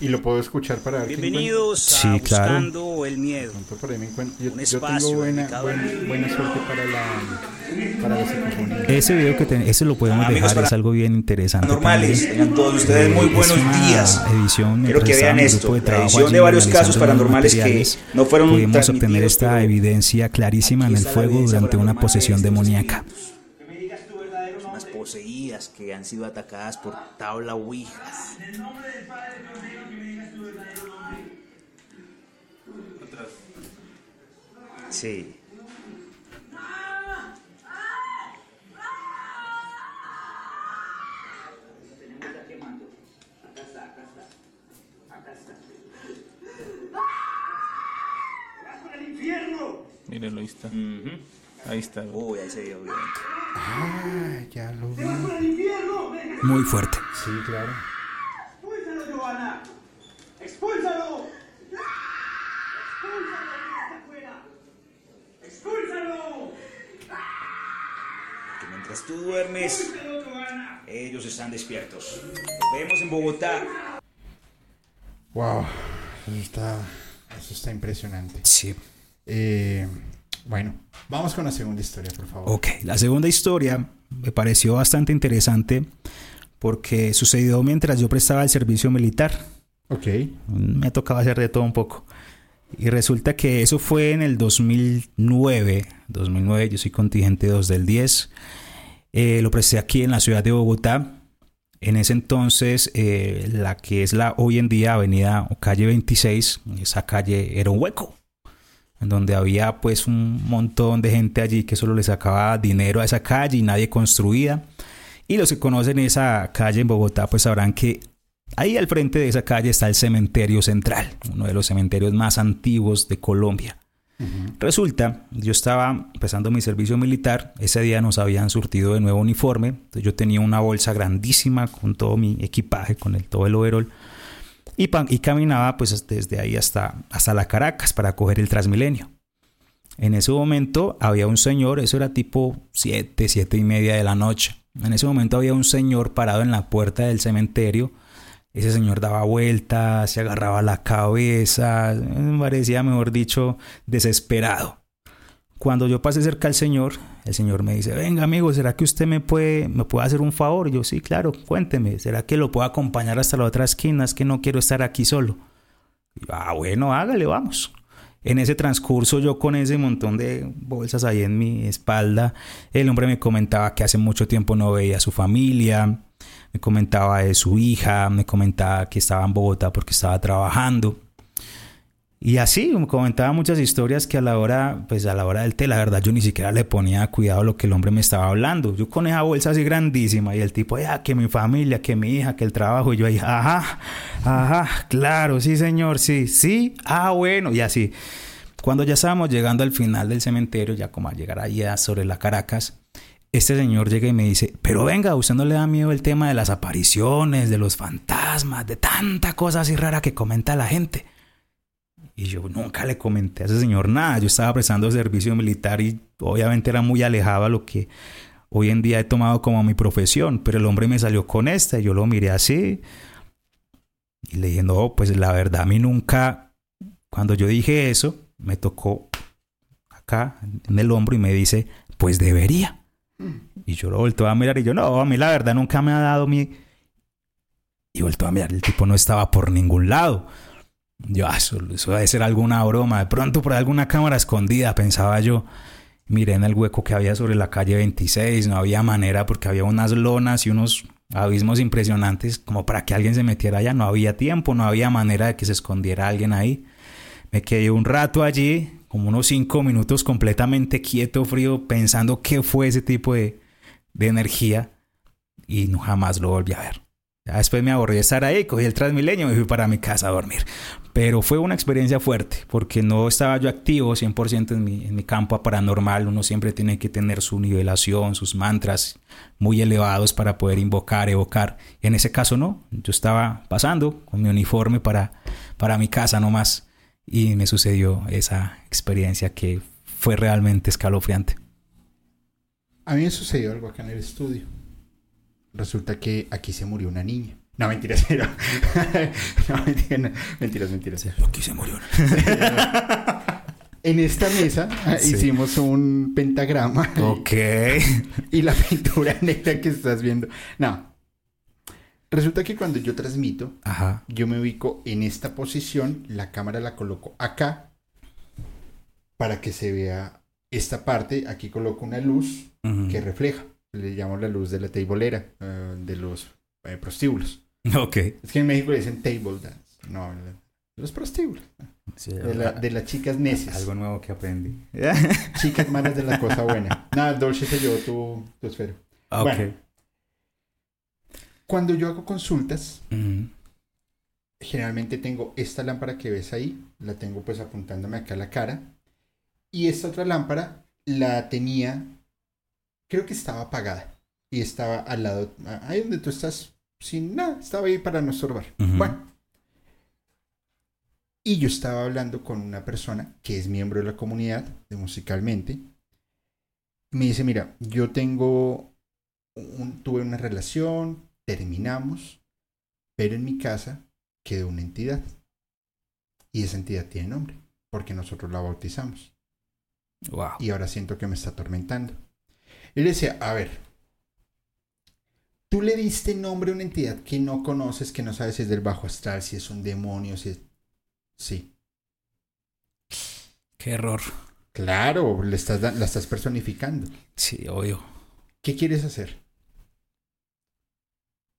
Y lo puedo escuchar para ver Bienvenidos a Sí, claro. Buscando el Miedo. por ahí me encuentro. Yo, Un yo tengo buena, buena, buena suerte para la, para la psicofonía. Ese video que te- ese lo podemos Amigos dejar, es algo bien interesante. Normales, tengan todos ustedes muy Eh, buenos días. Edición Quiero que vean esto, de la edición de varios casos paranormales que no fueron pudimos obtener esta evidencia clarísima en el fuego durante una posesión demoníaca. espíritus. Que han sido atacadas por tabla ouijas. Sí. Mírenlo, ahí está. Ahí está. Uy, ahí se vio bien. Ah, ya lo vi. Muy fuerte. Sí, claro. ¡Expúlsalo, Giovanna! ¡Expúlsalo! ¡Expúlsalo! ¡Expúlsalo! Que mientras tú duermes, ellos están despiertos. Nos vemos en Bogotá. Wow, eso está, eso está impresionante. Sí. Eh, bueno, vamos con la segunda historia, por favor. Ok, la segunda historia me pareció bastante interesante porque sucedió mientras yo prestaba el servicio militar. Ok. Me tocaba hacer de todo un poco. Y resulta que eso fue en el 2009. 2009, yo soy contingente 2 del 10. Eh, lo presté aquí en la ciudad de Bogotá. En ese entonces, eh, la que es la hoy en día avenida o calle 26, esa calle era un hueco. En donde había pues un montón de gente allí que solo le sacaba dinero a esa calle y nadie construía. Y los que conocen esa calle en Bogotá pues sabrán que Ahí al frente de esa calle está el cementerio central, uno de los cementerios más antiguos de Colombia. Resulta, yo estaba empezando mi servicio militar, ese día nos habían surtido de nuevo uniforme, entonces yo tenía una bolsa grandísima con todo mi equipaje, con el, todo el overall, y, caminaba pues desde ahí hasta, hasta la Caracas para coger el Transmilenio. En ese momento había un señor, eso era tipo 7, 7 y media de la noche. En ese momento había un señor parado en la puerta del cementerio. Ese señor daba vueltas, se agarraba la cabeza, parecía, mejor dicho, desesperado. Cuando yo pasé cerca al señor, el señor me dice, venga amigo, ¿será que usted me puede, me puede hacer un favor? Yo, sí, claro, cuénteme, ¿será que lo puedo acompañar hasta la otra esquina? Es que no quiero estar aquí solo. Y ah, bueno, hágale, vamos. En ese transcurso yo con ese montón de bolsas ahí en mi espalda, el hombre me comentaba que hace mucho tiempo no veía a su familia, me comentaba de su hija, me comentaba que estaba en Bogotá porque estaba trabajando. Y así me comentaba muchas historias que a la hora, pues a la hora del té, la verdad yo ni siquiera le ponía cuidado a lo que el hombre me estaba hablando. Yo con esa bolsa así grandísima y el tipo, ya, que mi familia, que mi hija, que el trabajo. Y yo ahí, ajá, ajá, claro, sí señor, sí, sí, ah, bueno, y así. Cuando ya estábamos llegando al final del cementerio, ya como a llegar allá sobre la Caracas, este señor llega y me dice, pero venga, ¿a usted no le da miedo el tema de las apariciones, de los fantasmas, de tanta cosa así rara que comenta la gente? Y yo nunca le comenté a ese señor nada. Yo estaba prestando servicio militar y obviamente era muy alejado a lo que hoy en día he tomado como mi profesión. Pero el hombre me salió con esta y yo lo miré así. Y le dije, no, pues la verdad a mí nunca, cuando yo dije eso, me tocó acá en el hombro y me dice, pues debería. Y yo lo volto a mirar y yo, no, a mí la verdad nunca me ha dado mi... Y vuelto a mirar, el tipo no estaba por ningún lado. Yo, ah, eso, eso debe ser alguna broma. De pronto por alguna cámara escondida, pensaba yo. Miré en el hueco que había sobre la calle 26. No había manera porque había unas lonas y unos abismos impresionantes como para que alguien se metiera allá. No había tiempo, no había manera de que se escondiera alguien ahí. Me quedé un rato allí, como unos cinco minutos completamente quieto, frío, pensando qué fue ese tipo de, de energía. Y no jamás lo volví a ver. Después me aburrí de estar ahí, cogí el Transmilenio y me fui para mi casa a dormir. Pero fue una experiencia fuerte, porque no estaba yo activo 100% en mi, en mi campo paranormal. Uno siempre tiene que tener su nivelación, sus mantras muy elevados para poder invocar, evocar. En ese caso no, yo estaba pasando con mi uniforme para, para mi casa nomás. Y me sucedió esa experiencia que fue realmente escalofriante. A mí me sucedió algo acá en el estudio. Resulta que aquí se murió una niña. No, mentiras, pero... no, mentiras, no, mentiras, mentiras. Aquí se murió. En esta mesa Sí. hicimos un pentagrama. Ok. Y la pintura negra que estás viendo. No. Resulta que cuando yo transmito, Ajá. yo me ubico en esta posición, la cámara la coloco acá para que se vea esta parte. Aquí coloco una luz que refleja. Le llamo la luz de la teibolera, eh, de los eh, prostíbulos. Ok. Es que en México le dicen table dance. No, los prostíbulos. Sí, De, la- de las chicas necias. Algo nuevo que aprendí. Chicas malas de la cosa buena. Nada, Dolce se llevó tu, tu esfero. ok. Bueno. Cuando yo hago consultas, Ujú. generalmente tengo esta lámpara que ves ahí, la tengo pues apuntándome acá a la cara, y esta otra lámpara la tenía, creo que estaba apagada y estaba al lado, ahí donde tú estás, sin nada, estaba ahí para no estorbar. Bueno. Y yo estaba hablando con una persona que es miembro de la comunidad de Musicalmente. Me dice, mira, yo tengo, un- tuve una relación, terminamos, pero en mi casa quedó una entidad. Y esa entidad tiene nombre, porque nosotros la bautizamos Wow. y ahora siento que me está atormentando. Y le decía, a ver, tú le diste nombre a una entidad que no conoces, que no sabes si es del bajo astral, si es un demonio, si es... Sí, Qué error. claro, le estás, la estás personificando. Sí, obvio. ¿Qué quieres hacer?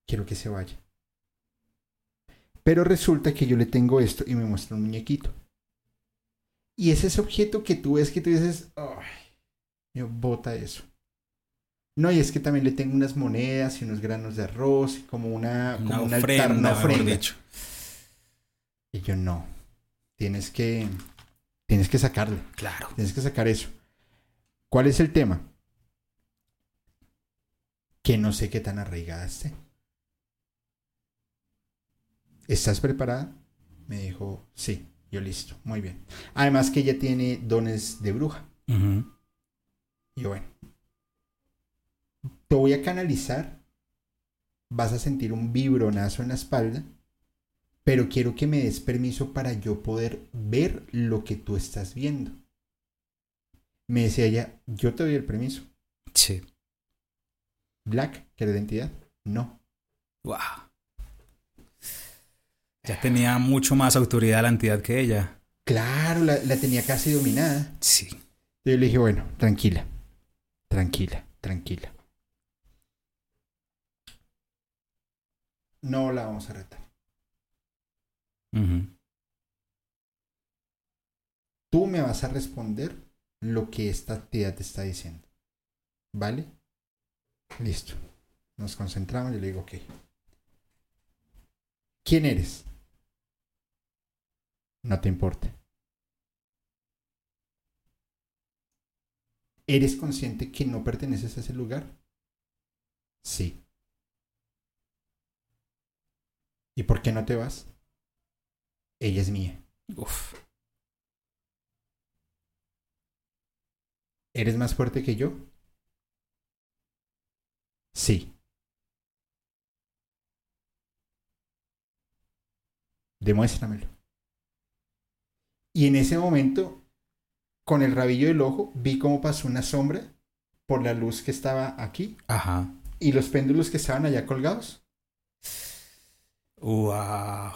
Quiero que se vaya. Pero resulta que yo le tengo esto y me muestra un muñequito. Y es ese objeto que tú ves que tú dices, ay, yo bota eso. No, y es que también le tengo unas monedas y unos granos de arroz, y como una, Una como un ofrenda, altar, una ofrenda. dicho. Y yo no. Tienes que, tienes que sacarlo. Claro. Tienes que sacar eso. ¿Cuál es el tema? Que no sé qué tan arraigada esté. ¿Estás preparada? Me dijo, sí, yo listo, muy bien. Además que ella tiene dones de bruja. Ujú. Y yo, bueno, te voy a canalizar. Vas a sentir un vibronazo en la espalda. Pero quiero que me des permiso para yo poder ver lo que tú estás viendo. Me decía ella, yo te doy el permiso. Sí. Black, que la identidad. No. Wow. Ya tenía mucho más autoridad la entidad que ella. Claro, la, la tenía casi dominada. Sí. Yo le dije, bueno, tranquila. Tranquila, tranquila. No la vamos a retar. Tú me vas a responder lo que esta entidad te está diciendo. ¿Vale? Listo. Nos concentramos y le digo, ok. ¿Quién eres? No te importa. ¿Eres consciente que no perteneces a ese lugar? Sí. ¿Y por qué no te vas? Ella es mía. Uf. ¿Eres más fuerte que yo? Sí. Demuéstramelo. Y en ese momento, con el rabillo del ojo, vi cómo pasó una sombra por la luz que estaba aquí Ajá. y los péndulos que estaban allá colgados. Wow.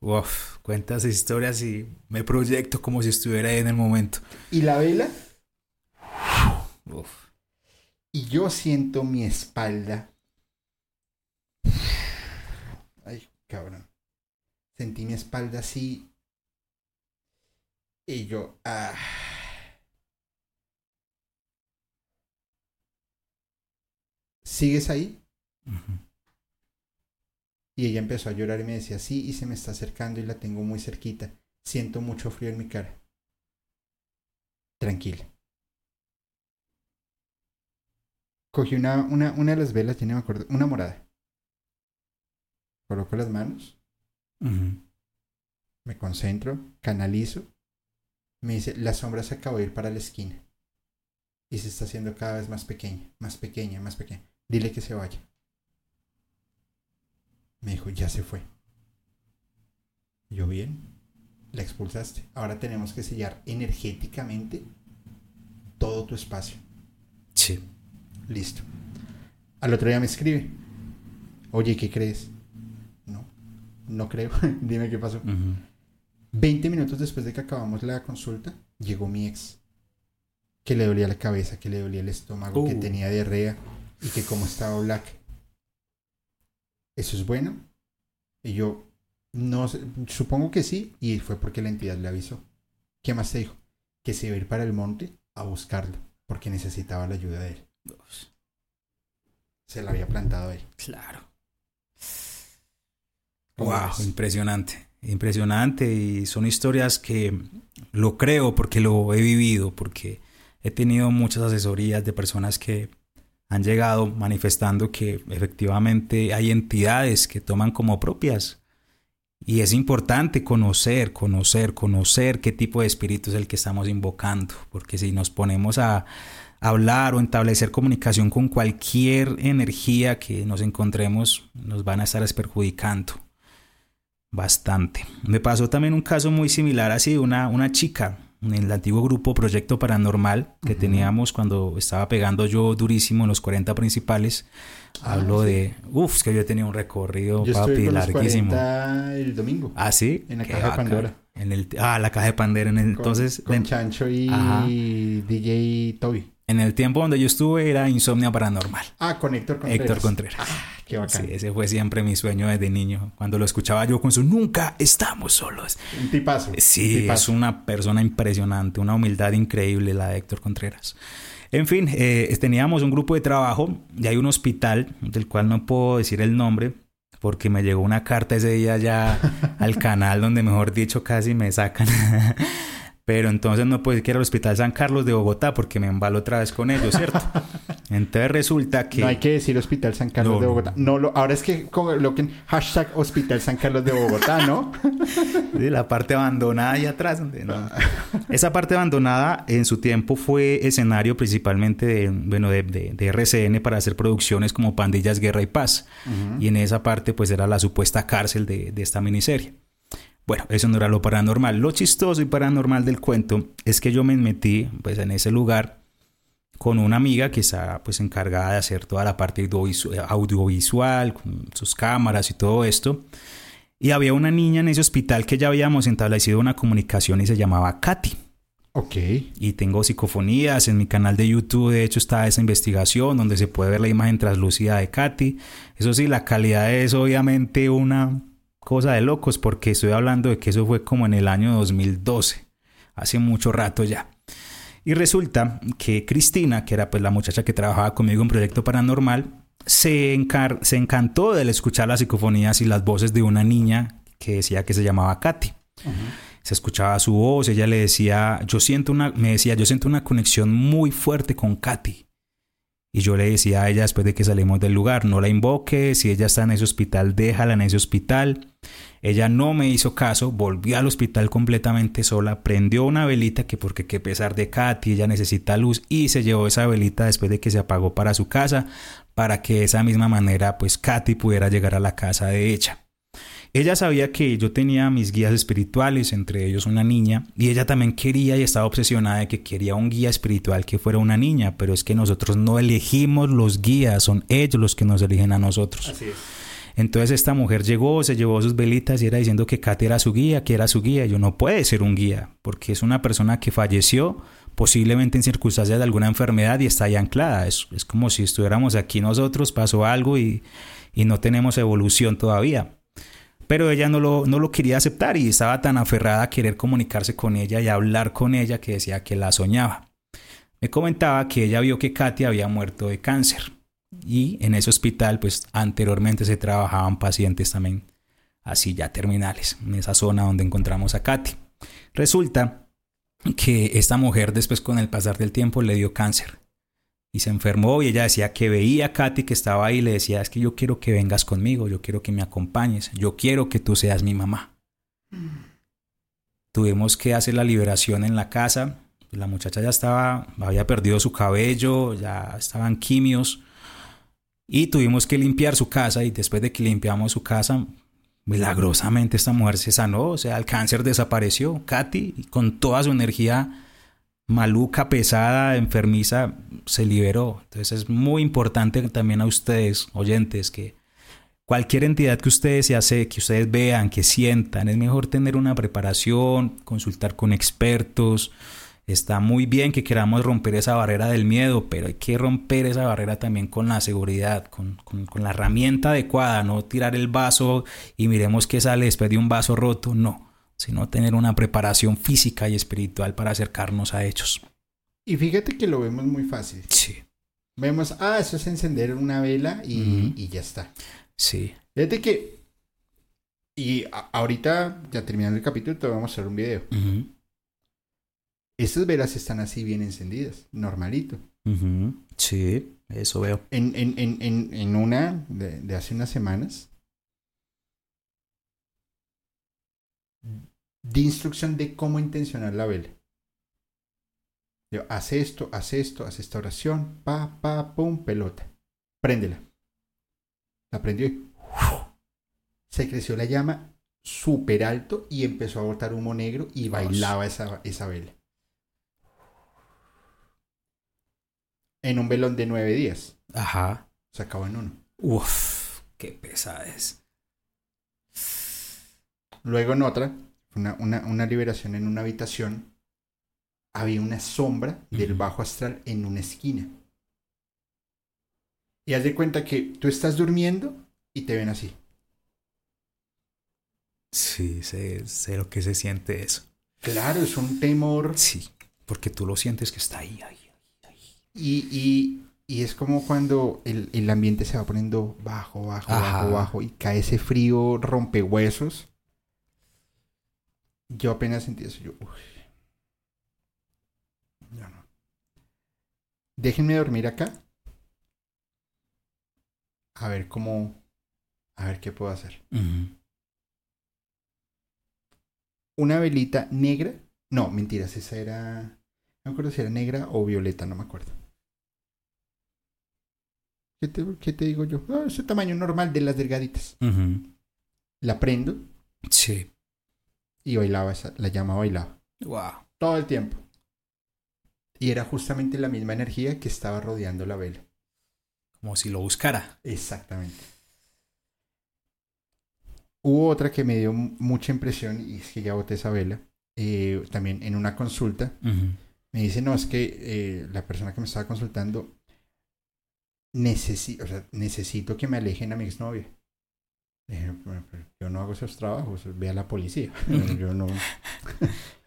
Uf. Cuentas historias y me proyecto como si estuviera ahí en el momento. Y la vela, Uf. y yo siento mi espalda. Ay, cabrón. Sentí mi espalda así. Y yo, ah. ¿Sigues ahí? Y ella empezó a llorar y me decía, sí, y se me está acercando y la tengo muy cerquita. Siento mucho frío en mi cara. Tranquila. Cogí una, una, una de las velas, ya no me acuerdo, una morada. Coloco las manos, me concentro, canalizo. Me dice, la sombra se acabó de ir para la esquina. Y se está haciendo cada vez más pequeña, más pequeña, más pequeña. Dile que se vaya. Me dijo, ya se fue. Yo bien, la expulsaste. Ahora tenemos que sellar energéticamente todo tu espacio. Sí. Listo. Al otro día me escribe. Oye, ¿qué crees? No, no creo. Dime qué pasó. Ujú. 20 minutos después de que acabamos la consulta, llegó mi ex. Que le dolía la cabeza, que le dolía el estómago, que Uh. tenía diarrea y que como estaba black. ¿Eso es bueno? Y yo, no sé, supongo que sí, y fue porque la entidad le avisó. ¿Qué más te dijo? Que se iba a ir para el monte a buscarlo, porque necesitaba la ayuda de él. Se la había plantado ahí. Claro. ¿Cómo Wow, ves? impresionante, impresionante y son historias que lo creo porque lo he vivido, porque he tenido muchas asesorías de personas que han llegado manifestando que efectivamente hay entidades que toman como propias. Y es importante conocer, conocer, conocer qué tipo de espíritu es el que estamos invocando, porque si nos ponemos a hablar o establecer comunicación con cualquier energía que nos encontremos, nos van a estar perjudicando bastante. Me pasó también un caso muy similar así una, una chica en el antiguo grupo Proyecto Paranormal que teníamos cuando estaba pegando yo durísimo en los 40 principales. Ah, Hablo sí. de, uff, es que yo tenía un recorrido, Yo estuve papi, los larguísimo. 40 el domingo. Ah, sí. En la Qué caja de. Pandora. En el, ah, la caja de Pandora. En el- Con- entonces, Con Chancho y Ajá. DJ Toby. En el tiempo donde yo estuve era Insomnia Paranormal. Ah, con Héctor Contreras. Héctor Contreras. Qué bacán. Sí, ese fue siempre mi sueño desde niño. Cuando lo escuchaba yo con su Nunca estamos solos. Un tipazo. un Sí, es tipazo. una persona impresionante, una humildad increíble la de Héctor Contreras. En fin, eh, teníamos un grupo de trabajo y hay un hospital del cual no puedo decir el nombre porque me llegó una carta ese día ya al canal donde mejor dicho casi me sacan. Pero entonces no puedo era el Hospital San Carlos de Bogotá porque me embalo otra vez con ellos, ¿cierto? Entonces resulta que... No hay que decir Hospital San Carlos No, de. Bogotá. No, lo, ahora es que coloquen hashtag Hospital San Carlos de Bogotá, ¿no? Sí, la parte abandonada ahí atrás. no- Esa parte abandonada en su tiempo fue escenario principalmente de, bueno, de, de- de RCN para hacer producciones como Pandillas, Guerra y Paz. Y en esa parte pues era la supuesta cárcel de, de esta miniserie. Bueno, eso no era lo paranormal. Lo chistoso y paranormal del cuento es que yo me metí pues en ese lugar con una amiga que está pues encargada de hacer toda la parte audiovisu- audiovisual, con sus cámaras y todo esto. Y había una niña en ese hospital que ya habíamos establecido una comunicación y se llamaba Katy. Ok. Y tengo psicofonías en mi canal de YouTube. De hecho, está esa investigación donde se puede ver la imagen translúcida de Katy. Eso sí, la calidad es obviamente una cosa de locos porque estoy hablando de que eso fue como en el año 2012. Hace mucho rato ya. Y resulta que Cristina, que era pues la muchacha que trabajaba conmigo en Proyecto Paranormal, se, encar- se encantó del escuchar las psicofonías y las voces de una niña que decía que se llamaba Katy. Se escuchaba su voz, ella le decía, yo siento una, me decía, yo siento una conexión muy fuerte con Katy. Y yo le decía a ella después de que salimos del lugar, no la invoque, si ella está en ese hospital, déjala en ese hospital. Ella no me hizo caso, volvió al hospital completamente sola, prendió una velita que porque qué pesar de Katy, ella necesita luz y se llevó esa velita después de que se apagó para su casa, para que de esa misma manera pues Katy pudiera llegar a la casa de ella. Ella sabía que yo tenía mis guías espirituales, entre ellos una niña, y ella también quería y estaba obsesionada de que quería un guía espiritual que fuera una niña, pero es que nosotros no elegimos los guías, son ellos los que nos eligen a nosotros. Así es. Entonces esta mujer llegó, se llevó sus velitas y era diciendo que Katy era su guía, que era su guía. Yo no puede ser un guía, porque es una persona que falleció posiblemente en circunstancias de alguna enfermedad y está ahí anclada. Es, es como si estuviéramos aquí nosotros, pasó algo y, y no tenemos evolución todavía. Pero ella no lo, no lo quería aceptar y estaba tan aferrada a querer comunicarse con ella y hablar con ella que decía que la soñaba. Me comentaba que ella vio que Katy había muerto de cáncer y en ese hospital pues anteriormente se trabajaban pacientes también así ya terminales, en esa zona donde encontramos a Katy. Resulta que esta mujer después con el pasar del tiempo le dio cáncer y se enfermó y ella decía que veía a Katy que estaba ahí y le decía es que yo quiero que vengas conmigo, yo quiero que me acompañes, yo quiero que tú seas mi mamá. Tuvimos que hacer la liberación en la casa, la muchacha ya estaba, había perdido su cabello, ya estaban quimios y tuvimos que limpiar su casa y después de que limpiamos su casa, milagrosamente esta mujer se sanó, o sea, el cáncer desapareció. Katy, con toda su energía maluca, pesada, enfermiza, se liberó. Entonces es muy importante también a ustedes, oyentes, que cualquier entidad que ustedes se hace, que ustedes vean, que sientan, es mejor tener una preparación, consultar con expertos. Está muy bien que queramos romper esa barrera del miedo, pero hay que romper esa barrera también con la seguridad, con, con, con la herramienta adecuada, no tirar el vaso y miremos qué sale después de un vaso roto, no, sino tener una preparación física y espiritual para acercarnos a ellos. Y fíjate que lo vemos muy fácil. Sí, Vemos, ah, eso es encender una vela y, y ya está. sí. Fíjate que. Y a- ahorita, ya terminando el capítulo, te voy a mostrar un video. Estas velas están así bien encendidas, normalito. Sí, eso veo. En, en, en, en, en una de, de hace unas semanas, di instrucción de cómo intencionar la vela. Yo, haz esto, haz esto, haz esta oración, pa, pa, pum, pelota. Préndela. La prendió y se creció la llama súper alto y empezó a botar humo negro y bailaba esa, esa vela. En un velón de nueve días. Ajá. Se acabó en uno. Uf, qué pesada es. Luego en otra, una, una, una liberación en una habitación, había una sombra del bajo astral en una esquina. Y haz de cuenta que tú estás durmiendo y te ven así. Sí, sé, sé lo que se siente eso. Claro, es un temor. Sí, porque tú lo sientes que está ahí, ahí. Y, y, y es como cuando el, el ambiente se va poniendo bajo, bajo, Ajá. bajo, bajo y cae ese frío rompehuesos. Yo apenas sentí eso. Yo, uy. Yo no. Déjenme dormir acá. A ver cómo. A ver qué puedo hacer. Una velita negra. No, mentiras, esa era. No me acuerdo si era negra o violeta, no me acuerdo. ¿Qué te, qué te digo yo? Ah, ese tamaño normal de las delgaditas. La prendo Sí. Y bailaba esa, la llama bailaba. Wow. Todo el tiempo. Y era justamente la misma energía que estaba rodeando la vela. Como si lo buscara. Exactamente. Hubo otra que me dio mucha impresión y es que ya boté esa vela. eh, también en una consulta. Me dice, no, es que eh, la persona que me estaba consultando necesito, o sea, necesito que me alejen a mi exnovia. Dije, "Pero- pero yo no hago esos trabajos, ve a la policía. yo no.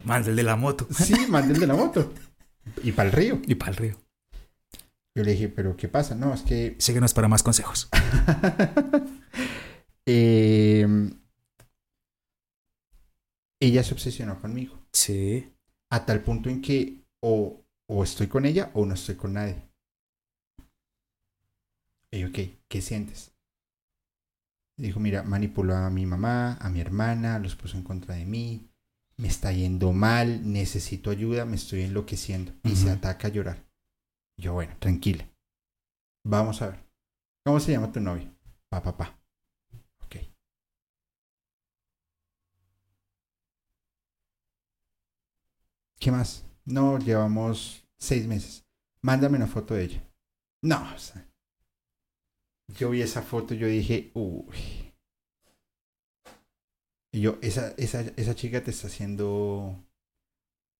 Más el de la moto. Sí, mande el de la moto. Y para el río. Y para el río. Yo le dije, pero ¿qué pasa? No, es que Síguenos para más consejos. Eh, ella se obsesionó conmigo. Sí. A tal punto en que o, o estoy con ella o no estoy con nadie. Y yo, ok, ¿qué sientes? Dijo, mira, manipuló a mi mamá, a mi hermana, los puso en contra de mí, me está yendo mal, necesito ayuda, me estoy enloqueciendo. Y se ataca a llorar. Yo, bueno, tranquila. Vamos a ver. ¿Cómo se llama tu novio? Pa, pa, pa. Ok. ¿Qué más? No, llevamos seis meses. Mándame una foto de ella. No, o sea, yo vi esa foto y yo dije, uy. Y yo, esa, esa, esa chica te está haciendo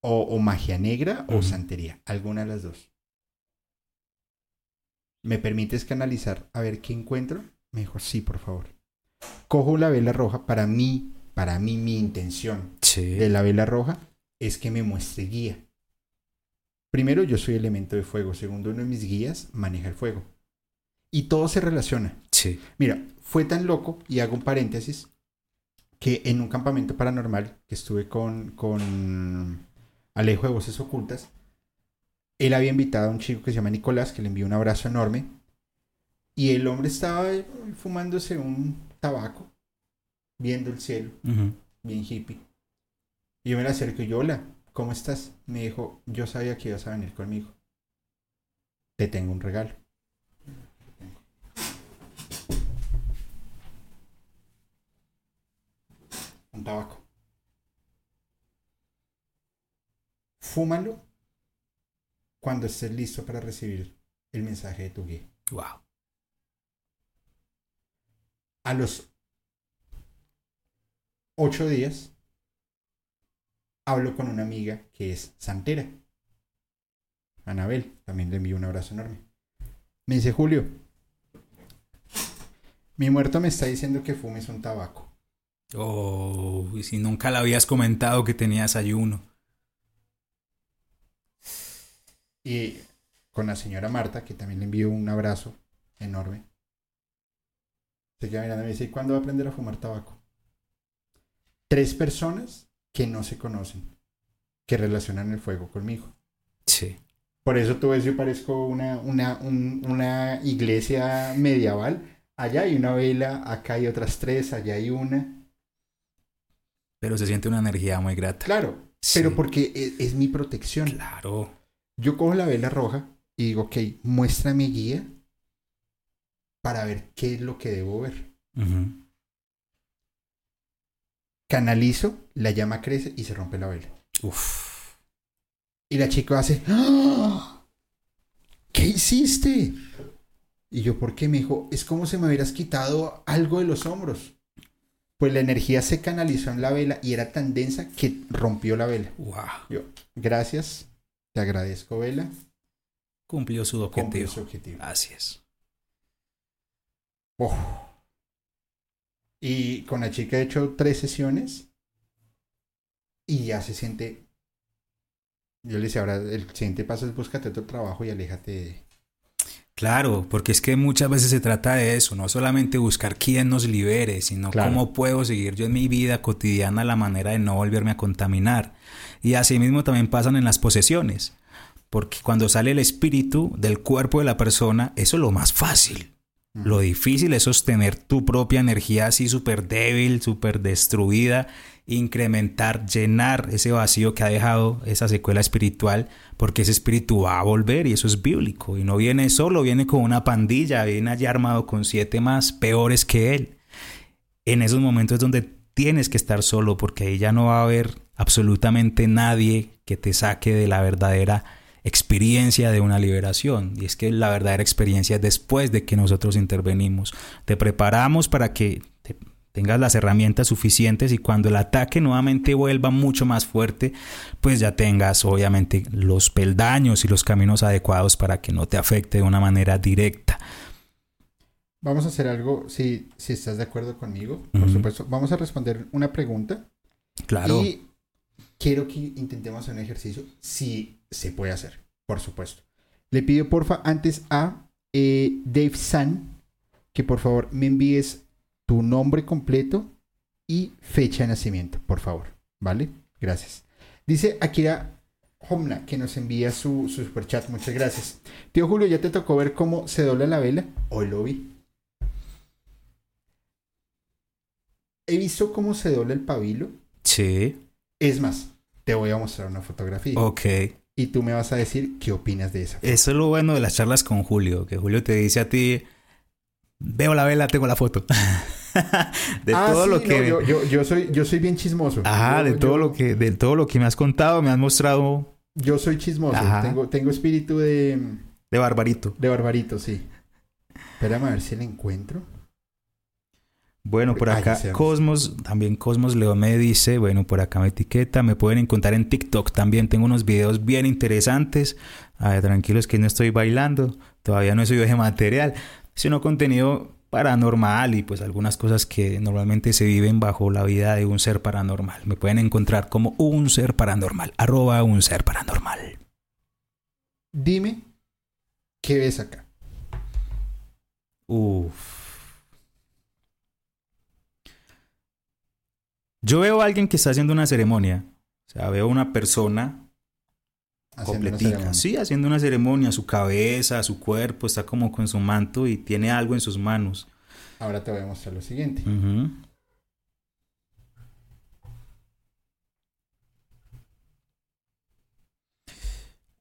o, o magia negra o santería, alguna de las dos. ¿Me permites canalizar a ver qué encuentro? Me dijo, sí, por favor. Cojo la vela roja para mí, para mí, mi intención Sí. de la vela roja es que me muestre guía. Primero, yo soy elemento de fuego. Segundo, uno de mis guías maneja el fuego. Y todo se relaciona. Sí. Mira, fue tan loco, y hago un paréntesis, que en un campamento paranormal que estuve con, con Alejo de Voces Ocultas, él había invitado a un chico que se llama Nicolás, que le envió un abrazo enorme, y el hombre estaba fumándose un tabaco, viendo el cielo, bien hippie. Y yo me le acerco y yo, hola, ¿cómo estás? Me dijo, yo sabía que ibas a venir conmigo. Te tengo un regalo. Un tabaco. Fúmalo cuando estés listo para recibir el mensaje de tu guía. Wow. A los ocho días, hablo con una amiga que es santera. Anabel, también le envío un abrazo enorme. Me dice, Julio, mi muerto me está diciendo que fumes un tabaco. Oh, y si nunca le habías comentado que tenías ayuno. Y con la señora Marta, que también le envío un abrazo enorme. Se queda mirando y me dice, ¿y cuándo va a aprender a fumar tabaco? Tres personas que no se conocen, que relacionan el fuego conmigo. Sí. Por eso tú ves, yo parezco una, una, un- una iglesia medieval. Allá hay una vela, acá hay otras tres, allá hay una. Pero se siente una energía muy grata. Claro, Sí. pero porque es, es mi protección. Claro. Yo cojo la vela roja y digo, ok, muéstrame guía para ver qué es lo que debo ver. Canalizo, la llama crece y se rompe la vela. Uf. Y la chica hace, ¡Ah! ¿qué hiciste? Y yo, ¿por qué? Me dijo, es como si me hubieras quitado algo de los hombros. Pues la energía se canalizó en la vela y era tan densa que rompió la vela. Wow. Yo, gracias, te agradezco, vela. Cumplió su Cumplió objetivo. su objetivo. Así es. Y con la chica he hecho tres sesiones y ya se siente. Yo le decía, ahora el siguiente paso es búscate otro trabajo y aléjate de. Claro, porque es que muchas veces se trata de eso, no solamente buscar quién nos libere, sino Claro. cómo puedo seguir yo en mi vida cotidiana la manera de no volverme a contaminar. Y asimismo también pasan en las posesiones, porque cuando sale el espíritu del cuerpo de la persona, eso es lo más fácil. Lo difícil es sostener tu propia energía así súper débil, súper destruida, incrementar, llenar ese vacío que ha dejado esa secuela espiritual, porque ese espíritu va a volver y eso es bíblico. Y no viene solo, viene con una pandilla, viene allá armado con siete más peores que él. En esos momentos es donde tienes que estar solo, porque ahí ya no va a haber absolutamente nadie que te saque de la verdadera experiencia de una liberación. Y es que la verdadera experiencia es después de que nosotros intervenimos. Te preparamos para que tengas las herramientas suficientes y cuando el ataque nuevamente vuelva mucho más fuerte, pues ya tengas obviamente los peldaños y los caminos adecuados para que no te afecte de una manera directa. Vamos a hacer algo, si, si estás de acuerdo conmigo, por supuesto. Vamos a responder una pregunta Claro. y quiero que intentemos un ejercicio si se puede hacer, por supuesto. Le pido porfa antes a eh, Dave San que por favor me envíes tu nombre completo y fecha de nacimiento, por favor. ¿Vale? Gracias. Dice Akira Homna que nos envía su, su superchat. Muchas gracias. Tío Julio, ¿ya te tocó ver cómo se dobla la vela? Hoy lo vi. He visto cómo se dobla el pabilo. Sí. Es más, te voy a mostrar una fotografía. Ok. Y tú me vas a decir qué opinas de esa. Eso es lo bueno de las charlas con Julio, que Julio te dice a ti, veo la vela, tengo la foto. de Ah, todo sí, lo no, que... yo, yo- yo soy, yo soy bien chismoso. Ajá, Yo- de todo lo que, de todo lo que me has contado, me has mostrado Yo soy chismoso. Ajá. Tengo, tengo espíritu de, de barbarito. de barbarito, sí. Espérame a ver si la encuentro. Bueno, por acá. Cosmos, también Cosmos León me dice, bueno, por acá me etiqueta, me pueden encontrar en TikTok también, tengo unos videos bien interesantes. A ver, tranquilos que no estoy bailando, todavía no he subido ese material, sino contenido paranormal y pues algunas cosas que normalmente se viven bajo la vida de un ser paranormal. Me pueden encontrar como un ser paranormal, arroba un ser paranormal. Dime qué ves acá. Uf. Yo veo a alguien que está haciendo una ceremonia. O sea, veo una persona completica. Sí, haciendo una ceremonia. Su cabeza, su cuerpo está como con su manto y tiene algo en sus manos. Ahora te voy a mostrar lo siguiente.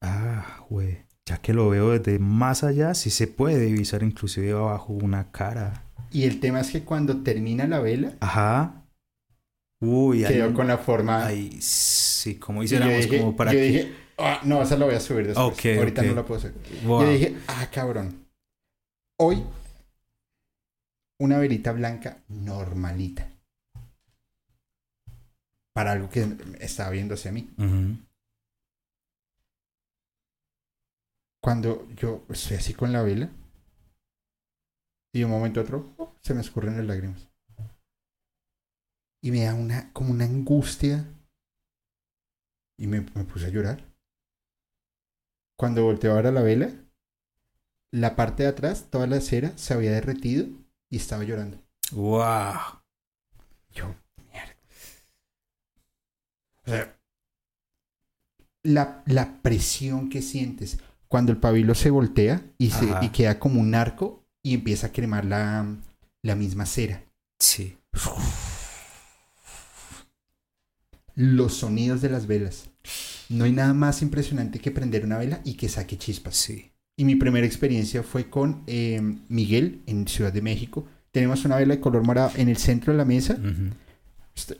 Ah, güey. Ya que lo veo desde más allá, sí se puede divisar inclusive abajo una cara. Y el tema es que cuando termina la vela, Ajá. Uy, quedó con la forma. Ay, sí, como hiciéramos como para yo que... dije, "Ah, no, esa la voy a subir después. Ahorita no la puedo subir. Wow. Yo dije, ah, cabrón. Hoy, una velita blanca normalita. Para algo que estaba viendo hacia mí. Cuando yo estoy así con la vela, y de un momento a otro, ¡oh! se me escurren las lágrimas. Y me da una, como una angustia. Y me, me puse a llorar. Cuando volteo a ver a la vela, la parte de atrás, toda la cera, se había derretido y estaba llorando. Wow. Yo, mierda. O sea, la, la presión que sientes cuando el pabilo se voltea y, se, y queda como un arco y empieza a cremar la, la misma cera. Sí. Los sonidos de las velas. No hay nada más impresionante que prender una vela y que saque chispas. Sí. Y mi primera experiencia fue con eh, Miguel en Ciudad de México. Tenemos una vela de color morado en el centro de la mesa.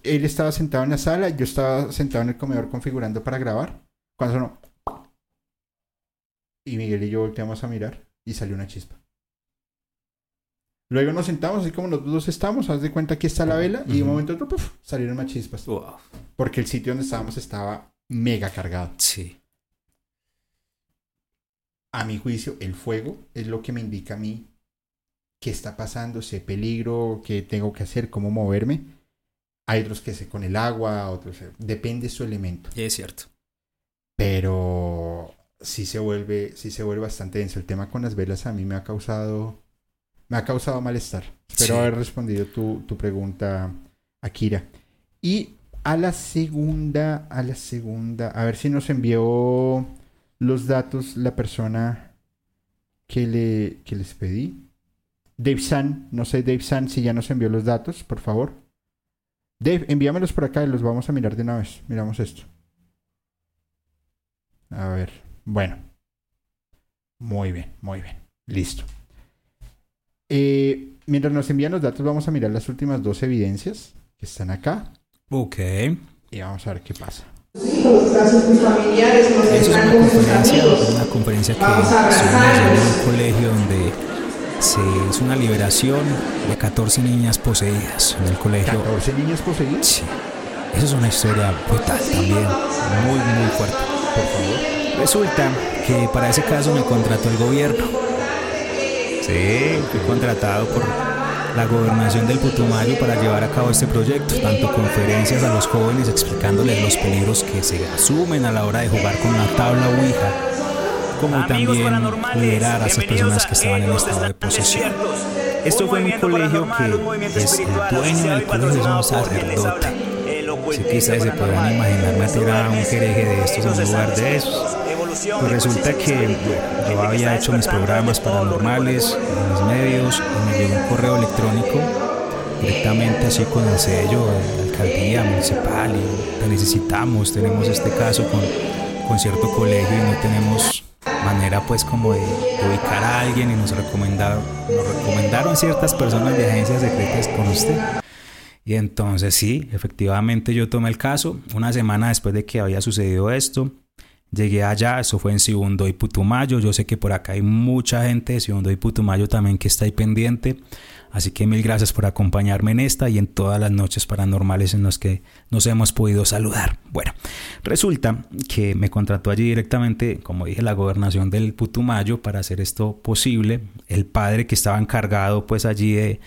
Él estaba sentado en la sala, yo estaba sentado en el comedor configurando para grabar. Cuando sonó. Y Miguel y yo volteamos a mirar y salió una chispa. Luego nos sentamos, así como nosotros dos estamos, haz de cuenta que está la vela, y de un momento a otro, salieron más chispas. Wow. Porque el sitio donde estábamos estaba mega cargado. Sí. A mi juicio, el fuego es lo que me indica a mí qué está pasando, si hay peligro, qué tengo que hacer, cómo moverme. Hay otros que sé con el agua, otros... Depende su elemento. Es cierto. pero sí se vuelve sí se vuelve bastante denso el tema con las velas a mí me ha causado me ha causado malestar espero Sí. haber respondido tu, tu pregunta Akira y a la segunda a la segunda a ver si nos envió los datos la persona que le que les pedí Dave San no sé Dave San si ya nos envió los datos por favor Dave envíamelos por acá y los vamos a mirar de una vez miramos esto a ver. Bueno. Muy bien, muy bien. Listo. Eh, mientras nos envían los datos, vamos a mirar las últimas dos evidencias que están acá Ok. y vamos a ver qué pasa. casos muy familiares, nos Eso es una conferencia, una conferencia que Vamos a abrazarnos. en un colegio donde se hizo una liberación de 14 niñas poseídas en el colegio. 14 niños poseídos. Sí. Eso es una historia brutal también, muy, muy fuerte. Por favor. Resulta que para ese caso me contrató el gobierno. Sí, fui contratado por la gobernación del Putumayo para llevar a cabo este proyecto, tanto conferencias a los jóvenes explicándoles los peligros que se asumen a la hora de jugar con la tabla Ouija, como también liberar a esas personas que estaban en estado de posesión. Esto fue en un colegio que es el dueño del colegio es un sacerdote. que ustedes se podrán imaginar meter a un hereje de estos en lugar de esos. Pues resulta que yo había hecho mis programas paranormales en los medios y me llegó un correo electrónico directamente así con el sello de alcaldía municipal y te necesitamos, tenemos este caso con, con cierto colegio y no tenemos manera pues como de, de ubicar a alguien y nos recomendaron, nos recomendaron ciertas personas de agencias secretas con usted. Y entonces sí, efectivamente yo tomé el caso. Una semana después de que había sucedido esto, llegué allá, eso fue en Sibundo y Putumayo. Yo sé que por acá hay mucha gente de Sibundo y Putumayo también que está ahí pendiente. Así que mil gracias por acompañarme en esta y en todas las noches paranormales en las que nos hemos podido saludar. Bueno, resulta que me contrató allí directamente, como dije, la gobernación del Putumayo para hacer esto posible. El padre que estaba encargado pues allí de,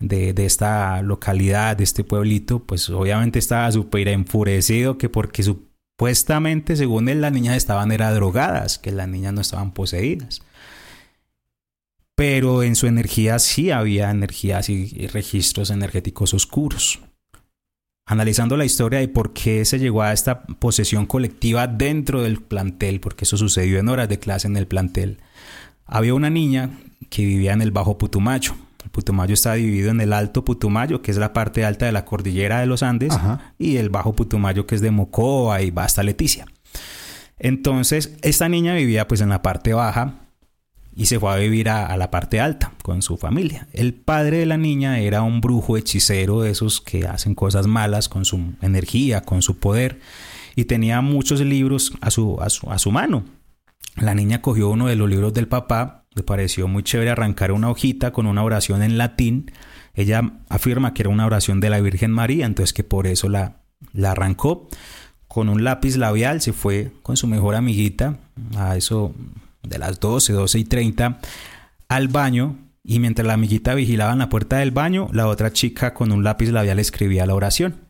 de, de esta localidad, de este pueblito, pues obviamente estaba súper enfurecido que porque supuestamente, según él, las niñas estaban era drogadas, que las niñas no estaban poseídas. Pero en su energía sí había energías y, registros energéticos oscuros. Analizando la historia de por qué se llegó a esta posesión colectiva dentro del plantel, porque eso sucedió en horas de clase en el plantel, había una niña que vivía en el Bajo Putumayo. El Putumayo está dividido en el Alto Putumayo, que es la parte alta de la cordillera de los Andes, Ajá. y el Bajo Putumayo, que es de Mocoa y va hasta Leticia. Entonces, esta niña vivía pues en la parte baja y se fue a vivir a, a la parte alta con su familia. El padre de la niña era un brujo hechicero de esos que hacen cosas malas con su energía, con su poder, y tenía muchos libros a su, a su, a su mano. La niña cogió uno de los libros del papá, le pareció muy chévere arrancar una hojita con una oración en latín. Ella afirma que era una oración de la Virgen María, entonces que por eso la, la arrancó. Con un lápiz labial se fue con su mejor amiguita a eso de las 12, 12 y 30 al baño y mientras la amiguita vigilaba en la puerta del baño, la otra chica con un lápiz labial escribía la oración.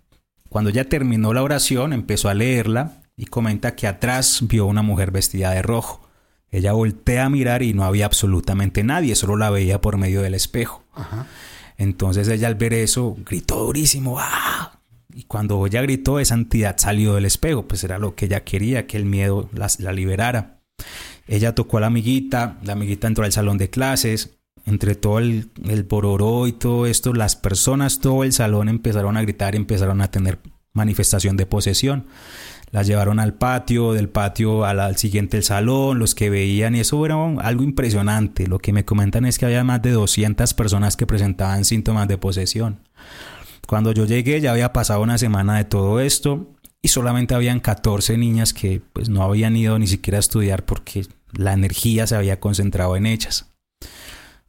Cuando ya terminó la oración, empezó a leerla y comenta que atrás vio una mujer vestida de rojo. Ella voltea a mirar y no había absolutamente nadie, solo la veía por medio del espejo. Ajá. Entonces ella al ver eso gritó durísimo, ¡ah! Y cuando ella gritó, esa entidad salió del espejo, pues era lo que ella quería, que el miedo la, la liberara. Ella tocó a la amiguita, la amiguita entró al salón de clases, entre todo el, el bororó y todo esto, las personas, todo el salón empezaron a gritar y empezaron a tener manifestación de posesión. Las llevaron al patio, del patio al, siguiente el salón, los que veían, y eso era algo impresionante. Lo que me comentan es que había más de 200 personas que presentaban síntomas de posesión. Cuando yo llegué ya había pasado una semana de todo esto y solamente habían 14 niñas que pues no habían ido ni siquiera a estudiar porque la energía se había concentrado en ellas.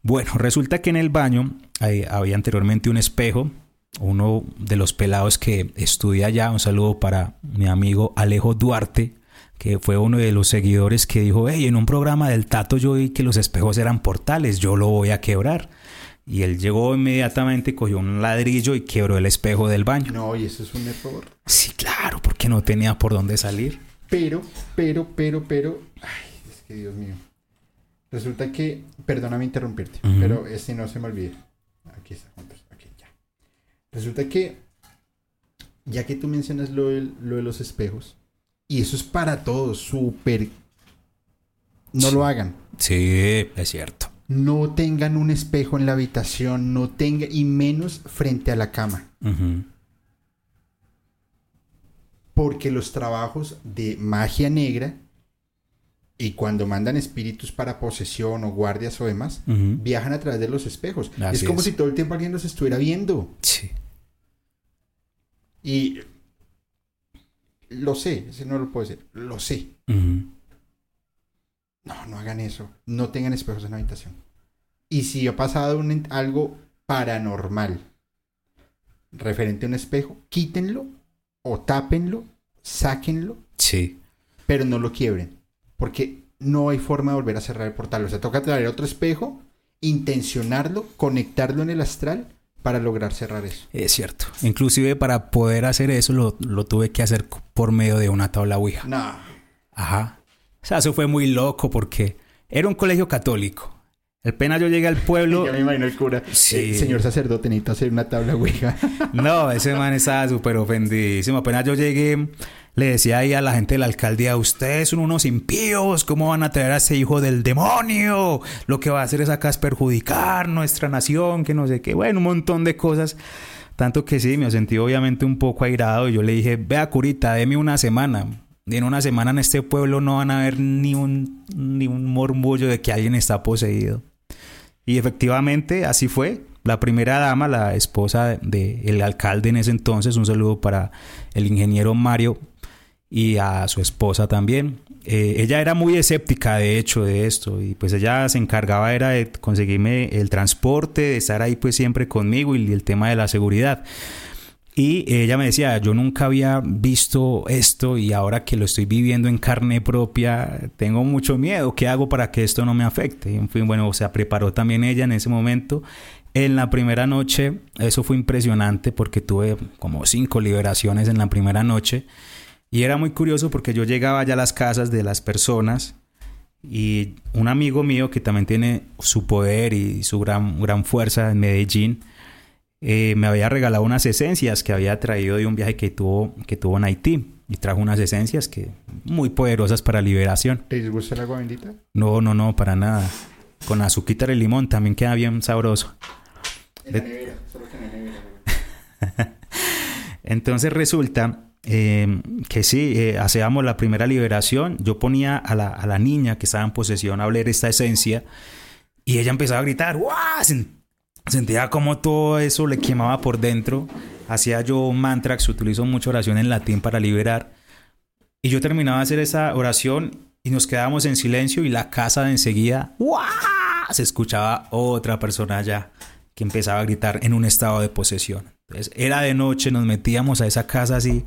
Bueno, resulta que en el baño eh, había anteriormente un espejo. Uno de los pelados que estudia allá, un saludo para mi amigo Alejo Duarte, que fue uno de los seguidores que dijo, hey, en un programa del Tato yo vi que los espejos eran portales, yo lo voy a quebrar. Y él llegó inmediatamente, cogió un ladrillo y quebró el espejo del baño. No, y eso es un error. Sí, claro, porque no tenía por dónde salir. Pero, pero, pero, pero. Ay, es que Dios mío. Resulta que. Perdóname interrumpirte, pero este no se me olvide. Aquí está. Resulta que. Ya que tú mencionas lo, de los espejos. Y eso es para todos, súper. No lo hagan. Sí, es cierto. No tengan un espejo en la habitación, no tengan, y menos frente a la cama. Porque los trabajos de magia negra y cuando mandan espíritus para posesión o guardias o demás, viajan a través de los espejos. Así es como es. si todo el tiempo alguien los estuviera viendo. Sí. Y lo sé, ese no lo puedo decir, lo sé. No, no hagan eso. No tengan espejos en la habitación. Y si ha pasado un- algo paranormal referente a un espejo, quítenlo o tápenlo, sáquenlo, Sí. pero no lo quiebren. Porque no hay forma de volver a cerrar el portal. O sea, toca traer otro espejo, intencionarlo, conectarlo en el astral para lograr cerrar eso. Es cierto. Inclusive para poder hacer eso lo, lo tuve que hacer por medio de una tabla Ouija. No. Ajá. O sea, eso fue muy loco porque era un colegio católico. El pena yo llegué al pueblo. Ya me imagino el cura. Sí. Eh, señor sacerdote, necesito hacer una tabla Ouija. No, ese man estaba súper ofendidísimo. Apenas yo llegué, le decía ahí a la gente de la alcaldía, ustedes son unos impíos, ¿cómo van a traer a ese hijo del demonio? Lo que va a hacer es acá es perjudicar nuestra nación, que no sé qué, bueno, un montón de cosas. Tanto que sí, me sentí obviamente un poco airado y yo le dije, vea curita, deme una semana. Y en una semana en este pueblo no van a ver ni un, ni un murmullo de que alguien está poseído. Y efectivamente así fue. La primera dama, la esposa del alcalde en ese entonces, un saludo para el ingeniero Mario y a su esposa también. Eh, ella era muy escéptica, de hecho, de esto. Y pues ella se encargaba era de conseguirme el transporte, de estar ahí pues siempre conmigo y el tema de la seguridad. Y ella me decía, yo nunca había visto esto y ahora que lo estoy viviendo en carne propia, tengo mucho miedo. ¿Qué hago para que esto no me afecte? En fin, bueno, se preparó también ella en ese momento. En la primera noche, eso fue impresionante porque tuve como cinco liberaciones en la primera noche. Y era muy curioso porque yo llegaba ya a las casas de las personas y un amigo mío que también tiene su poder y su gran, gran fuerza en Medellín, eh, me había regalado unas esencias que había traído de un viaje que tuvo, que tuvo en Haití. Y trajo unas esencias que muy poderosas para liberación. ¿Les gusta el agua bendita? No, no, no, para nada. Con azuquita y limón también queda bien sabroso. En la nevera, solo que en la nevera. Entonces resulta eh, que sí, eh, hacíamos la primera liberación. Yo ponía a la, a la niña que estaba en posesión a oler esta esencia y ella empezaba a gritar. ¡Guau! Sen- Sentía como todo eso le quemaba por dentro. Hacía yo un mantra, se utilizo mucha oración en latín para liberar. Y yo terminaba de hacer esa oración y nos quedábamos en silencio y la casa de enseguida se escuchaba otra persona allá que empezaba a gritar en un estado de posesión. Entonces era de noche, nos metíamos a esa casa así.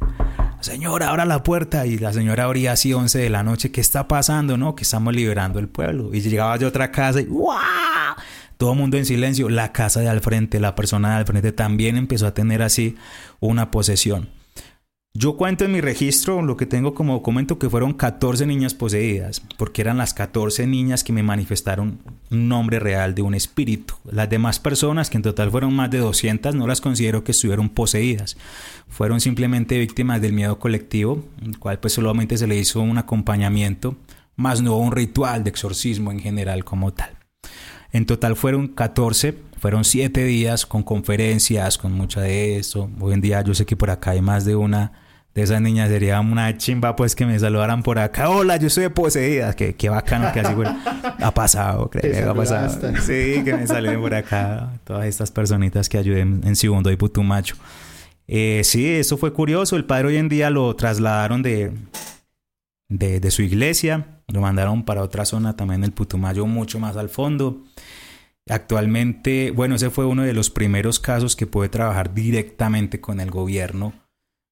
Señora, abra la puerta. Y la señora abría así 11 de la noche. ¿Qué está pasando? No, que estamos liberando el pueblo. Y llegaba de otra casa y ¡guau! Todo mundo en silencio. La casa de al frente, la persona de al frente también empezó a tener así una posesión. Yo cuento en mi registro lo que tengo como documento que fueron 14 niñas poseídas, porque eran las 14 niñas que me manifestaron un nombre real de un espíritu. Las demás personas, que en total fueron más de 200, no las considero que estuvieron poseídas. Fueron simplemente víctimas del miedo colectivo, el cual pues solamente se le hizo un acompañamiento, más no un ritual de exorcismo en general como tal. En total fueron 14, fueron 7 días con conferencias, con mucha de eso. Hoy en día yo sé que por acá hay más de una de esas niñas. Sería una chimba pues que me saludaran por acá. Hola, yo soy poseída. Qué, qué bacano que así fuera. Ha pasado, créeme, ha pasado. Sí, que me saluden por acá. Todas estas personitas que ayuden en Segundo y Putumacho. Eh, sí, eso fue curioso. El padre hoy en día lo trasladaron de, de, de su iglesia. Lo mandaron para otra zona también del Putumayo, mucho más al fondo. Actualmente, bueno, ese fue uno de los primeros casos que pude trabajar directamente con el gobierno.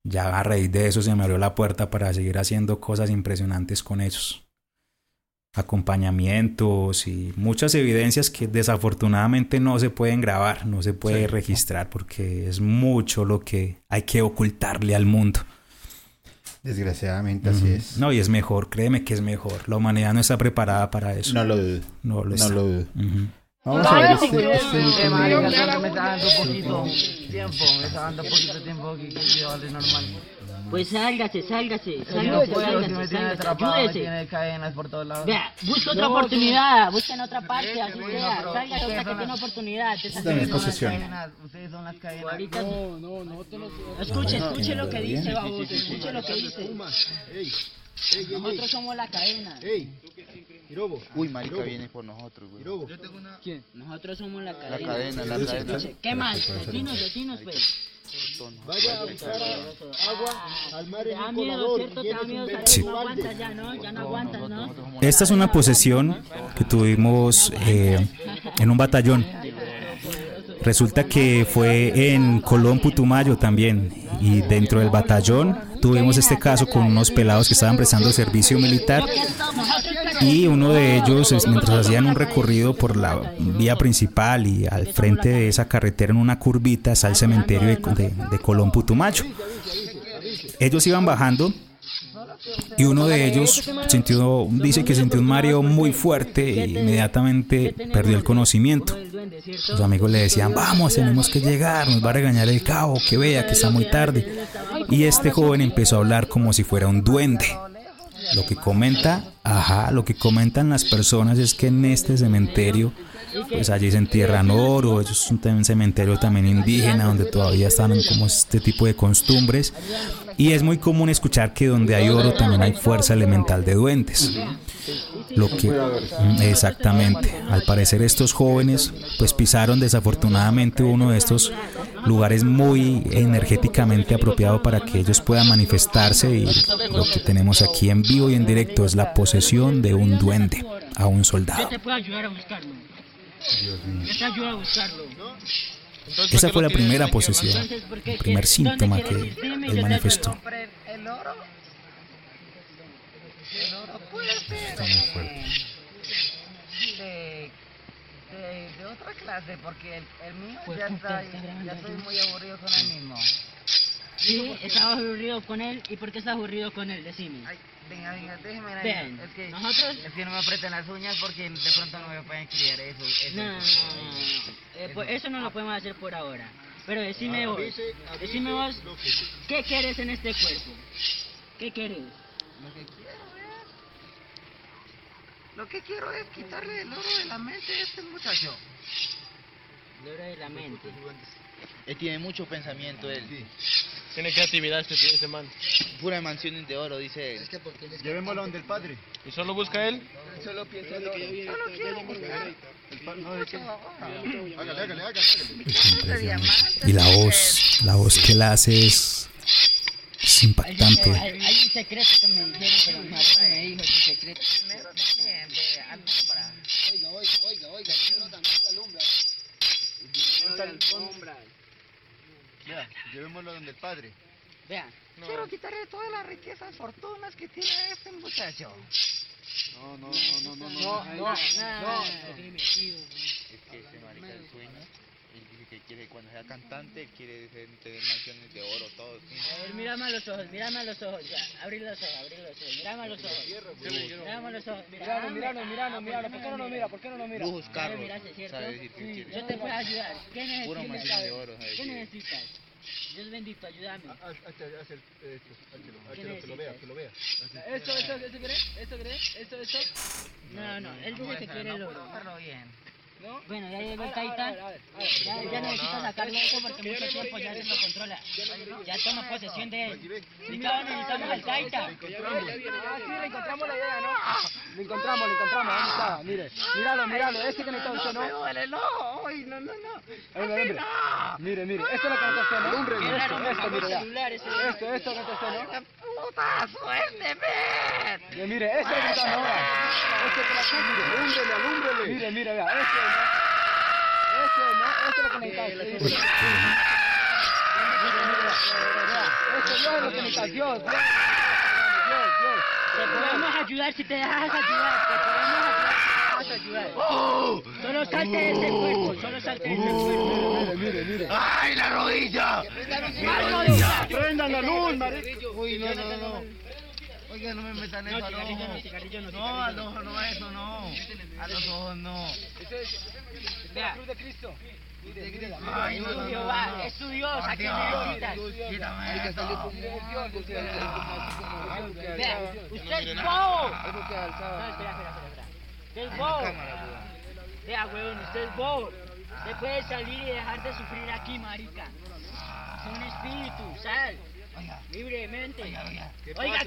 Ya a raíz de eso se me abrió la puerta para seguir haciendo cosas impresionantes con ellos. Acompañamientos y muchas evidencias que desafortunadamente no se pueden grabar, no se puede Sí. registrar porque es mucho lo que hay que ocultarle al mundo. Desgraciadamente así es. No, y es mejor, créeme que es mejor. La humanidad no está preparada para eso. No lo dudo. No lo No está. lo dudo. Vamos a ver este, este último- me está dando poquito tiempo, me está dando poquito tiempo que que quiero darle normal. Pues sálgase, sálgase, sálgase, sálgase, tiene sálgase, ayúdese. cadenas por todos lados. Vea, busca otra No, oportunidad, busca en otra parte, así Uy, sea, sálgase hasta que tiene oportunidad. Dame salir. Ustedes son las posesión. cadenas, ustedes son las cadenas. Ahorita- No, no, no te lo Escuche, escuche lo que dice, baboso, escuche lo que dice. Nosotros somos la cadena. Uy, marica, viene por nosotros, güey. ¿Quién? Nosotros somos la cadena. cadena, la cadena. ¿Qué más? Decinos, decinos, pues. Vaya a buscar agua al mar da miedo salir, Sí. no aguantas ya, ¿no? Ya no aguantas, ¿no? Esta es una posesión que tuvimos eh, en un batallón. Resulta que fue en Colón, Putumayo también. Y dentro del batallón tuvimos este caso con unos pelados que estaban prestando servicio militar. Y uno de ellos, mientras hacían un recorrido por la vía principal y al frente de esa carretera en una curvita está el cementerio de, de- de Colón, Putumayo. Ellos iban bajando y uno de ellos sintió, dice que sintió un mareo muy fuerte y inmediatamente perdió el conocimiento. Los amigos le decían, vamos, tenemos que llegar, nos va a regañar el cabo, que vea que está muy tarde. Y este joven empezó a hablar como si fuera un duende. Lo que comenta, ajá, lo que comentan las personas es que en este cementerio, pues allí se entierran oro, es un cementerio también indígena donde todavía están como este tipo de costumbres. Y es muy común escuchar que donde hay oro también hay fuerza elemental de duendes. Lo que Mm, exactamente, al parecer estos jóvenes pues pisaron desafortunadamente uno de estos lugares muy energéticamente apropiado para que ellos puedan manifestarse y lo que tenemos aquí en vivo y en directo es la posesión de un duende a un soldado. te puedo buscarlo. Esa fue la primera posesión, Entonces, el primer ¿Qué- síntoma que yo él manifestó. el oro. El oro puede ser de, de, de otra clase, porque el, el mío Pues, ya, está, ya estoy muy aburrido con el mismo. Sí, estás aburrido con él. ¿Y por qué estás aburrido con él? Decime. Ay, venga, venga, déjeme la Vean, Es que, nosotros- es que no me apretan las uñas porque de pronto no me pueden criar eso. eso No, no, no. Eh, pues eso no lo podemos hacer por ahora. Pero decime vos, decime vos, ¿qué quieres en este cuerpo? ¿Qué quieres? Lo que quiero es. Lo que quiero es quitarle el oro de la mente a este muchacho. El oro de la mente. Él tiene mucho pensamiento, él. Tiene creatividad este, ese man. Pura mansiones de oro, dice él. Llevémoslo donde el padre. ¿Y solo busca él? Solo piensa en oro. Solo quiero buscar. Hágale, hágale, hágale. Y la voz, la voz que él hace es, es impactante. Hay, hay un secreto que me dijeron, pero mi marido me dijo ese secreto. Primero también de alumbra. Oiga, oiga, oiga, oiga. Primero también se alumbra. Llevémoslo donde el padre. Vean, Quiero quitarle todas las riquezas, fortunas que tiene este muchacho. No, no, no, no, no, no. No, no, Es que ese marica el sueño, Él dice que quiere, cuando sea cantante, él quiere tener mansiones de oro, todo. sí. A ver, mírame a los ojos, mírame a los ojos, ya. Abrir los ojos, abrir los ojos, mírame a los ojos. Mírame a los ojos. Míralo, míralo, míralo, míralo. ¿Por qué no lo mira? ¿Por qué no lo mira? ¿cierto? Sabe decir que quiere. Yo te puedo ayudar. ¿Qué Puro necesitas? mansión de oro, ¿Qué necesitas? Dios bendito, ayúdame. ¿Qué necesitas? Esto, esto, esto, ¿crees? ¿Esto, crees? ¿Esto, esto? No, no, él dice que quiere el oro. bien. ¿No? Bueno, ya llegó el Taita. Ya, ya necesita sacarlo eso porque mucho tiempo ya se lo controla. Ya toma posesión de él. Necesitamos, necesitamos al Taita. Ah, sí, le encontramos la idea, ¿no? Lo encontramos, lo encontramos. ¿Dónde está? Mire, míralo, míralo. Este que necesita usted, ¿no? Duele, no. Ay, no, no, no. Ahí, mire, mire. Mire, mire. Esto es lo que necesita usted, ¿no? Qué Esto, mire, ya. Esto, esto que necesita usted, ¿no? Puta, suélteme. Mire, mire, esto es necesita ahora. Esto es. Alúmbrele, alúmbrele. Mire, mire, vea. Esto, ¿no? ¿no? Esto es lo que necesita usted. Mire, mire, vea. Esto Dios es lo que Dios. Dios, Dios. Te podemos ayudar si te dejas ayudar. Te podemos ayudar te dejas ayudar. Solo salte de ese cuerpo. Solo salte de ese cuerpo. Mire, mire, mire. ¡Ay, la rodilla! Prendan la luz, marico. Uy, no, no, no. Oiga, no me metan eso no, no, No, al ojo no, eso no. A los ojos no. Vea. Cruz de Cristo. Ay, Es no, no, no, es tu Dios, ¿a qué necesitas? Usted es bobo. Espera, espera, espera. Usted es bobo. Vea, weón, usted es bobo. Usted puede salir y dejar de sufrir aquí, marica. Es un espíritu, sal. Libremente. Oiga,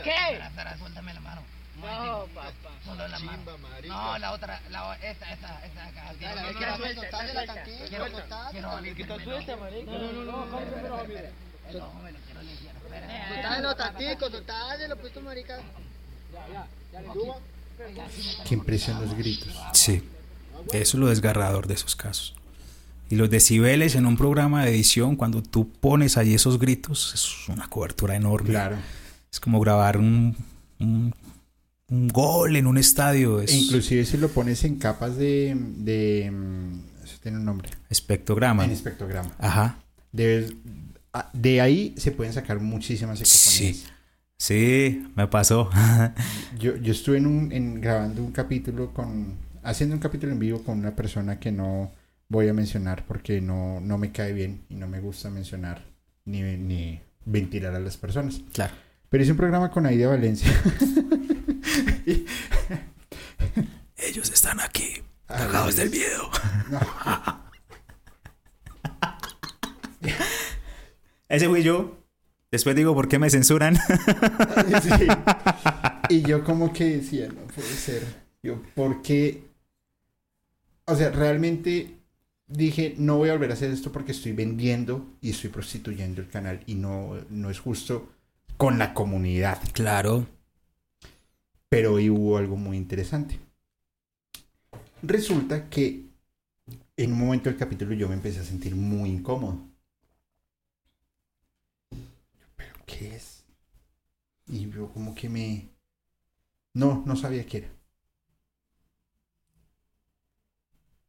¿qué? Espera, espera, suéltame la mano. No, papá. Solo la mano. No, la otra, la esta, esta, esta acá. Dale, está suelta, está suelta. Quiero, quiero suelta, marico. No, no, no. no, no, me lo quiero limpiar. Los puestos marica. Qué impresión los gritos. Sí, eso es lo desgarrador de esos casos. Y los decibeles en un programa de edición, cuando tú pones allí esos gritos, es una cobertura enorme. Claro. Es como grabar un, un, un gol en un estadio. Es E inclusive si lo pones en capas de... de mm, eso tiene un nombre. espectrograma. En espectrograma. Ajá. Debes- de ahí se pueden sacar muchísimas ecofonías. Sí. Sí, me pasó. Yo, yo estuve en un, en, grabando un capítulo con... Haciendo un capítulo en vivo con una persona que no voy a mencionar porque no, no me cae bien y no me gusta mencionar ni, ni ventilar a las personas. Claro. Pero hice un programa con Aida Valencia. Y- Ellos están aquí, Ah, cagados del miedo. No. Ese fui yo. Después digo, ¿por qué me censuran? Sí. Y yo como que decía, no puede ser. Yo, ¿por qué? O sea, realmente dije, no voy a volver a hacer esto porque estoy vendiendo y estoy prostituyendo el canal y no, no es justo con la comunidad. Claro. Pero hoy hubo algo muy interesante. Resulta que en un momento del capítulo yo me empecé a sentir muy incómodo. ¿Pero qué es? Y yo como que me... No, no sabía qué era.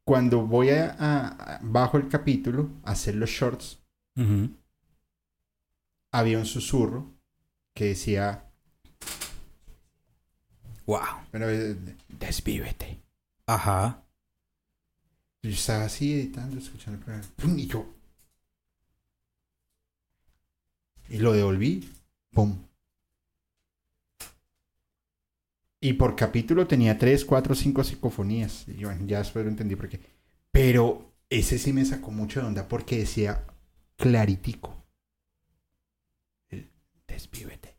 Cuando voy a, a- bajo el capítulo a hacer los shorts, había un susurro que decía, Wow. bueno, eh, desvívete. Ajá. Yo estaba así editando, escuchando el programa. ¡pum! Y yo. Y lo devolví. ¡Pum! Y por capítulo tenía 3, 4, 5 psicofonías. Y bueno, ya después lo entendí por qué. Pero ese sí me sacó mucho de onda porque decía claritico. El Desvívete.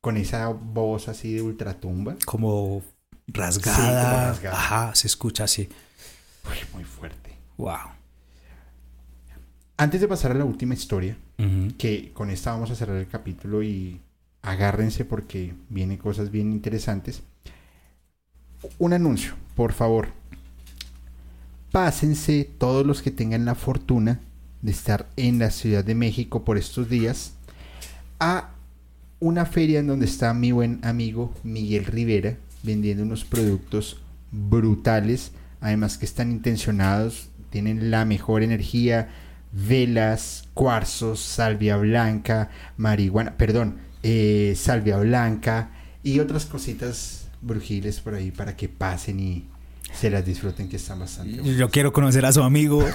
Con esa voz así de ultratumba. Como rasgada. Sí, como rasgada. Ajá, se escucha así. Uy, muy fuerte. Wow. Antes de pasar a la última historia, que con esta vamos a cerrar el capítulo y agárrense porque vienen cosas bien interesantes. Un anuncio, por favor. Pásense todos los que tengan la fortuna de estar en la Ciudad de México por estos días a una feria en donde está mi buen amigo Miguel Rivera vendiendo unos productos brutales además que están intencionados, tienen la mejor energía, velas, cuarzos, salvia blanca, marihuana, perdón, eh, salvia blanca y otras cositas brujiles por ahí para que pasen y se las disfruten que están bastante buenas. Yo quiero conocer a su amigo.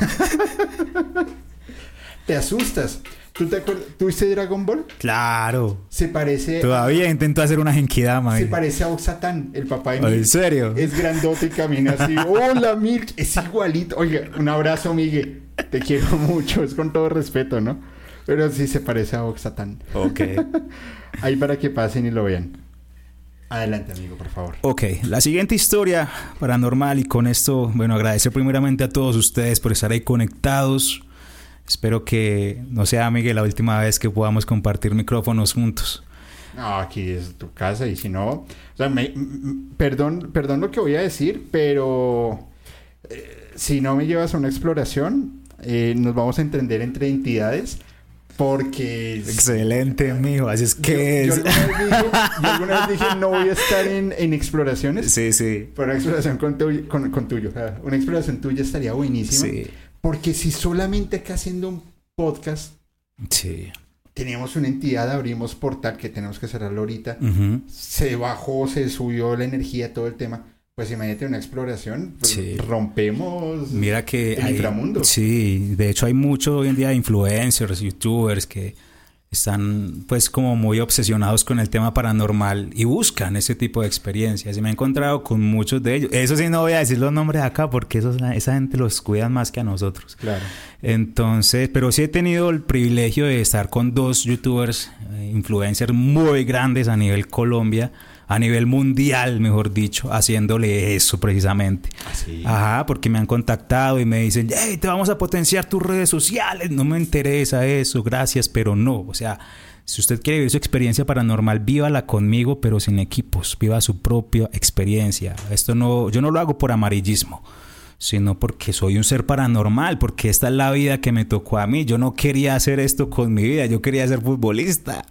Te asustas. ¿Tú te acuerdas? ¿Tuviste Dragon Ball? Claro. Se parece Todavía intento hacer una genkidama. Se parece a Oxatán, el papá de ¿En Milk. serio? Es grandote y camina así. Hola, Milk. Es igualito. Oiga, un abrazo, Miguel. Te quiero mucho. Es con todo respeto, ¿no? Pero sí se parece a Oxatán. Ok. Ahí para que pasen y lo vean. Adelante, amigo, por favor. Ok, la siguiente historia paranormal y con esto, bueno, agradecer primeramente a todos ustedes por estar ahí conectados. Espero que no sea, Miguel, la última vez que podamos compartir micrófonos juntos. No, aquí es tu casa y si no... O sea, me- m- m- perdón, perdón lo que voy a decir, pero... eh, si no me llevas a una exploración, eh, nos vamos a entender entre entidades porque... Excelente, mijo. Así es que Yo, es. yo alguna vez dije, yo alguna vez dije, no voy a estar en, en exploraciones. Sí, sí. Pero una exploración con, tu- con, con tuyo. una exploración tuya estaría buenísima. Sí. Porque si solamente acá haciendo un podcast Sí. teníamos una entidad, abrimos portal que tenemos que cerrarlo ahorita. Ujú. Se bajó, se subió la energía, todo el tema. Pues imagínate una exploración. pues, Sí. Rompemos Mira que el hay, inframundo. Sí, de hecho hay mucho hoy en día influencers, youtubers que están pues como muy obsesionados con el tema paranormal y buscan ese tipo de experiencias. Y me he encontrado con muchos de ellos. Eso sí no voy a decir los nombres acá porque esos, esa gente los cuida más que a nosotros. Claro. Entonces, pero sí he tenido el privilegio de estar con dos youtubers, eh, influencers muy grandes a nivel Colombia, a nivel mundial, mejor dicho, haciéndole eso precisamente. Ajá, porque me han contactado y me dicen, hey, te vamos a potenciar tus redes sociales. No me interesa eso, gracias, pero no. O sea, si usted quiere vivir su experiencia paranormal, vívala conmigo, pero sin equipos. Viva su propia experiencia. Esto no, yo no lo hago por amarillismo sino porque soy un ser paranormal, porque esta es la vida que me tocó a mí. Yo no quería hacer esto con mi vida, yo quería ser futbolista,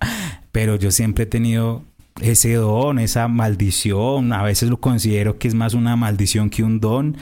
pero yo siempre he tenido ese don, esa maldición. A veces lo considero que es más una maldición que un don,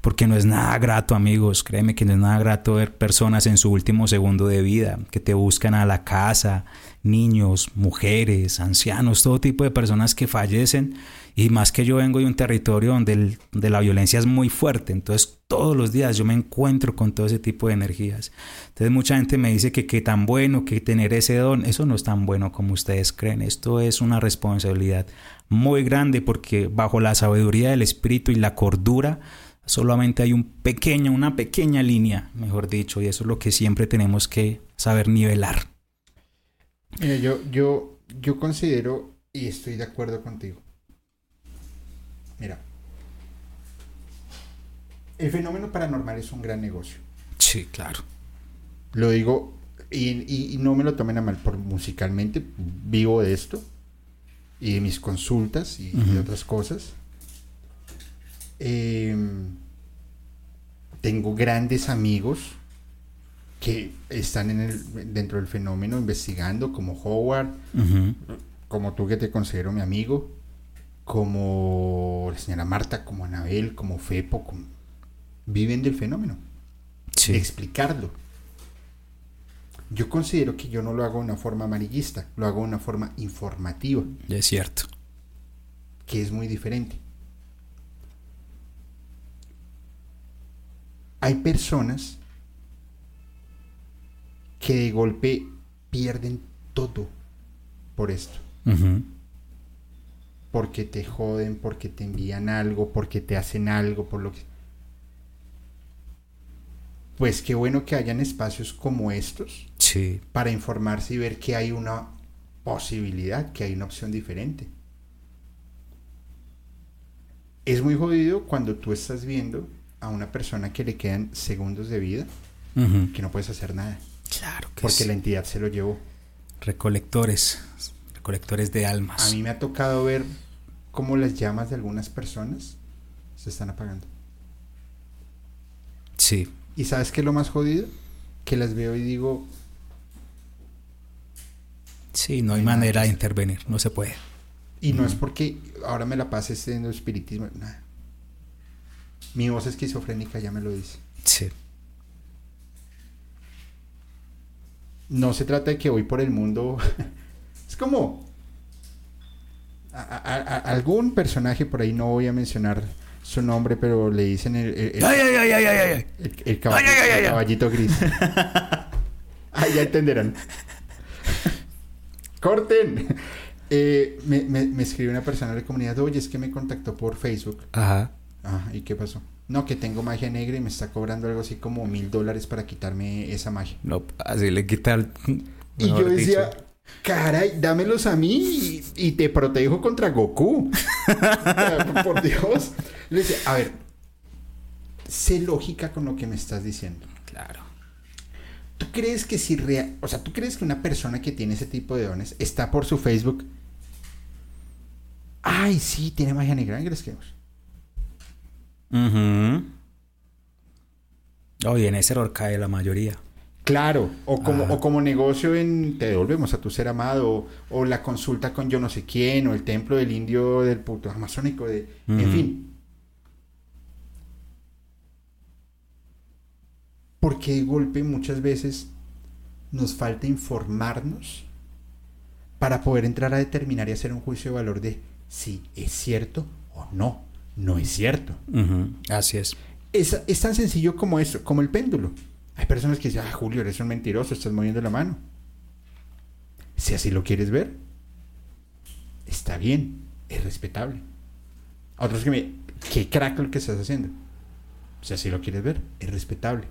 porque no es nada grato, amigos. Créeme que no es nada grato ver personas en su último segundo de vida que te buscan a la casa, niños, mujeres, ancianos, todo tipo de personas que fallecen. Y más que yo vengo de un territorio donde, el- la violencia es muy fuerte, entonces todos los días yo me encuentro con todo ese tipo de energías. Entonces mucha gente me dice que qué tan bueno que tener ese don, eso no es tan bueno como ustedes creen, esto es una responsabilidad muy grande porque bajo la sabiduría del espíritu y la cordura solamente hay un pequeño, una pequeña línea, mejor dicho, y eso es lo que siempre tenemos que saber nivelar. Mira, yo, yo, yo considero y estoy de acuerdo contigo. Mira, el fenómeno paranormal es un gran negocio. Sí, claro. Lo digo y, y- y no me lo tomen a mal por musicalmente, vivo de esto y de mis consultas y, y de otras cosas. Em, tengo grandes amigos que están en el, dentro del fenómeno investigando, como Howard, como tú que te considero mi amigo, como la señora Marta, como Anabel, como Fepo, como- viven del fenómeno. Sí. Explicarlo. Yo considero que yo no lo hago de una forma amarillista, lo hago de una forma informativa, Es cierto. que es muy diferente. Hay personas que de golpe pierden todo por esto. Porque te joden, porque te envían algo, porque te hacen algo, por lo que... Pues qué bueno que hayan espacios como estos Sí. para informarse y ver que hay una posibilidad, que hay una opción diferente. Es muy jodido cuando tú estás viendo a una persona que le quedan segundos de vida, que no puedes hacer nada, Claro que porque sí. la entidad se lo llevó. Recolectores, recolectores de almas. A mí me ha tocado ver cómo las llamas de algunas personas se están apagando. Sí, ¿Y sabes qué es lo más jodido? Que las veo y digo, sí, no hay manera de intervenir, no se puede. y no es porque ahora me la pase haciendo espiritismo, nada. Mi voz esquizofrénica ya me lo dice. Sí. No se trata de que voy por el mundo. es como. a- a- a- algún personaje por ahí, no voy a mencionar su nombre, pero le dicen el. el- Ay, ay, ay, caballito gris. ah, ya entenderán. ¡Corten! Eh, me, me, me escribió una persona de la comunidad, oye, es que me contactó por Facebook. Ajá. Ah, ¿y qué pasó? No, que tengo magia negra y me está cobrando algo así como mil dólares para quitarme esa magia. No, así le quita el... Y yo decía, dicho. caray, dámelos a mí y, y te protejo contra Goku. Por Dios. Le decía, a ver, sé lógica con lo que me estás diciendo. Claro. ¿Tú crees que si rea- o sea, tú crees que una persona que tiene ese tipo de dones está por su Facebook? Ay, sí, tiene magia negra, ingresemos. Ujú. Oye, en ese error cae la mayoría. Claro, o como, Ah. o como negocio en te devolvemos a tu ser amado, o, o la consulta con yo no sé quién, o el templo del indio del puto amazónico, de, en fin. Porque de golpe muchas veces nos falta informarnos para poder entrar a determinar y hacer un juicio de valor de si es cierto o no, no es cierto. Así es. Es, es tan sencillo como eso, como el péndulo. Hay personas que dicen, ah, Julio, eres un mentiroso, estás moviendo la mano. Si así lo quieres ver, está bien, es respetable. Otros que me, qué crack lo que estás haciendo. Si así lo quieres ver, es respetable.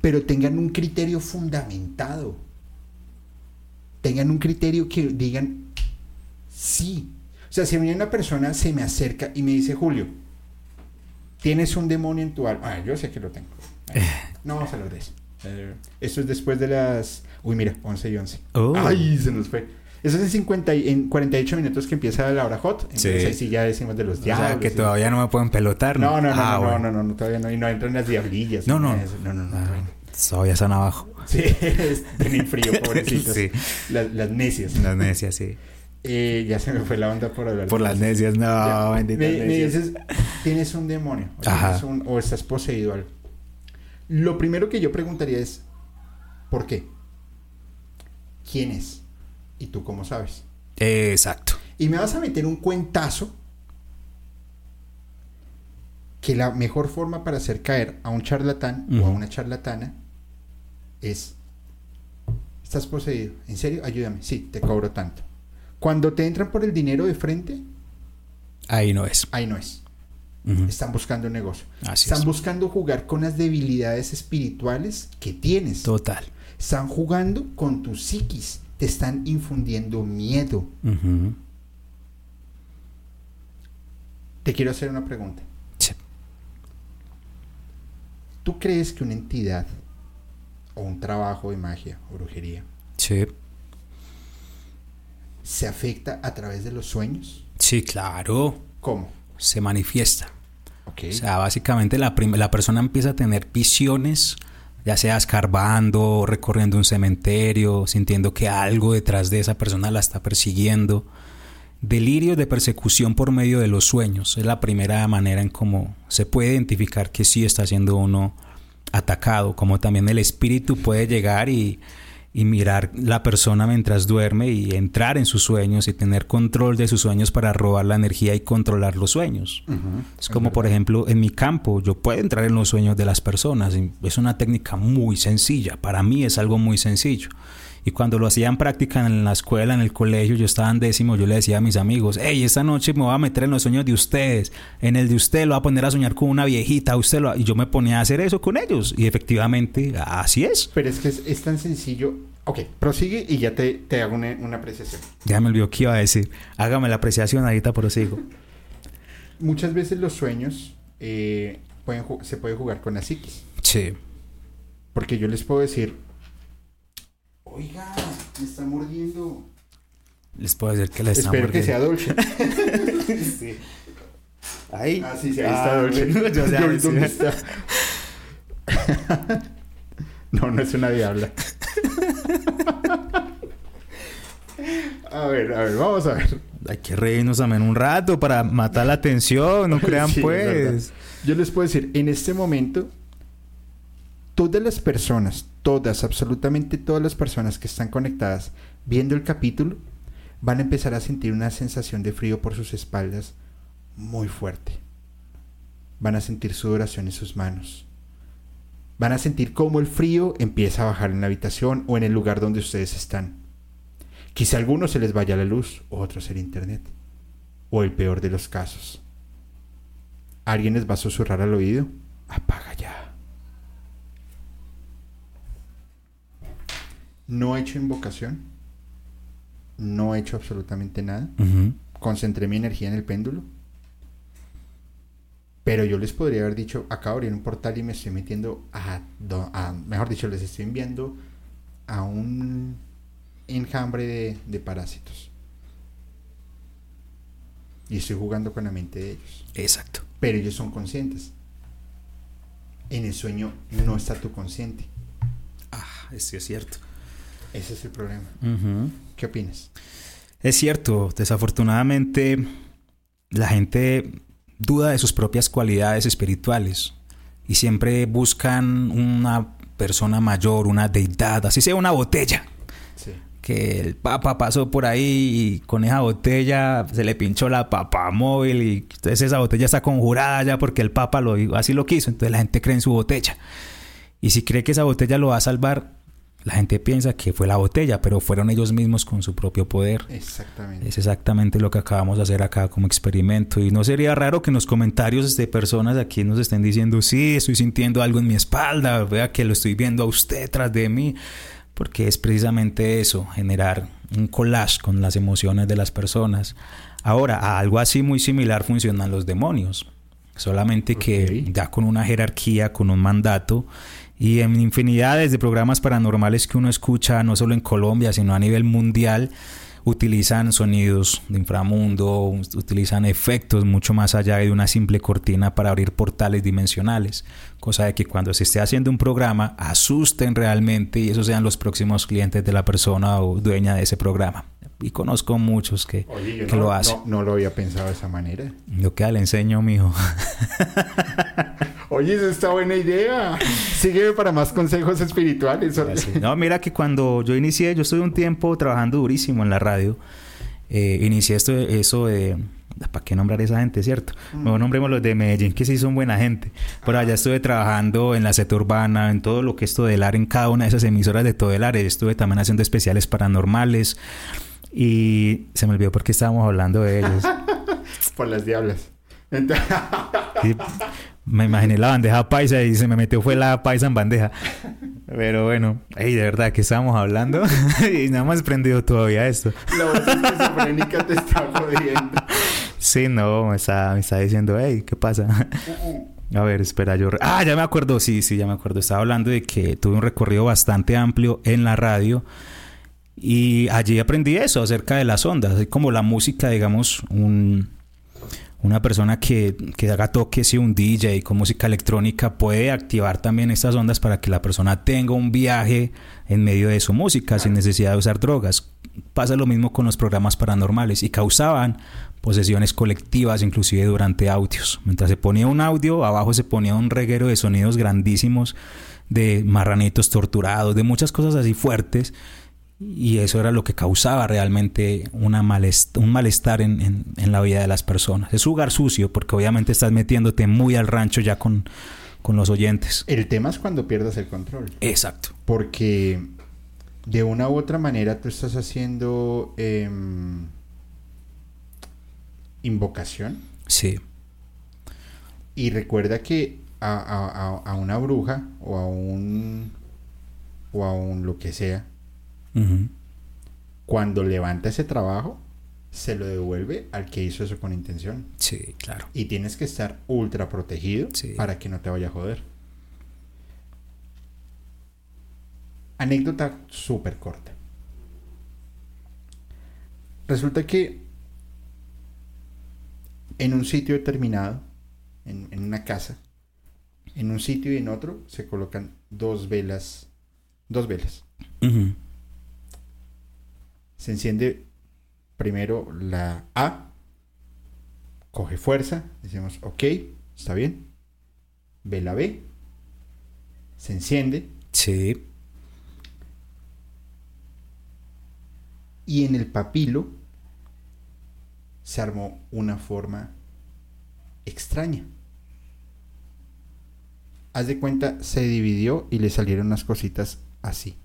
Pero tengan un criterio fundamentado. Tengan un criterio que digan, sí. O sea, si mí una persona se me acerca y me dice, Julio, tienes un demonio en tu alma. Ah, yo sé que lo tengo. No vamos a hablar de eso. Eh, esto es después de las... Uy, mira, 11 y 11. Oh. Ay, se nos fue. Eso es en, 50 y- en 48 minutos que empieza la hora hot. Entonces Sí. ahí sí ya decimos de los O diablos. sea, que todavía no me pueden pelotar. No, no, no, Ah, no, bueno. no, no, no, todavía no. Y no entran las diablillas. No, no. No, no, no. Ah. Todavía están abajo. Sí, tienen frío, pobrecitos. Sí. Las, las necias. Las necias, sí. Eh, ya se me fue la onda por hablar. Por las necias, no, Ya, me, me necias. dices, tienes un demonio. O, un- estás poseído algo. Lo primero que yo preguntaría es, ¿por qué? ¿Quién es? ¿Y tú cómo sabes? Exacto. Y me vas a meter un cuentazo que la mejor forma para hacer caer a un charlatán o a una charlatana es, estás poseído, ¿en serio? Ayúdame, sí, te cobro tanto. Cuando te entran por el dinero de frente, Ahí no es. ahí no es. Están buscando un negocio. Así Están es. buscando jugar con las debilidades espirituales que tienes. Total. Están jugando con tu psiquis. Te están infundiendo miedo. Te quiero hacer una pregunta. Sí. ¿Tú crees que una entidad o un trabajo de magia o brujería Sí. Se afecta a través de los sueños? Sí, claro. ¿Cómo? Se manifiesta. O sea, básicamente la, la persona empieza a tener visiones, ya sea escarbando, recorriendo un cementerio, sintiendo que algo detrás de esa persona la está persiguiendo. Delirios de persecución por medio de los sueños. Es la primera manera en cómo se puede identificar que sí está siendo uno atacado. Como también el espíritu puede llegar y, y mirar la persona mientras duerme y entrar en sus sueños y tener control de sus sueños para robar la energía y controlar los sueños. Es como, por ejemplo, en mi campo, yo puedo entrar en los sueños de las personas. Es una técnica muy sencilla. Para mí es algo muy sencillo. Y cuando lo hacía en práctica en la escuela, en el colegio, yo estaba en décimo, yo le decía a mis amigos, hey, esta noche me voy a meter en los sueños de ustedes. En el de usted lo voy a poner a soñar con una viejita, usted lo va-". Y yo me ponía a hacer eso con ellos. Y efectivamente, así es. Pero es que es, es tan sencillo. Ok, prosigue y ya te, te hago una, una apreciación. Ya me olvidó qué iba a decir. Hágame la apreciación, ahorita prosigo. Muchas veces los sueños eh, pueden se puede jugar con la psiquis. Sí. Porque yo les puedo decir, oiga, me está mordiendo. Les puedo decir que les está Espero que mordiendo. sea Dolce. Sí. Ahí. Ah, sí, sí, ahí Ah, está Dolce. bueno, yo sé, sí. ¿Dónde está? no, no es una diabla. a ver, a ver, vamos a ver. hay que reírnos también un rato para matar la atención, no crean Sí, pues. Yo les puedo decir, en este momento, todas las personas, todas, absolutamente todas las personas que están conectadas viendo el capítulo, van a empezar a sentir una sensación de frío por sus espaldas muy fuerte. Van a sentir sudoración en sus manos. Van a sentir cómo el frío empieza a bajar en la habitación o en el lugar donde ustedes están. Quizá a algunos se les vaya la luz, otros el internet. O el peor de los casos. Alguien les va a susurrar al oído. Apaga ya. No he hecho invocación. No he hecho absolutamente nada. Concentré mi energía en el péndulo. Pero yo les podría haber dicho, acabo de abrir un portal y me estoy metiendo a, a- mejor dicho, les estoy enviando a un enjambre de, de parásitos. Y estoy jugando con la mente de ellos. Exacto. Pero ellos son conscientes. En el sueño no está tu consciente. Ah, sí es cierto. Ese es el problema. ¿Qué opinas? Es cierto, desafortunadamente la gente duda de sus propias cualidades espirituales y siempre buscan una persona mayor, una deidad, así sea una botella. Sí. Que el papa pasó por ahí y con esa botella se le pinchó la papa móvil y entonces esa botella está conjurada ya porque el papa lo así lo quiso, entonces la gente cree en su botella. Y si cree que esa botella lo va a salvar, la gente piensa que fue la botella, pero fueron ellos mismos con su propio poder. Exactamente. Es exactamente lo que acabamos de hacer acá como experimento. Y no sería raro que en los comentarios de personas aquí nos estén diciendo, sí, estoy sintiendo algo en mi espalda, vea que lo estoy viendo a usted tras de mí. Porque es precisamente eso, generar un collage con las emociones de las personas. Ahora, a algo así muy similar funcionan los demonios. Solamente que ya con una jerarquía, con un mandato y en infinidades de programas paranormales que uno escucha, no solo en Colombia, sino a nivel mundial, utilizan sonidos de inframundo, utilizan efectos mucho más allá de una simple cortina para abrir portales dimensionales. Cosa de que cuando se esté haciendo un programa, asusten realmente y esos sean los próximos clientes de la persona o dueña de ese programa. Y conozco muchos que, Oye, yo que no, lo hacen. no- no lo había pensado de esa manera. Lo que le enseño, mijo. Oye, esa está buena idea. Sígueme para más consejos espirituales. No, mira que cuando yo inicié, yo estuve un tiempo trabajando durísimo en la radio. Eh, inicié esto, eso de... ¿Para qué nombrar a esa gente, cierto? Mejor nombremos los de Medellín, que sí son buena gente. Por allá estuve trabajando en la Z Urbana, en todo lo que es Todelar, en cada una de esas emisoras de Todelar. Estuve también haciendo especiales paranormales. Y se me olvidó por qué estábamos hablando de ellos. Por las diablas. Sí, me imaginé la bandeja paisa y se me metió fue la paisa en bandeja. Pero bueno, ey, de verdad que estábamos hablando y nada más prendido todavía esto. La voz esquizofrénica te está jodiendo. Sí, no, me está, me está diciendo, hey, ¿qué pasa? A ver, espera, yo... re- Ah, ya me acuerdo, sí, sí, ya me acuerdo. Estaba hablando de que tuve un recorrido bastante amplio en la radio y allí aprendí eso acerca de las ondas, así como la música, digamos, un, una persona que, que haga toques y un DJ con música electrónica puede activar también estas ondas para que la persona tenga un viaje en medio de su música sin necesidad de usar drogas. Pasa lo mismo con los programas paranormales y causaban posesiones colectivas inclusive durante audios. Mientras se ponía un audio, abajo se ponía un reguero de sonidos grandísimos de marranitos torturados, de muchas cosas así fuertes y eso era lo que causaba realmente una malest- un malestar en, en- en la vida de las personas. Es jugar sucio porque obviamente estás metiéndote muy al rancho ya con, con los oyentes. El tema es cuando pierdas el control. Exacto. Porque de una u otra manera tú estás haciendo em, invocación. Sí. Y recuerda que a- a- a una bruja o a un o a un lo que sea, Cuando levanta ese trabajo, se lo devuelve al que hizo eso con intención. Sí, claro. Y tienes que estar ultra protegido Sí. para que no te vaya a joder. Anécdota súper corta. Resulta que en un sitio determinado, en, en una casa, en un sitio y en otro, se colocan dos velas. Dos velas. Ujú. Se enciende primero la A coge fuerza, decimos, ok, está bien. Ve la B, se enciende. Sí. Y en el papilo se armó una forma extraña. Haz de cuenta, se dividió y le salieron unas cositas así.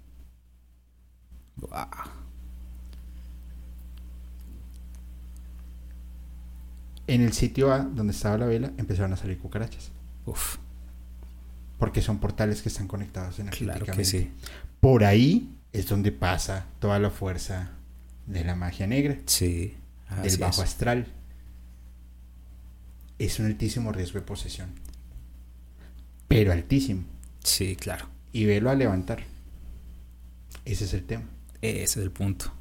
En el sitio A, donde estaba la vela, empezaron a salir cucarachas. Uf. Porque son portales que están conectados energéticamente. Claro que sí. Por ahí es donde pasa toda la fuerza de la magia negra. Sí. del bajo es. astral. Es un altísimo riesgo de posesión. Pero altísimo. Sí, claro. Y velo a levantar. Ese es el tema. Ese es el punto.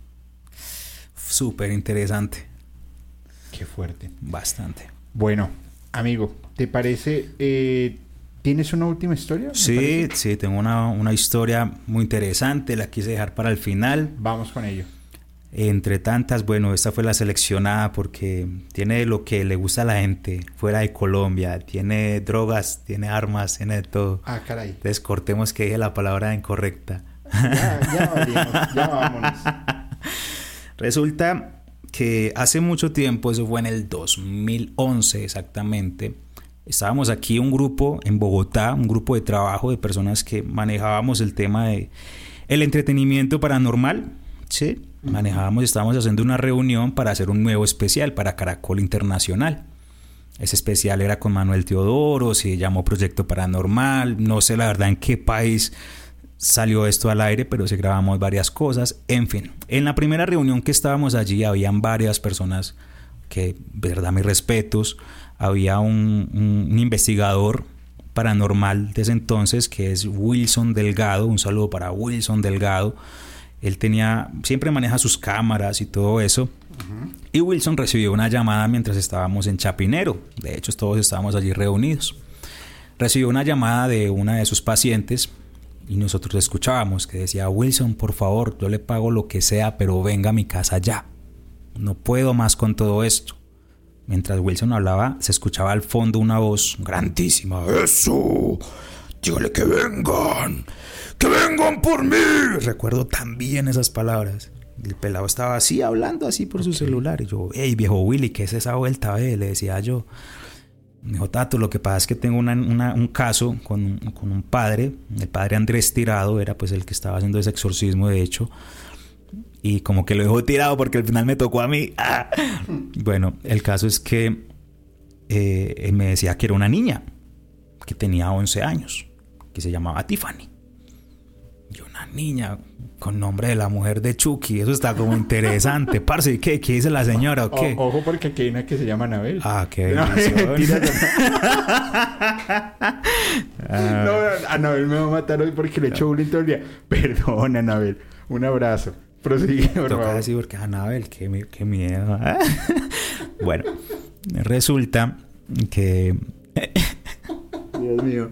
Súper interesante. Qué fuerte. Bastante. Bueno, amigo, ¿te parece? eh, ¿Tienes una última historia? Sí, sí, tengo una, una historia muy interesante, la quise dejar para el final. Vamos con ello. Entre tantas, bueno, esta fue la seleccionada porque tiene lo que le gusta a la gente fuera de Colombia, tiene drogas, tiene armas, tiene todo. Ah, caray. Entonces cortemos que dije la palabra incorrecta. Ya, ya valimos, ya vámonos. Resulta que hace mucho tiempo, eso fue en el 2011 exactamente, estábamos aquí un grupo en Bogotá, un grupo de trabajo de personas que manejábamos el tema de el entretenimiento paranormal, ¿sí? Manejábamos, estábamos haciendo una reunión para hacer un nuevo especial para Caracol Internacional. Ese especial era con Manuel Teodoro, se llamó Proyecto Paranormal, no sé la verdad en qué país salió esto al aire, pero se grabamos varias cosas. En fin, en la primera reunión que estábamos allí, habían varias personas que, verdad, mis respetos. Había un investigador paranormal de ese entonces que es Wilson Delgado. Un saludo para Wilson Delgado. Él tenía, siempre maneja sus cámaras y todo eso. Y Wilson recibió una llamada mientras estábamos en Chapinero. De hecho, todos estábamos allí reunidos. Recibió una llamada de una de sus pacientes y nosotros escuchábamos que decía, Wilson, por favor, yo le pago lo que sea, pero venga a mi casa ya. No puedo más con todo esto. Mientras Wilson hablaba, se escuchaba al fondo una voz grandísima. ¡Eso! Dígale que vengan. ¡Que vengan por mí! Recuerdo también esas palabras. El pelado estaba así, hablando así por su celular. Y yo, hey, viejo Willy, ¿qué es esa vuelta? ve?" Le decía yo. Me dijo, Tato, lo que pasa es que tengo un caso con, un- padre, el padre Andrés Tirado, era pues el que estaba haciendo ese exorcismo, de hecho, y como que lo dejó tirado porque al final me tocó a mí. ¡Ah! Bueno, el caso es que eh, me decía que era una niña, que tenía 11 años, que se llamaba Tiffany. Una niña con nombre de la mujer de Chucky, eso está como interesante. Parce, ¿y ¿qué, ¿qué dice la señora o qué? O- ojo porque aquí hay una que se llama Anabel. Ah, qué No, Ah. No, Anabel me va a matar hoy porque le echo bullying todo el día. Perdón, Anabel. Un abrazo. Prosigue, por Toca favor. decir porque Anabel, qué, qué miedo. bueno, resulta que. Dios mío.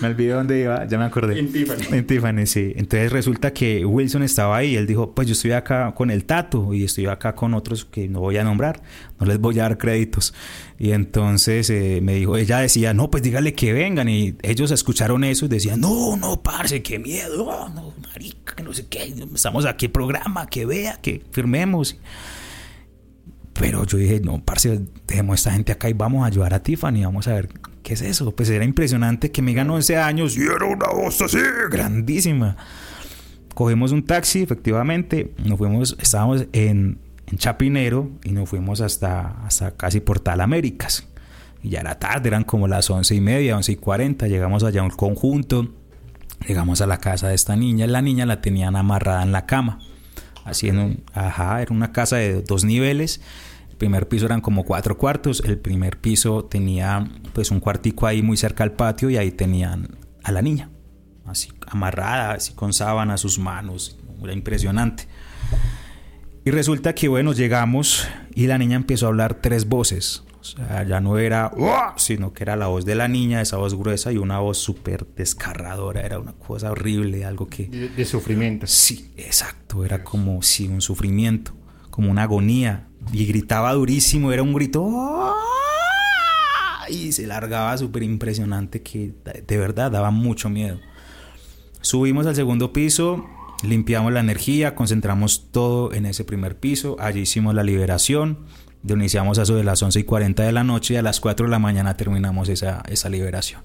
Me olvidé dónde iba, ya me acordé. En Tiffany. En Tiffany, sí. Entonces resulta que Wilson estaba ahí. Él dijo: Pues yo estoy acá con el Tato y estoy acá con otros que no voy a nombrar. No les voy a dar créditos. Y entonces eh, me dijo: Ella decía, No, pues dígale que vengan. Y ellos escucharon eso y decían: No, no, parce, qué miedo. No, no, marica, que no sé qué. Estamos aquí, programa, que vea, que firmemos. Pero yo dije, no, parce, dejemos a esta gente acá y vamos a ayudar a Tiffany, vamos a ver qué es eso. Pues era impresionante que me ganó 11 años y era una voz así, grandísima. Cogimos un taxi, efectivamente, nos fuimos, estábamos en, Chapinero y nos fuimos hasta, hasta casi Portal Américas. Y ya era tarde, eran como las once y media, once y cuarenta, llegamos allá a un conjunto, llegamos a la casa de esta niña, la niña la tenían amarrada en la cama así en un, ajá, era una casa de dos niveles. El primer piso eran como cuatro cuartos. El primer piso tenía pues un cuartico ahí muy cerca al patio y ahí tenían a la niña, así amarrada, así con sábana a sus manos. Era impresionante. Y resulta que bueno, llegamos y la niña empezó a hablar tres voces. O sea, ya no era, sino que era la voz de la niña, esa voz gruesa y una voz súper descarradora. Era una cosa horrible, algo que... De, de sufrimiento. Sí, exacto. Era como, sí, un sufrimiento. como una agonía y gritaba durísimo, era un grito y se largaba súper impresionante que de verdad daba mucho miedo. Subimos al segundo piso, limpiamos la energía, concentramos todo en ese primer piso, allí hicimos la liberación, iniciamos a eso de las 11 y 40 de la noche y a las 4 de la mañana terminamos esa, esa liberación.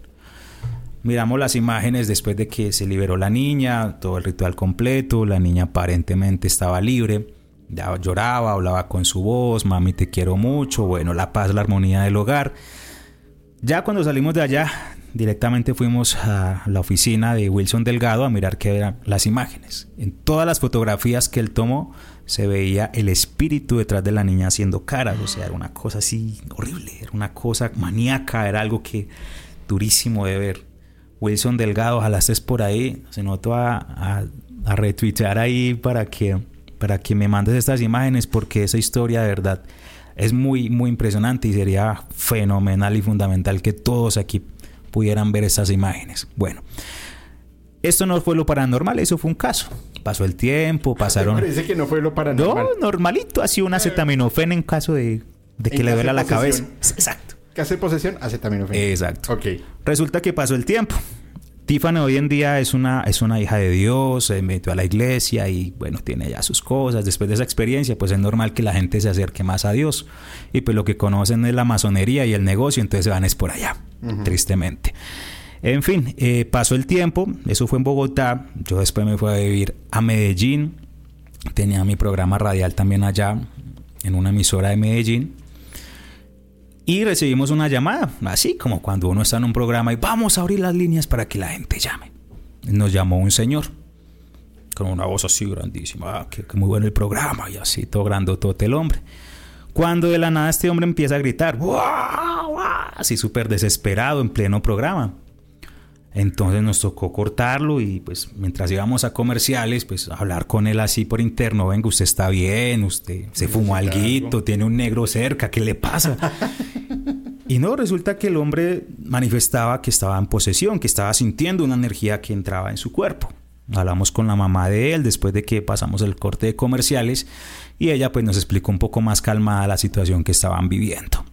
Miramos las imágenes después de que se liberó la niña, todo el ritual completo, la niña aparentemente estaba libre, ya lloraba, hablaba con su voz, mami te quiero mucho, bueno, la paz, la armonía del hogar. Ya cuando salimos de allá, directamente fuimos a la oficina de Wilson Delgado a mirar qué eran las imágenes. En todas las fotografías que él tomó se veía el espíritu detrás de la niña haciendo caras, o sea, era una cosa así horrible, era una cosa maníaca, era algo que durísimo de ver. Wilson Delgado, ojalá estés por ahí. Se notó a, a, a retuitear ahí para que, para que me mandes estas imágenes porque esa historia de verdad es muy, muy impresionante y sería fenomenal y fundamental que todos aquí pudieran ver esas imágenes. Bueno, esto no fue lo paranormal, eso fue un caso. Pasó el tiempo, pasaron... Me parece que no fue lo paranormal. No, normalito, así un acetaminofén en caso de, de que le duela la cabeza. Exacto. Caso de posesión, acetaminofén. Exacto. Ok. Resulta que pasó el tiempo. Tiffany hoy en día es una, es una hija de Dios, se metió a la iglesia y bueno, tiene ya sus cosas. Después de esa experiencia, pues es normal que la gente se acerque más a Dios. Y pues lo que conocen es la masonería y el negocio, entonces se van es por allá, tristemente. En fin, eh, pasó el tiempo, eso fue en Bogotá, yo después me fui a vivir a Medellín, tenía mi programa radial también allá, en una emisora de Medellín. Y recibimos una llamada, así como cuando uno está en un programa y vamos a abrir las líneas para que la gente llame. Nos llamó un señor con una voz así grandísima, ah, que, muy bueno el programa y así todo grandotote el hombre. Cuando de la nada este hombre empieza a gritar, "¡Guau, guau!", así súper desesperado en pleno programa. Entonces nos tocó cortarlo y pues mientras íbamos a comerciales, pues hablar con él así por interno, venga, usted está bien, usted se fumó alguito, tiene un negro cerca, ¿qué le pasa? y no, resulta que el hombre manifestaba que estaba en posesión, que estaba sintiendo una energía que entraba en su cuerpo. Hablamos con la mamá de él después de que pasamos el corte de comerciales y ella pues nos explicó un poco más calmada la situación que estaban viviendo.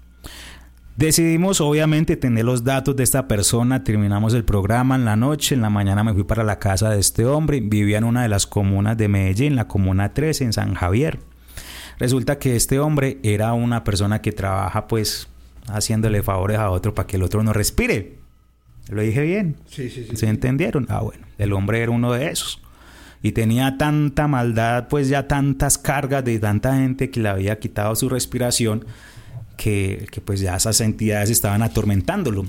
Decidimos obviamente tener los datos de esta persona, terminamos el programa en la noche, en la mañana me fui para la casa de este hombre, vivía en una de las comunas de Medellín, la comuna 13 en San Javier. Resulta que este hombre era una persona que trabaja pues haciéndole favores a otro para que el otro no respire. Lo dije bien. Sí, sí, sí. ¿Se entendieron? Ah, bueno, el hombre era uno de esos. Y tenía tanta maldad, pues ya tantas cargas de tanta gente que le había quitado su respiración, que, pues ya esas entidades estaban atormentándolo.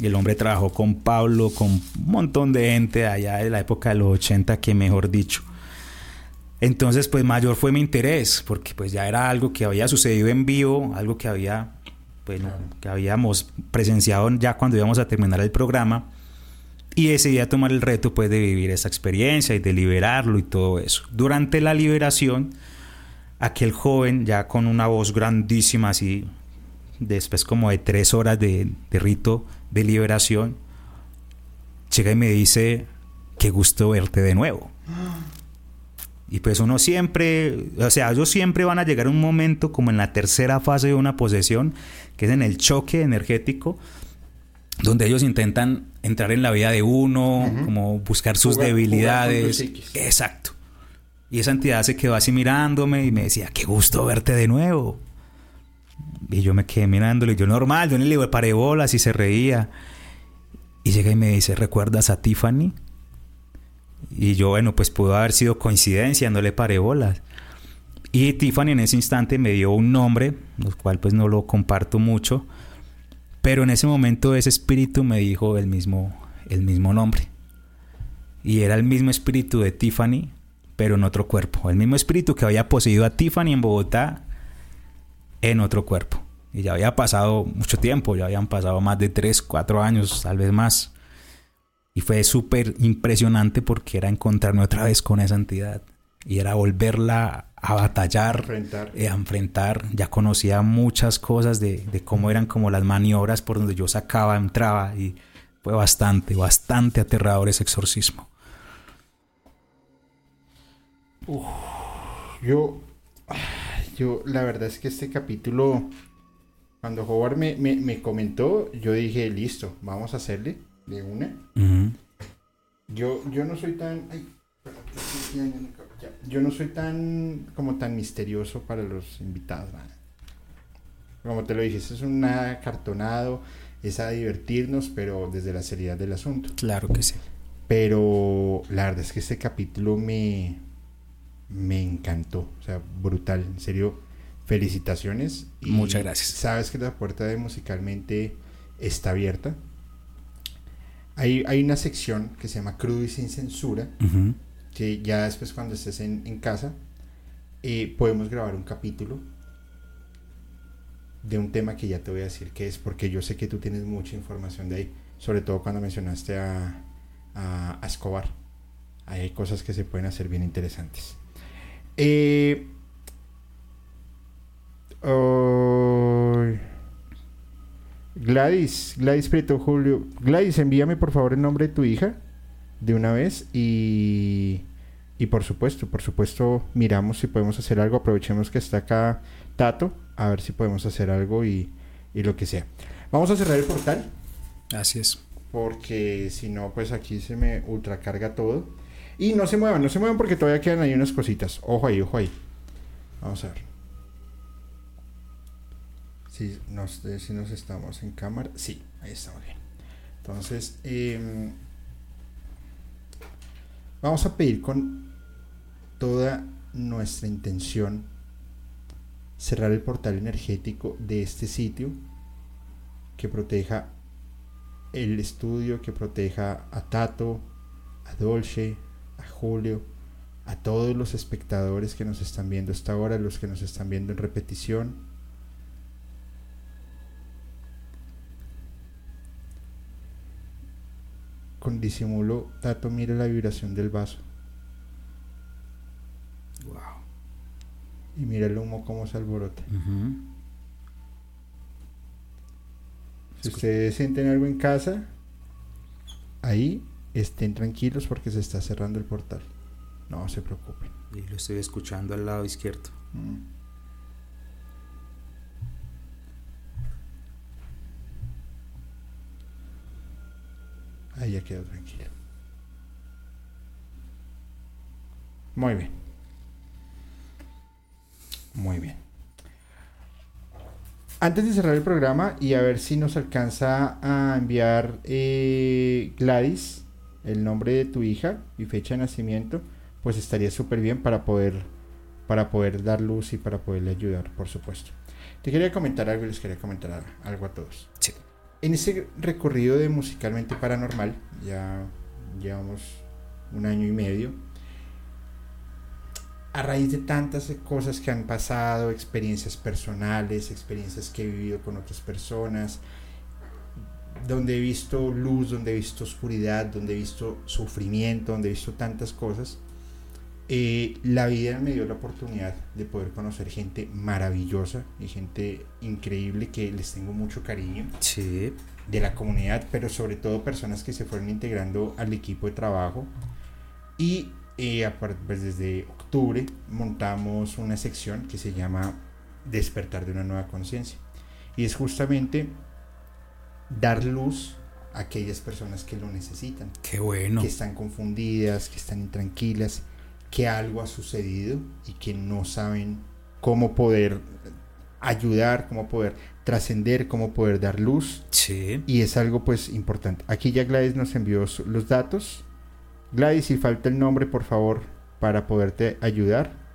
Y el hombre trabajó con Pablo, con un montón de gente allá de la época de los 80, que mejor dicho. Entonces, pues mayor fue mi interés, porque pues ya era algo que había sucedido en vivo, algo que había, bueno, que habíamos presenciado ya cuando íbamos a terminar el programa. Y decidí a tomar el reto pues de vivir esa experiencia y de liberarlo y todo eso. Durante la liberación, aquel joven ya con una voz grandísima así, después como de tres horas de, de rito de liberación, llega y me dice, qué gusto verte de nuevo. Y pues uno siempre, o sea, ellos siempre van a llegar a un momento como en la tercera fase de una posesión, que es en el choque energético, donde ellos intentan entrar en la vida de uno, como buscar sus Jugar- debilidades. jugar. Exacto. Y esa entidad se quedó así mirándome y me decía, qué gusto verte de nuevo. Y yo me quedé mirándolo y yo normal, yo ni le paré bolas y se reía. Y llega y me dice, ¿recuerdas a Tiffany? Y yo, bueno, pues pudo haber sido coincidencia, no le paré bolas. Y Tiffany en ese instante me dio un nombre, lo cual pues no lo comparto mucho, pero en ese momento ese espíritu me dijo el mismo, el mismo nombre. Y era el mismo espíritu de Tiffany, pero en otro cuerpo. El mismo espíritu que había poseído a Tiffany en Bogotá en otro cuerpo. Y ya había pasado mucho tiempo, ya habían pasado más de 3, 4 años, tal vez más. Y fue súper impresionante porque era encontrarme otra vez con esa entidad. Y era volverla a batallar, Enfrentar. eh, a enfrentar. Ya conocía muchas cosas de, de cómo eran como las maniobras por donde yo sacaba, entraba. Y fue bastante, bastante aterrador ese exorcismo. Uf, yo Yo, la verdad es que este capítulo, cuando Howard me, me- me comentó, yo dije, listo, vamos a hacerle de una. Yo, yo no soy tan. ay. Yo no soy tan como tan misterioso para los invitados. Como te lo dije, esto es un nada cartonado, es a divertirnos, pero desde la seriedad del asunto. Claro que sí. Pero la verdad es que este capítulo me, me encantó. O sea, brutal. En serio, felicitaciones. Y Muchas gracias. Sabes que la puerta de musicalmente está abierta. Hay, hay una sección que se llama Crudo y sin censura. Que ya después, cuando estés en, en casa, eh, podemos grabar un capítulo de un tema que ya te voy a decir que es, porque yo sé que tú tienes mucha información de ahí, sobre todo cuando mencionaste a, a, a Escobar. Ahí hay cosas que se pueden hacer bien interesantes. Eh, ay, Gladys, Gladys Prieto Julio. Gladys, envíame por favor el nombre de tu hija de una vez y, y por supuesto, por supuesto, miramos si podemos hacer algo. Aprovechemos que está acá Tato, a ver si podemos hacer algo y, y lo que sea. Vamos a cerrar el portal Así es. porque si no, pues aquí se me ultracarga todo. Y no se muevan, no se muevan porque todavía quedan ahí unas cositas. Ojo ahí, ojo ahí. Vamos a ver. Si nos, eh, si nos estamos en cámara. Sí, ahí estamos bien. Entonces, em, vamos a pedir con toda nuestra intención cerrar el portal energético de este sitio que proteja el estudio, que proteja a Tato, a Dolce, a Julio, a todos los espectadores que nos están viendo hasta ahora, los que nos están viendo en repetición. Con disimulo, Tato mira la vibración del vaso. Wow. Y mira el humo cómo se alborota. Si ustedes sienten algo en casa, ahí estén tranquilos porque se está cerrando el portal. No se preocupen. Y lo estoy escuchando al lado izquierdo. Mm. Ahí ya quedó tranquilo. Muy bien. Muy bien. Antes de cerrar el programa y a ver si nos alcanza a enviar eh, Gladys el nombre de tu hija y fecha de nacimiento, pues estaría súper bien para poder, para poder dar luz y para poderle ayudar, por supuesto. Te quería comentar algo y les quería comentar algo a todos. Sí. En ese recorrido de Musicalmente Paranormal, ya llevamos un año y medio, a raíz de tantas cosas que han pasado, experiencias personales, experiencias que he vivido con otras personas, donde he visto luz, donde he visto oscuridad, donde he visto sufrimiento, donde he visto tantas cosas, eh, la vida me dio la oportunidad de poder conocer gente maravillosa y gente increíble que les tengo mucho cariño Sí. de la comunidad, pero sobre todo personas que se fueron integrando al equipo de trabajo. Y eh, pues desde octubre montamos una sección que se llama Despertar de una nueva conciencia. Y es justamente dar luz a aquellas personas que lo necesitan. Qué bueno. Que están confundidas, que están intranquilas, que algo ha sucedido y que no saben cómo poder ayudar, cómo poder trascender, cómo poder dar luz. Sí. Y es algo pues importante. Aquí ya Gladys nos envió los datos. Gladys, si falta el nombre, por favor, para poderte ayudar.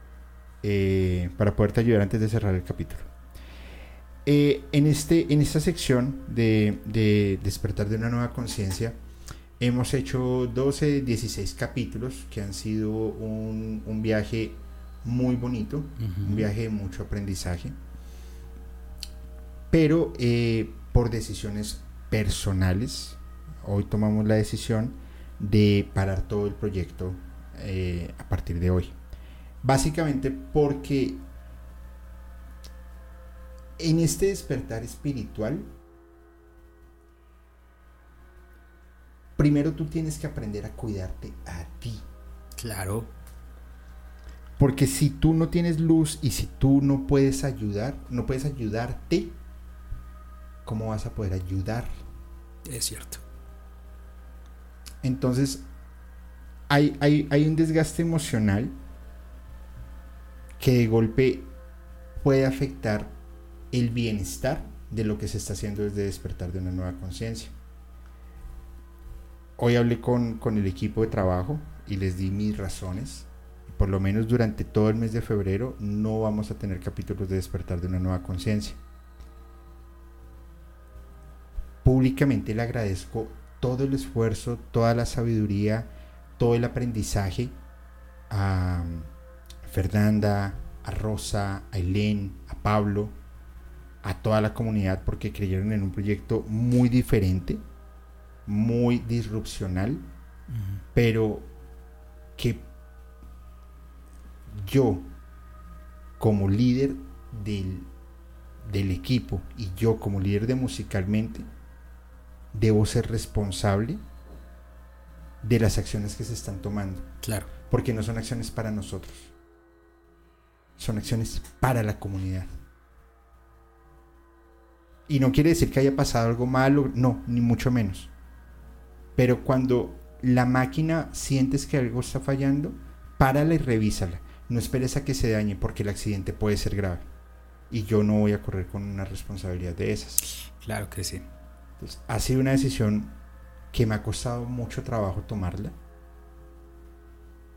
eh, para poderte ayudar antes de cerrar el capítulo. Eh, en, este, en esta sección de, de despertar de una nueva conciencia, hemos hecho 12, 16 capítulos que han sido un, un viaje muy bonito, un viaje de mucho aprendizaje pero eh, por decisiones personales, hoy tomamos la decisión de parar todo el proyecto eh, a partir de hoy. Básicamente porque en este despertar espiritual, primero tú tienes que aprender a cuidarte a ti. Claro. Porque si tú no tienes luz y si tú no puedes ayudar, no puedes ayudarte, ¿cómo vas a poder ayudar? Es cierto. Entonces, hay, hay, hay un desgaste emocional que de golpe puede afectar el bienestar de lo que se está haciendo desde despertar de una nueva conciencia. Hoy hablé con, con el equipo de trabajo y les di mis razones. Por lo menos durante todo el mes de febrero no vamos a tener capítulos de despertar de una nueva conciencia. Públicamente le agradezco todo el esfuerzo, toda la sabiduría, todo el aprendizaje a Fernanda, a Rosa, a Elén, a Pablo, a toda la comunidad porque creyeron en un proyecto muy diferente, muy disrupcional, pero que yo, como líder del, del equipo y yo como líder de musicalmente, debo ser responsable de las acciones que se están tomando. Claro. Porque no son acciones para nosotros. Son acciones para la comunidad. Y no quiere decir que haya pasado algo malo, no, ni mucho menos. Pero cuando la máquina sientes que algo está fallando, párala y revísala. No esperes a que se dañe porque el accidente puede ser grave. Y yo no voy a correr con una responsabilidad de esas. Claro que sí. Entonces, ha sido una decisión que me ha costado mucho trabajo tomarla.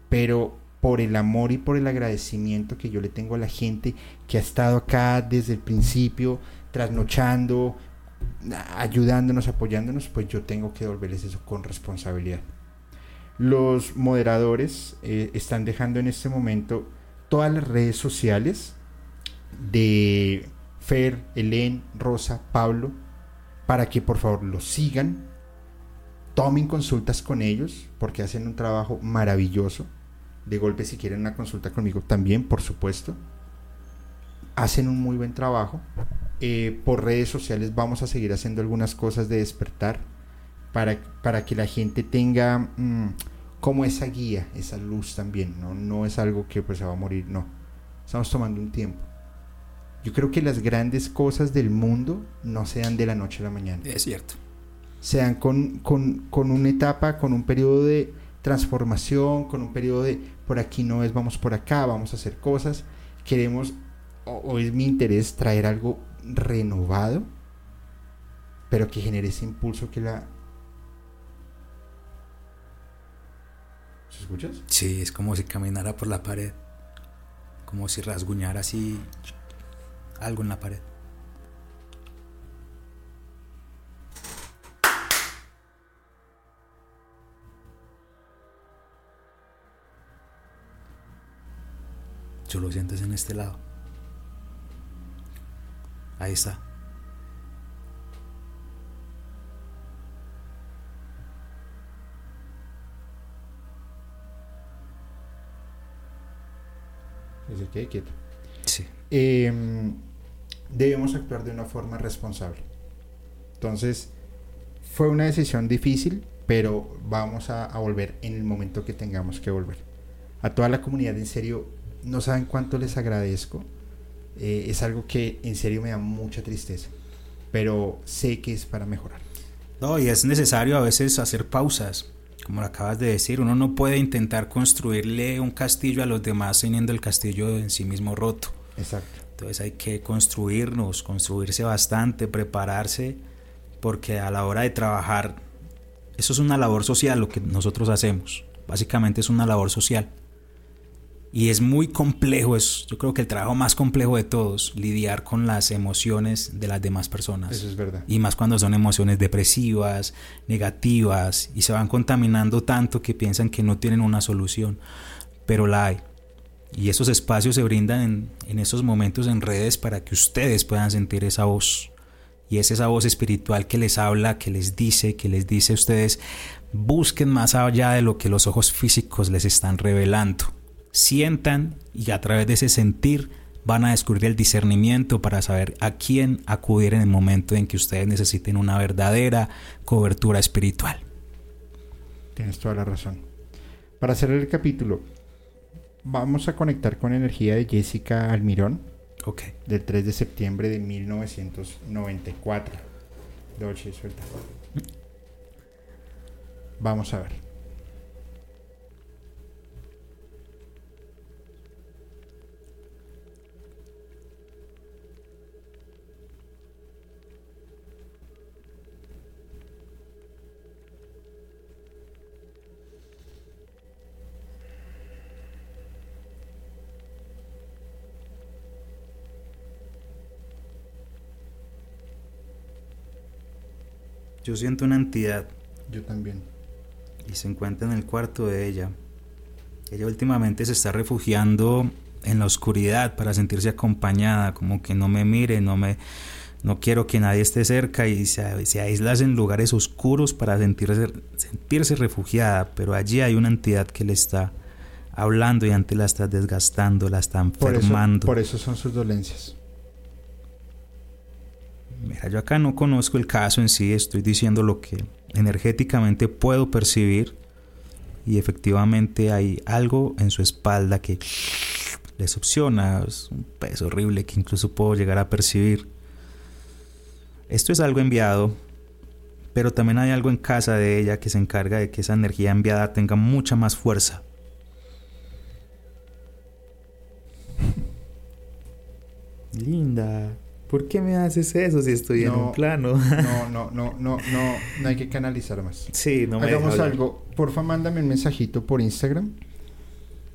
Pero por el amor y por el agradecimiento que yo le tengo a la gente que ha estado acá desde el principio, trasnochando, ayudándonos, apoyándonos, pues yo tengo que devolverles eso con responsabilidad. Los moderadores eh, están dejando en este momento todas las redes sociales de Fer, Helen, Rosa, Pablo, para que por favor los sigan, tomen consultas con ellos, porque hacen un trabajo maravilloso. De golpe, si quieren una consulta conmigo, también, por supuesto. Hacen un muy buen trabajo. Eh, por redes sociales vamos a seguir haciendo algunas cosas de despertar para, para que la gente tenga mm, como esa guía, esa luz también. ¿no? no es algo que pues se va a morir, no. Estamos tomando un tiempo. Yo creo que las grandes cosas del mundo no se dan de la noche a la mañana. Es cierto. Se dan con, con, con una etapa, con un periodo de transformación, con un periodo de por aquí no es, vamos por acá, vamos a hacer cosas. Queremos, o, o es mi interés, traer algo renovado, pero que genere ese impulso que la... ¿Se escuchas? Sí, es como si caminara por la pared. Como si rasguñara así algo en la pared. Tú lo sientes en este lado. Ahí está. Que se quede quieto. Sí. Eh, debemos actuar de una forma responsable. Entonces, fue una decisión difícil, pero vamos a, a, volver en el momento que tengamos que volver. A toda la comunidad, en serio, no saben cuánto les agradezco. Eh, es algo que en serio me da mucha tristeza, pero sé que es para mejorar. No, y es necesario a veces hacer pausas, como lo acabas de decir. Uno no puede intentar construirle un castillo a los demás teniendo el castillo en sí mismo roto. Exacto. Entonces hay que construirnos, construirse bastante, prepararse, porque a la hora de trabajar, eso es una labor social lo que nosotros hacemos. Básicamente es una labor social. Y es muy complejo, es yo creo que el trabajo más complejo de todos, lidiar con las emociones de las demás personas. Eso es verdad. Y más cuando son emociones depresivas, negativas, y se van contaminando tanto que piensan que no tienen una solución, pero la hay. Y esos espacios se brindan en, en, esos momentos en redes para que ustedes puedan sentir esa voz. Y es esa voz espiritual que les habla, que les dice, que les dice a ustedes, busquen más allá de lo que los ojos físicos les están revelando. Sientan y a través de ese sentir van a descubrir el discernimiento para saber a quién acudir en el momento en que ustedes necesiten una verdadera cobertura espiritual. Tienes toda la razón. Para cerrar el capítulo, vamos a conectar con energía de Jessica Almirón. Ok. Del 3 de septiembre de 1994. Dolce, suelta. Vamos a ver. Yo siento una entidad Yo también. y se encuentra en el cuarto de ella. Ella últimamente se está refugiando en la oscuridad para sentirse acompañada, como que no me mire, no me no quiero que nadie esté cerca y se, se aísla en lugares oscuros para sentirse, sentirse refugiada, pero allí hay una entidad que le está hablando y antes la está desgastando, la está Por eso, enfermando. por eso son sus dolencias. Mira, yo acá no conozco el caso en sí, estoy diciendo lo que energéticamente puedo percibir y efectivamente hay algo en su espalda que le succiona, es un peso horrible que incluso puedo llegar a percibir. Esto es algo enviado, pero también hay algo en casa de ella que se encarga de que esa energía enviada tenga mucha más fuerza. Linda, ¿por qué me haces eso si estoy en un plano? no, no, no, no, no, no hay que canalizar más. Sí, no me Hagamos hablar. algo. Porfa, mándame un mensajito por Instagram.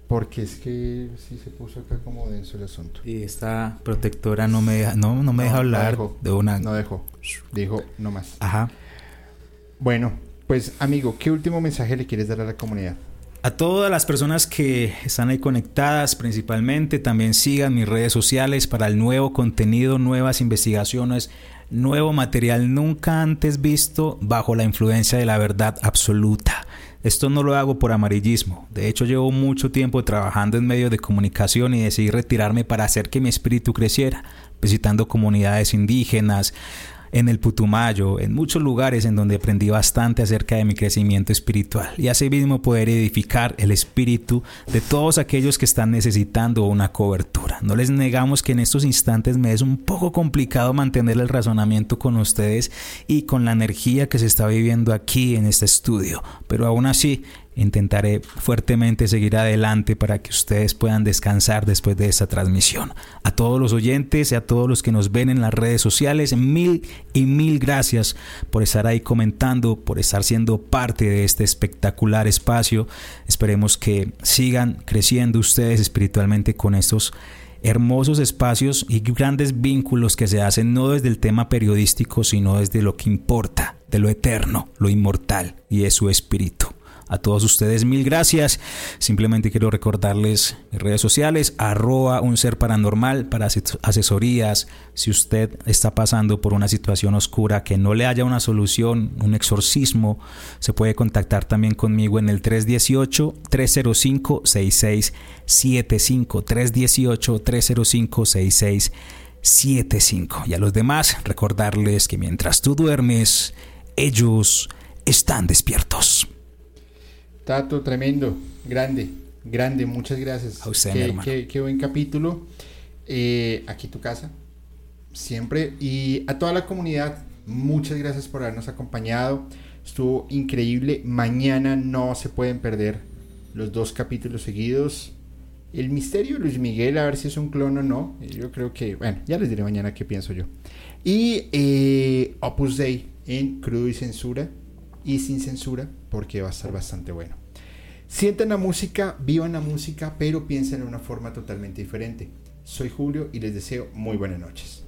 Porque es que sí se puso acá como denso el asunto. Y esta protectora no me deja, no, no me deja No, no hablar dejó. de una. No dejó. Dijo no más. Ajá. Bueno, pues amigo, ¿qué último mensaje le quieres dar a la comunidad? A todas las personas que están ahí conectadas, principalmente, también sigan mis redes sociales para el nuevo contenido, nuevas investigaciones, nuevo material nunca antes visto bajo la influencia de la verdad absoluta. Esto no lo hago por amarillismo. De hecho, llevo mucho tiempo trabajando en medios de comunicación y decidí retirarme para hacer que mi espíritu creciera, visitando comunidades indígenas, en el Putumayo, en muchos lugares en donde aprendí bastante acerca de mi crecimiento espiritual y así mismo poder edificar el espíritu de todos aquellos que están necesitando una cobertura. No les negamos que en estos instantes me es un poco complicado mantener el razonamiento con ustedes y con la energía que se está viviendo aquí en este estudio, pero aún así intentaré fuertemente seguir adelante para que ustedes puedan descansar después de esta transmisión. A todos los oyentes y a todos los que nos ven en las redes sociales, mil y mil gracias por estar ahí comentando, por estar siendo parte de este espectacular espacio. Esperemos que sigan creciendo ustedes espiritualmente con estos hermosos espacios y grandes vínculos que se hacen no desde el tema periodístico, sino desde lo que importa, de lo eterno, lo inmortal y es su espíritu. A todos ustedes mil gracias. Simplemente quiero recordarles mis redes sociales, arroba un ser paranormal para ases- asesorías. Si usted está pasando por una situación oscura que no le haya una solución, un exorcismo, se puede contactar también conmigo en el 318-305-6675. 318-305-6675. Y a los demás, recordarles que mientras tú duermes, ellos están despiertos. Tato, tremendo, grande, grande, muchas gracias. A usted, qué, mi qué- qué buen capítulo. Eh, aquí tu casa, siempre. Y a toda la comunidad, muchas gracias por habernos acompañado. Estuvo increíble. Mañana no se pueden perder los dos capítulos seguidos. El misterio de Luis Miguel, a ver si es un clon o no. Yo creo que, bueno, ya les diré mañana qué pienso yo. Y eh, Opus Dei en crudo y censura y sin censura, porque va a estar bastante bueno. Sientan la música, vivan la música, pero piensen en una forma totalmente diferente. Soy Julio y les deseo muy buenas noches.